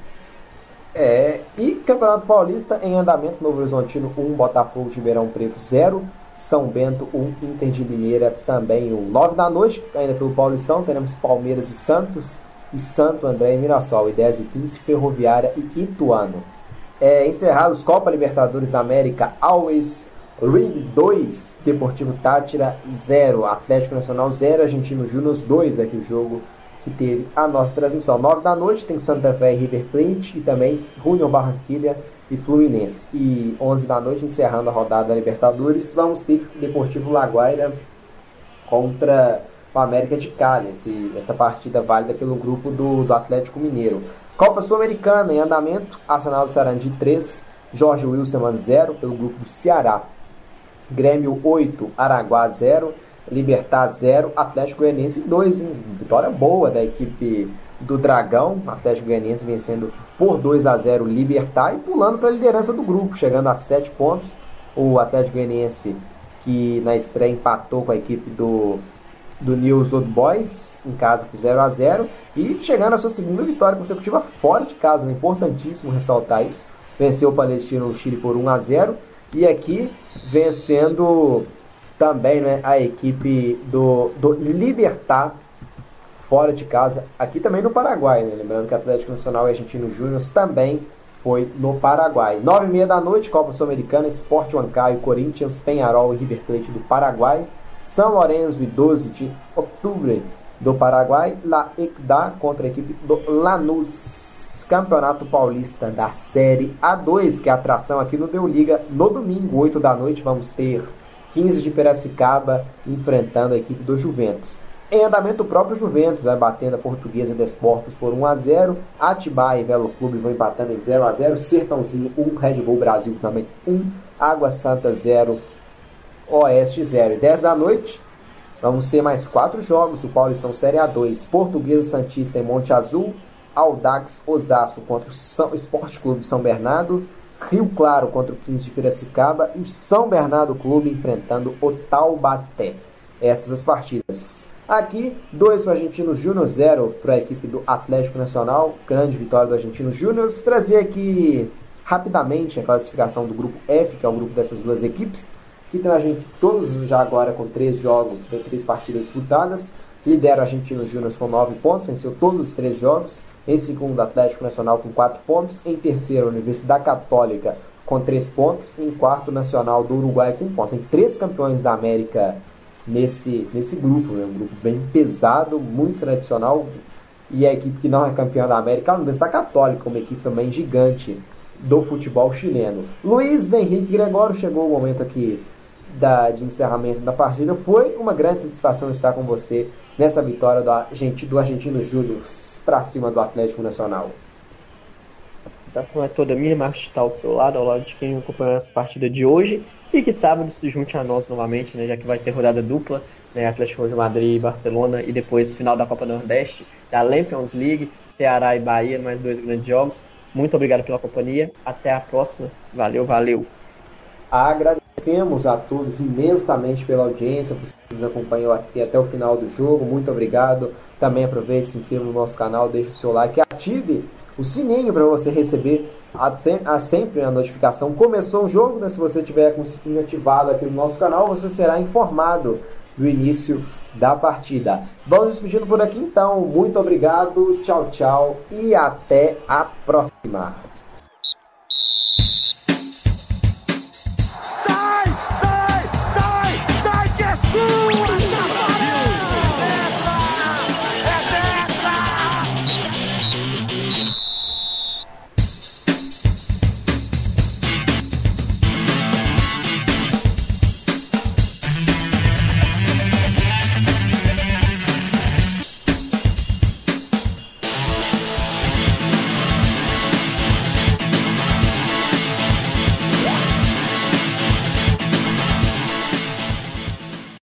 Speaker 1: É, e Campeonato Paulista em andamento, Novo Horizontino 1, Botafogo de Ribeirão Preto 0, são Bento, o Inter de Limeira também, o 9 da noite, ainda pelo Paulistão, teremos Palmeiras e Santos, e Santo André e Mirassol, e 10 e 15, Ferroviária e Ituano. É, encerrados Copa Libertadores da América, Always Reed 2, Deportivo Tátira 0, Atlético Nacional 0, Argentino Júnior 2, aqui o jogo que teve a nossa transmissão. 9 da noite tem Santa Fé e River Plate e também Junior Barranquilha e Fluminense. E 11 da noite, encerrando a rodada da Libertadores, vamos ter Deportivo Laguaira contra o América de Cali. Esse, essa partida válida pelo grupo do, do Atlético Mineiro. Copa Sul-Americana em andamento, Arsenal de Sarandi 3, Jorge Wilson 0 pelo grupo do Ceará. Grêmio 8, Araguá 0, Libertar 0, Atlético Goianiense 2. Vitória boa da equipe do Dragão, Atlético Goianiense vencendo por 2 a 0 o Libertar e pulando para a liderança do grupo, chegando a 7 pontos. O Atlético Goianiense que na estreia empatou com a equipe do, do News Old Boys em casa por 0 a 0 e chegando a sua segunda vitória consecutiva fora de casa, né? importantíssimo ressaltar isso. Venceu o Palestino no Chile por 1 a 0 e aqui vencendo também né, a equipe do, do Libertar fora de casa, aqui também no Paraguai, né? lembrando que Atlético Nacional e Argentino Júnior também foi no Paraguai. Nove e meia da noite, Copa Sul-Americana, Sport Huancayo, Corinthians, Penharol e River Plate do Paraguai, São Lourenço e 12 de outubro do Paraguai, La Equidad contra a equipe do Lanús. Campeonato Paulista da Série A2, que é a atração aqui no Deu Liga. No domingo, 8 da noite, vamos ter 15 de Piracicaba enfrentando a equipe do Juventus. Em andamento, o próprio Juventus vai batendo a Portuguesa Desportos por 1 a 0 Atibaia e Velo Clube vão empatando em 0 a 0 Sertãozinho 1, Red Bull Brasil também 1, Água Santa 0, Oeste 0. E 10 da noite, vamos ter mais quatro jogos do Paulistão Série A2. Portuguesa Santista em Monte Azul, Aldax Osasco contra o São Esporte Clube São Bernardo, Rio Claro contra o 15 de Piracicaba e o São Bernardo Clube enfrentando o Taubaté. Essas as partidas. Aqui, 2 para o Argentino Júnior, 0 para a equipe do Atlético Nacional. Grande vitória do Argentino Júnior. Trazer aqui rapidamente a classificação do grupo F, que é o grupo dessas duas equipes. Que tem a gente todos já agora com três jogos, três partidas disputadas. Lidera o Argentino Júnior com 9 pontos, venceu todos os três jogos. Em segundo, Atlético Nacional com 4 pontos. Em terceiro, Universidade Católica com 3 pontos. Em quarto, Nacional do Uruguai com 1 ponto. Tem três campeões da América nesse, nesse grupo, né? um grupo bem pesado, muito tradicional. E a equipe que não é campeã da América a Universidade Católica, uma equipe também gigante do futebol chileno. Luiz Henrique Gregório chegou o momento aqui da, de encerramento da partida. Foi uma grande satisfação estar com você nessa vitória do, do Argentino Júnior para cima do Atlético Nacional.
Speaker 2: A satisfação é toda minha, mas está ao seu lado, ao lado de quem acompanhou essa partida de hoje. E que sábado se junte a nós novamente, né, já que vai ter rodada dupla, né, Atlético de Madrid e Barcelona, e depois final da Copa Nordeste, da Champions League, Ceará e Bahia, mais dois grandes jogos. Muito obrigado pela companhia. Até a próxima. Valeu, valeu.
Speaker 1: Agradecemos a todos imensamente pela audiência, por nos acompanhou aqui até o final do jogo. Muito obrigado. Também aproveite, se inscreva no nosso canal, deixe o seu like, ative o sininho para você receber a, a sempre a notificação. Começou o jogo, né? se você tiver com o sininho ativado aqui no nosso canal, você será informado do início da partida. Vamos despedindo por aqui então. Muito obrigado, tchau, tchau e até a próxima.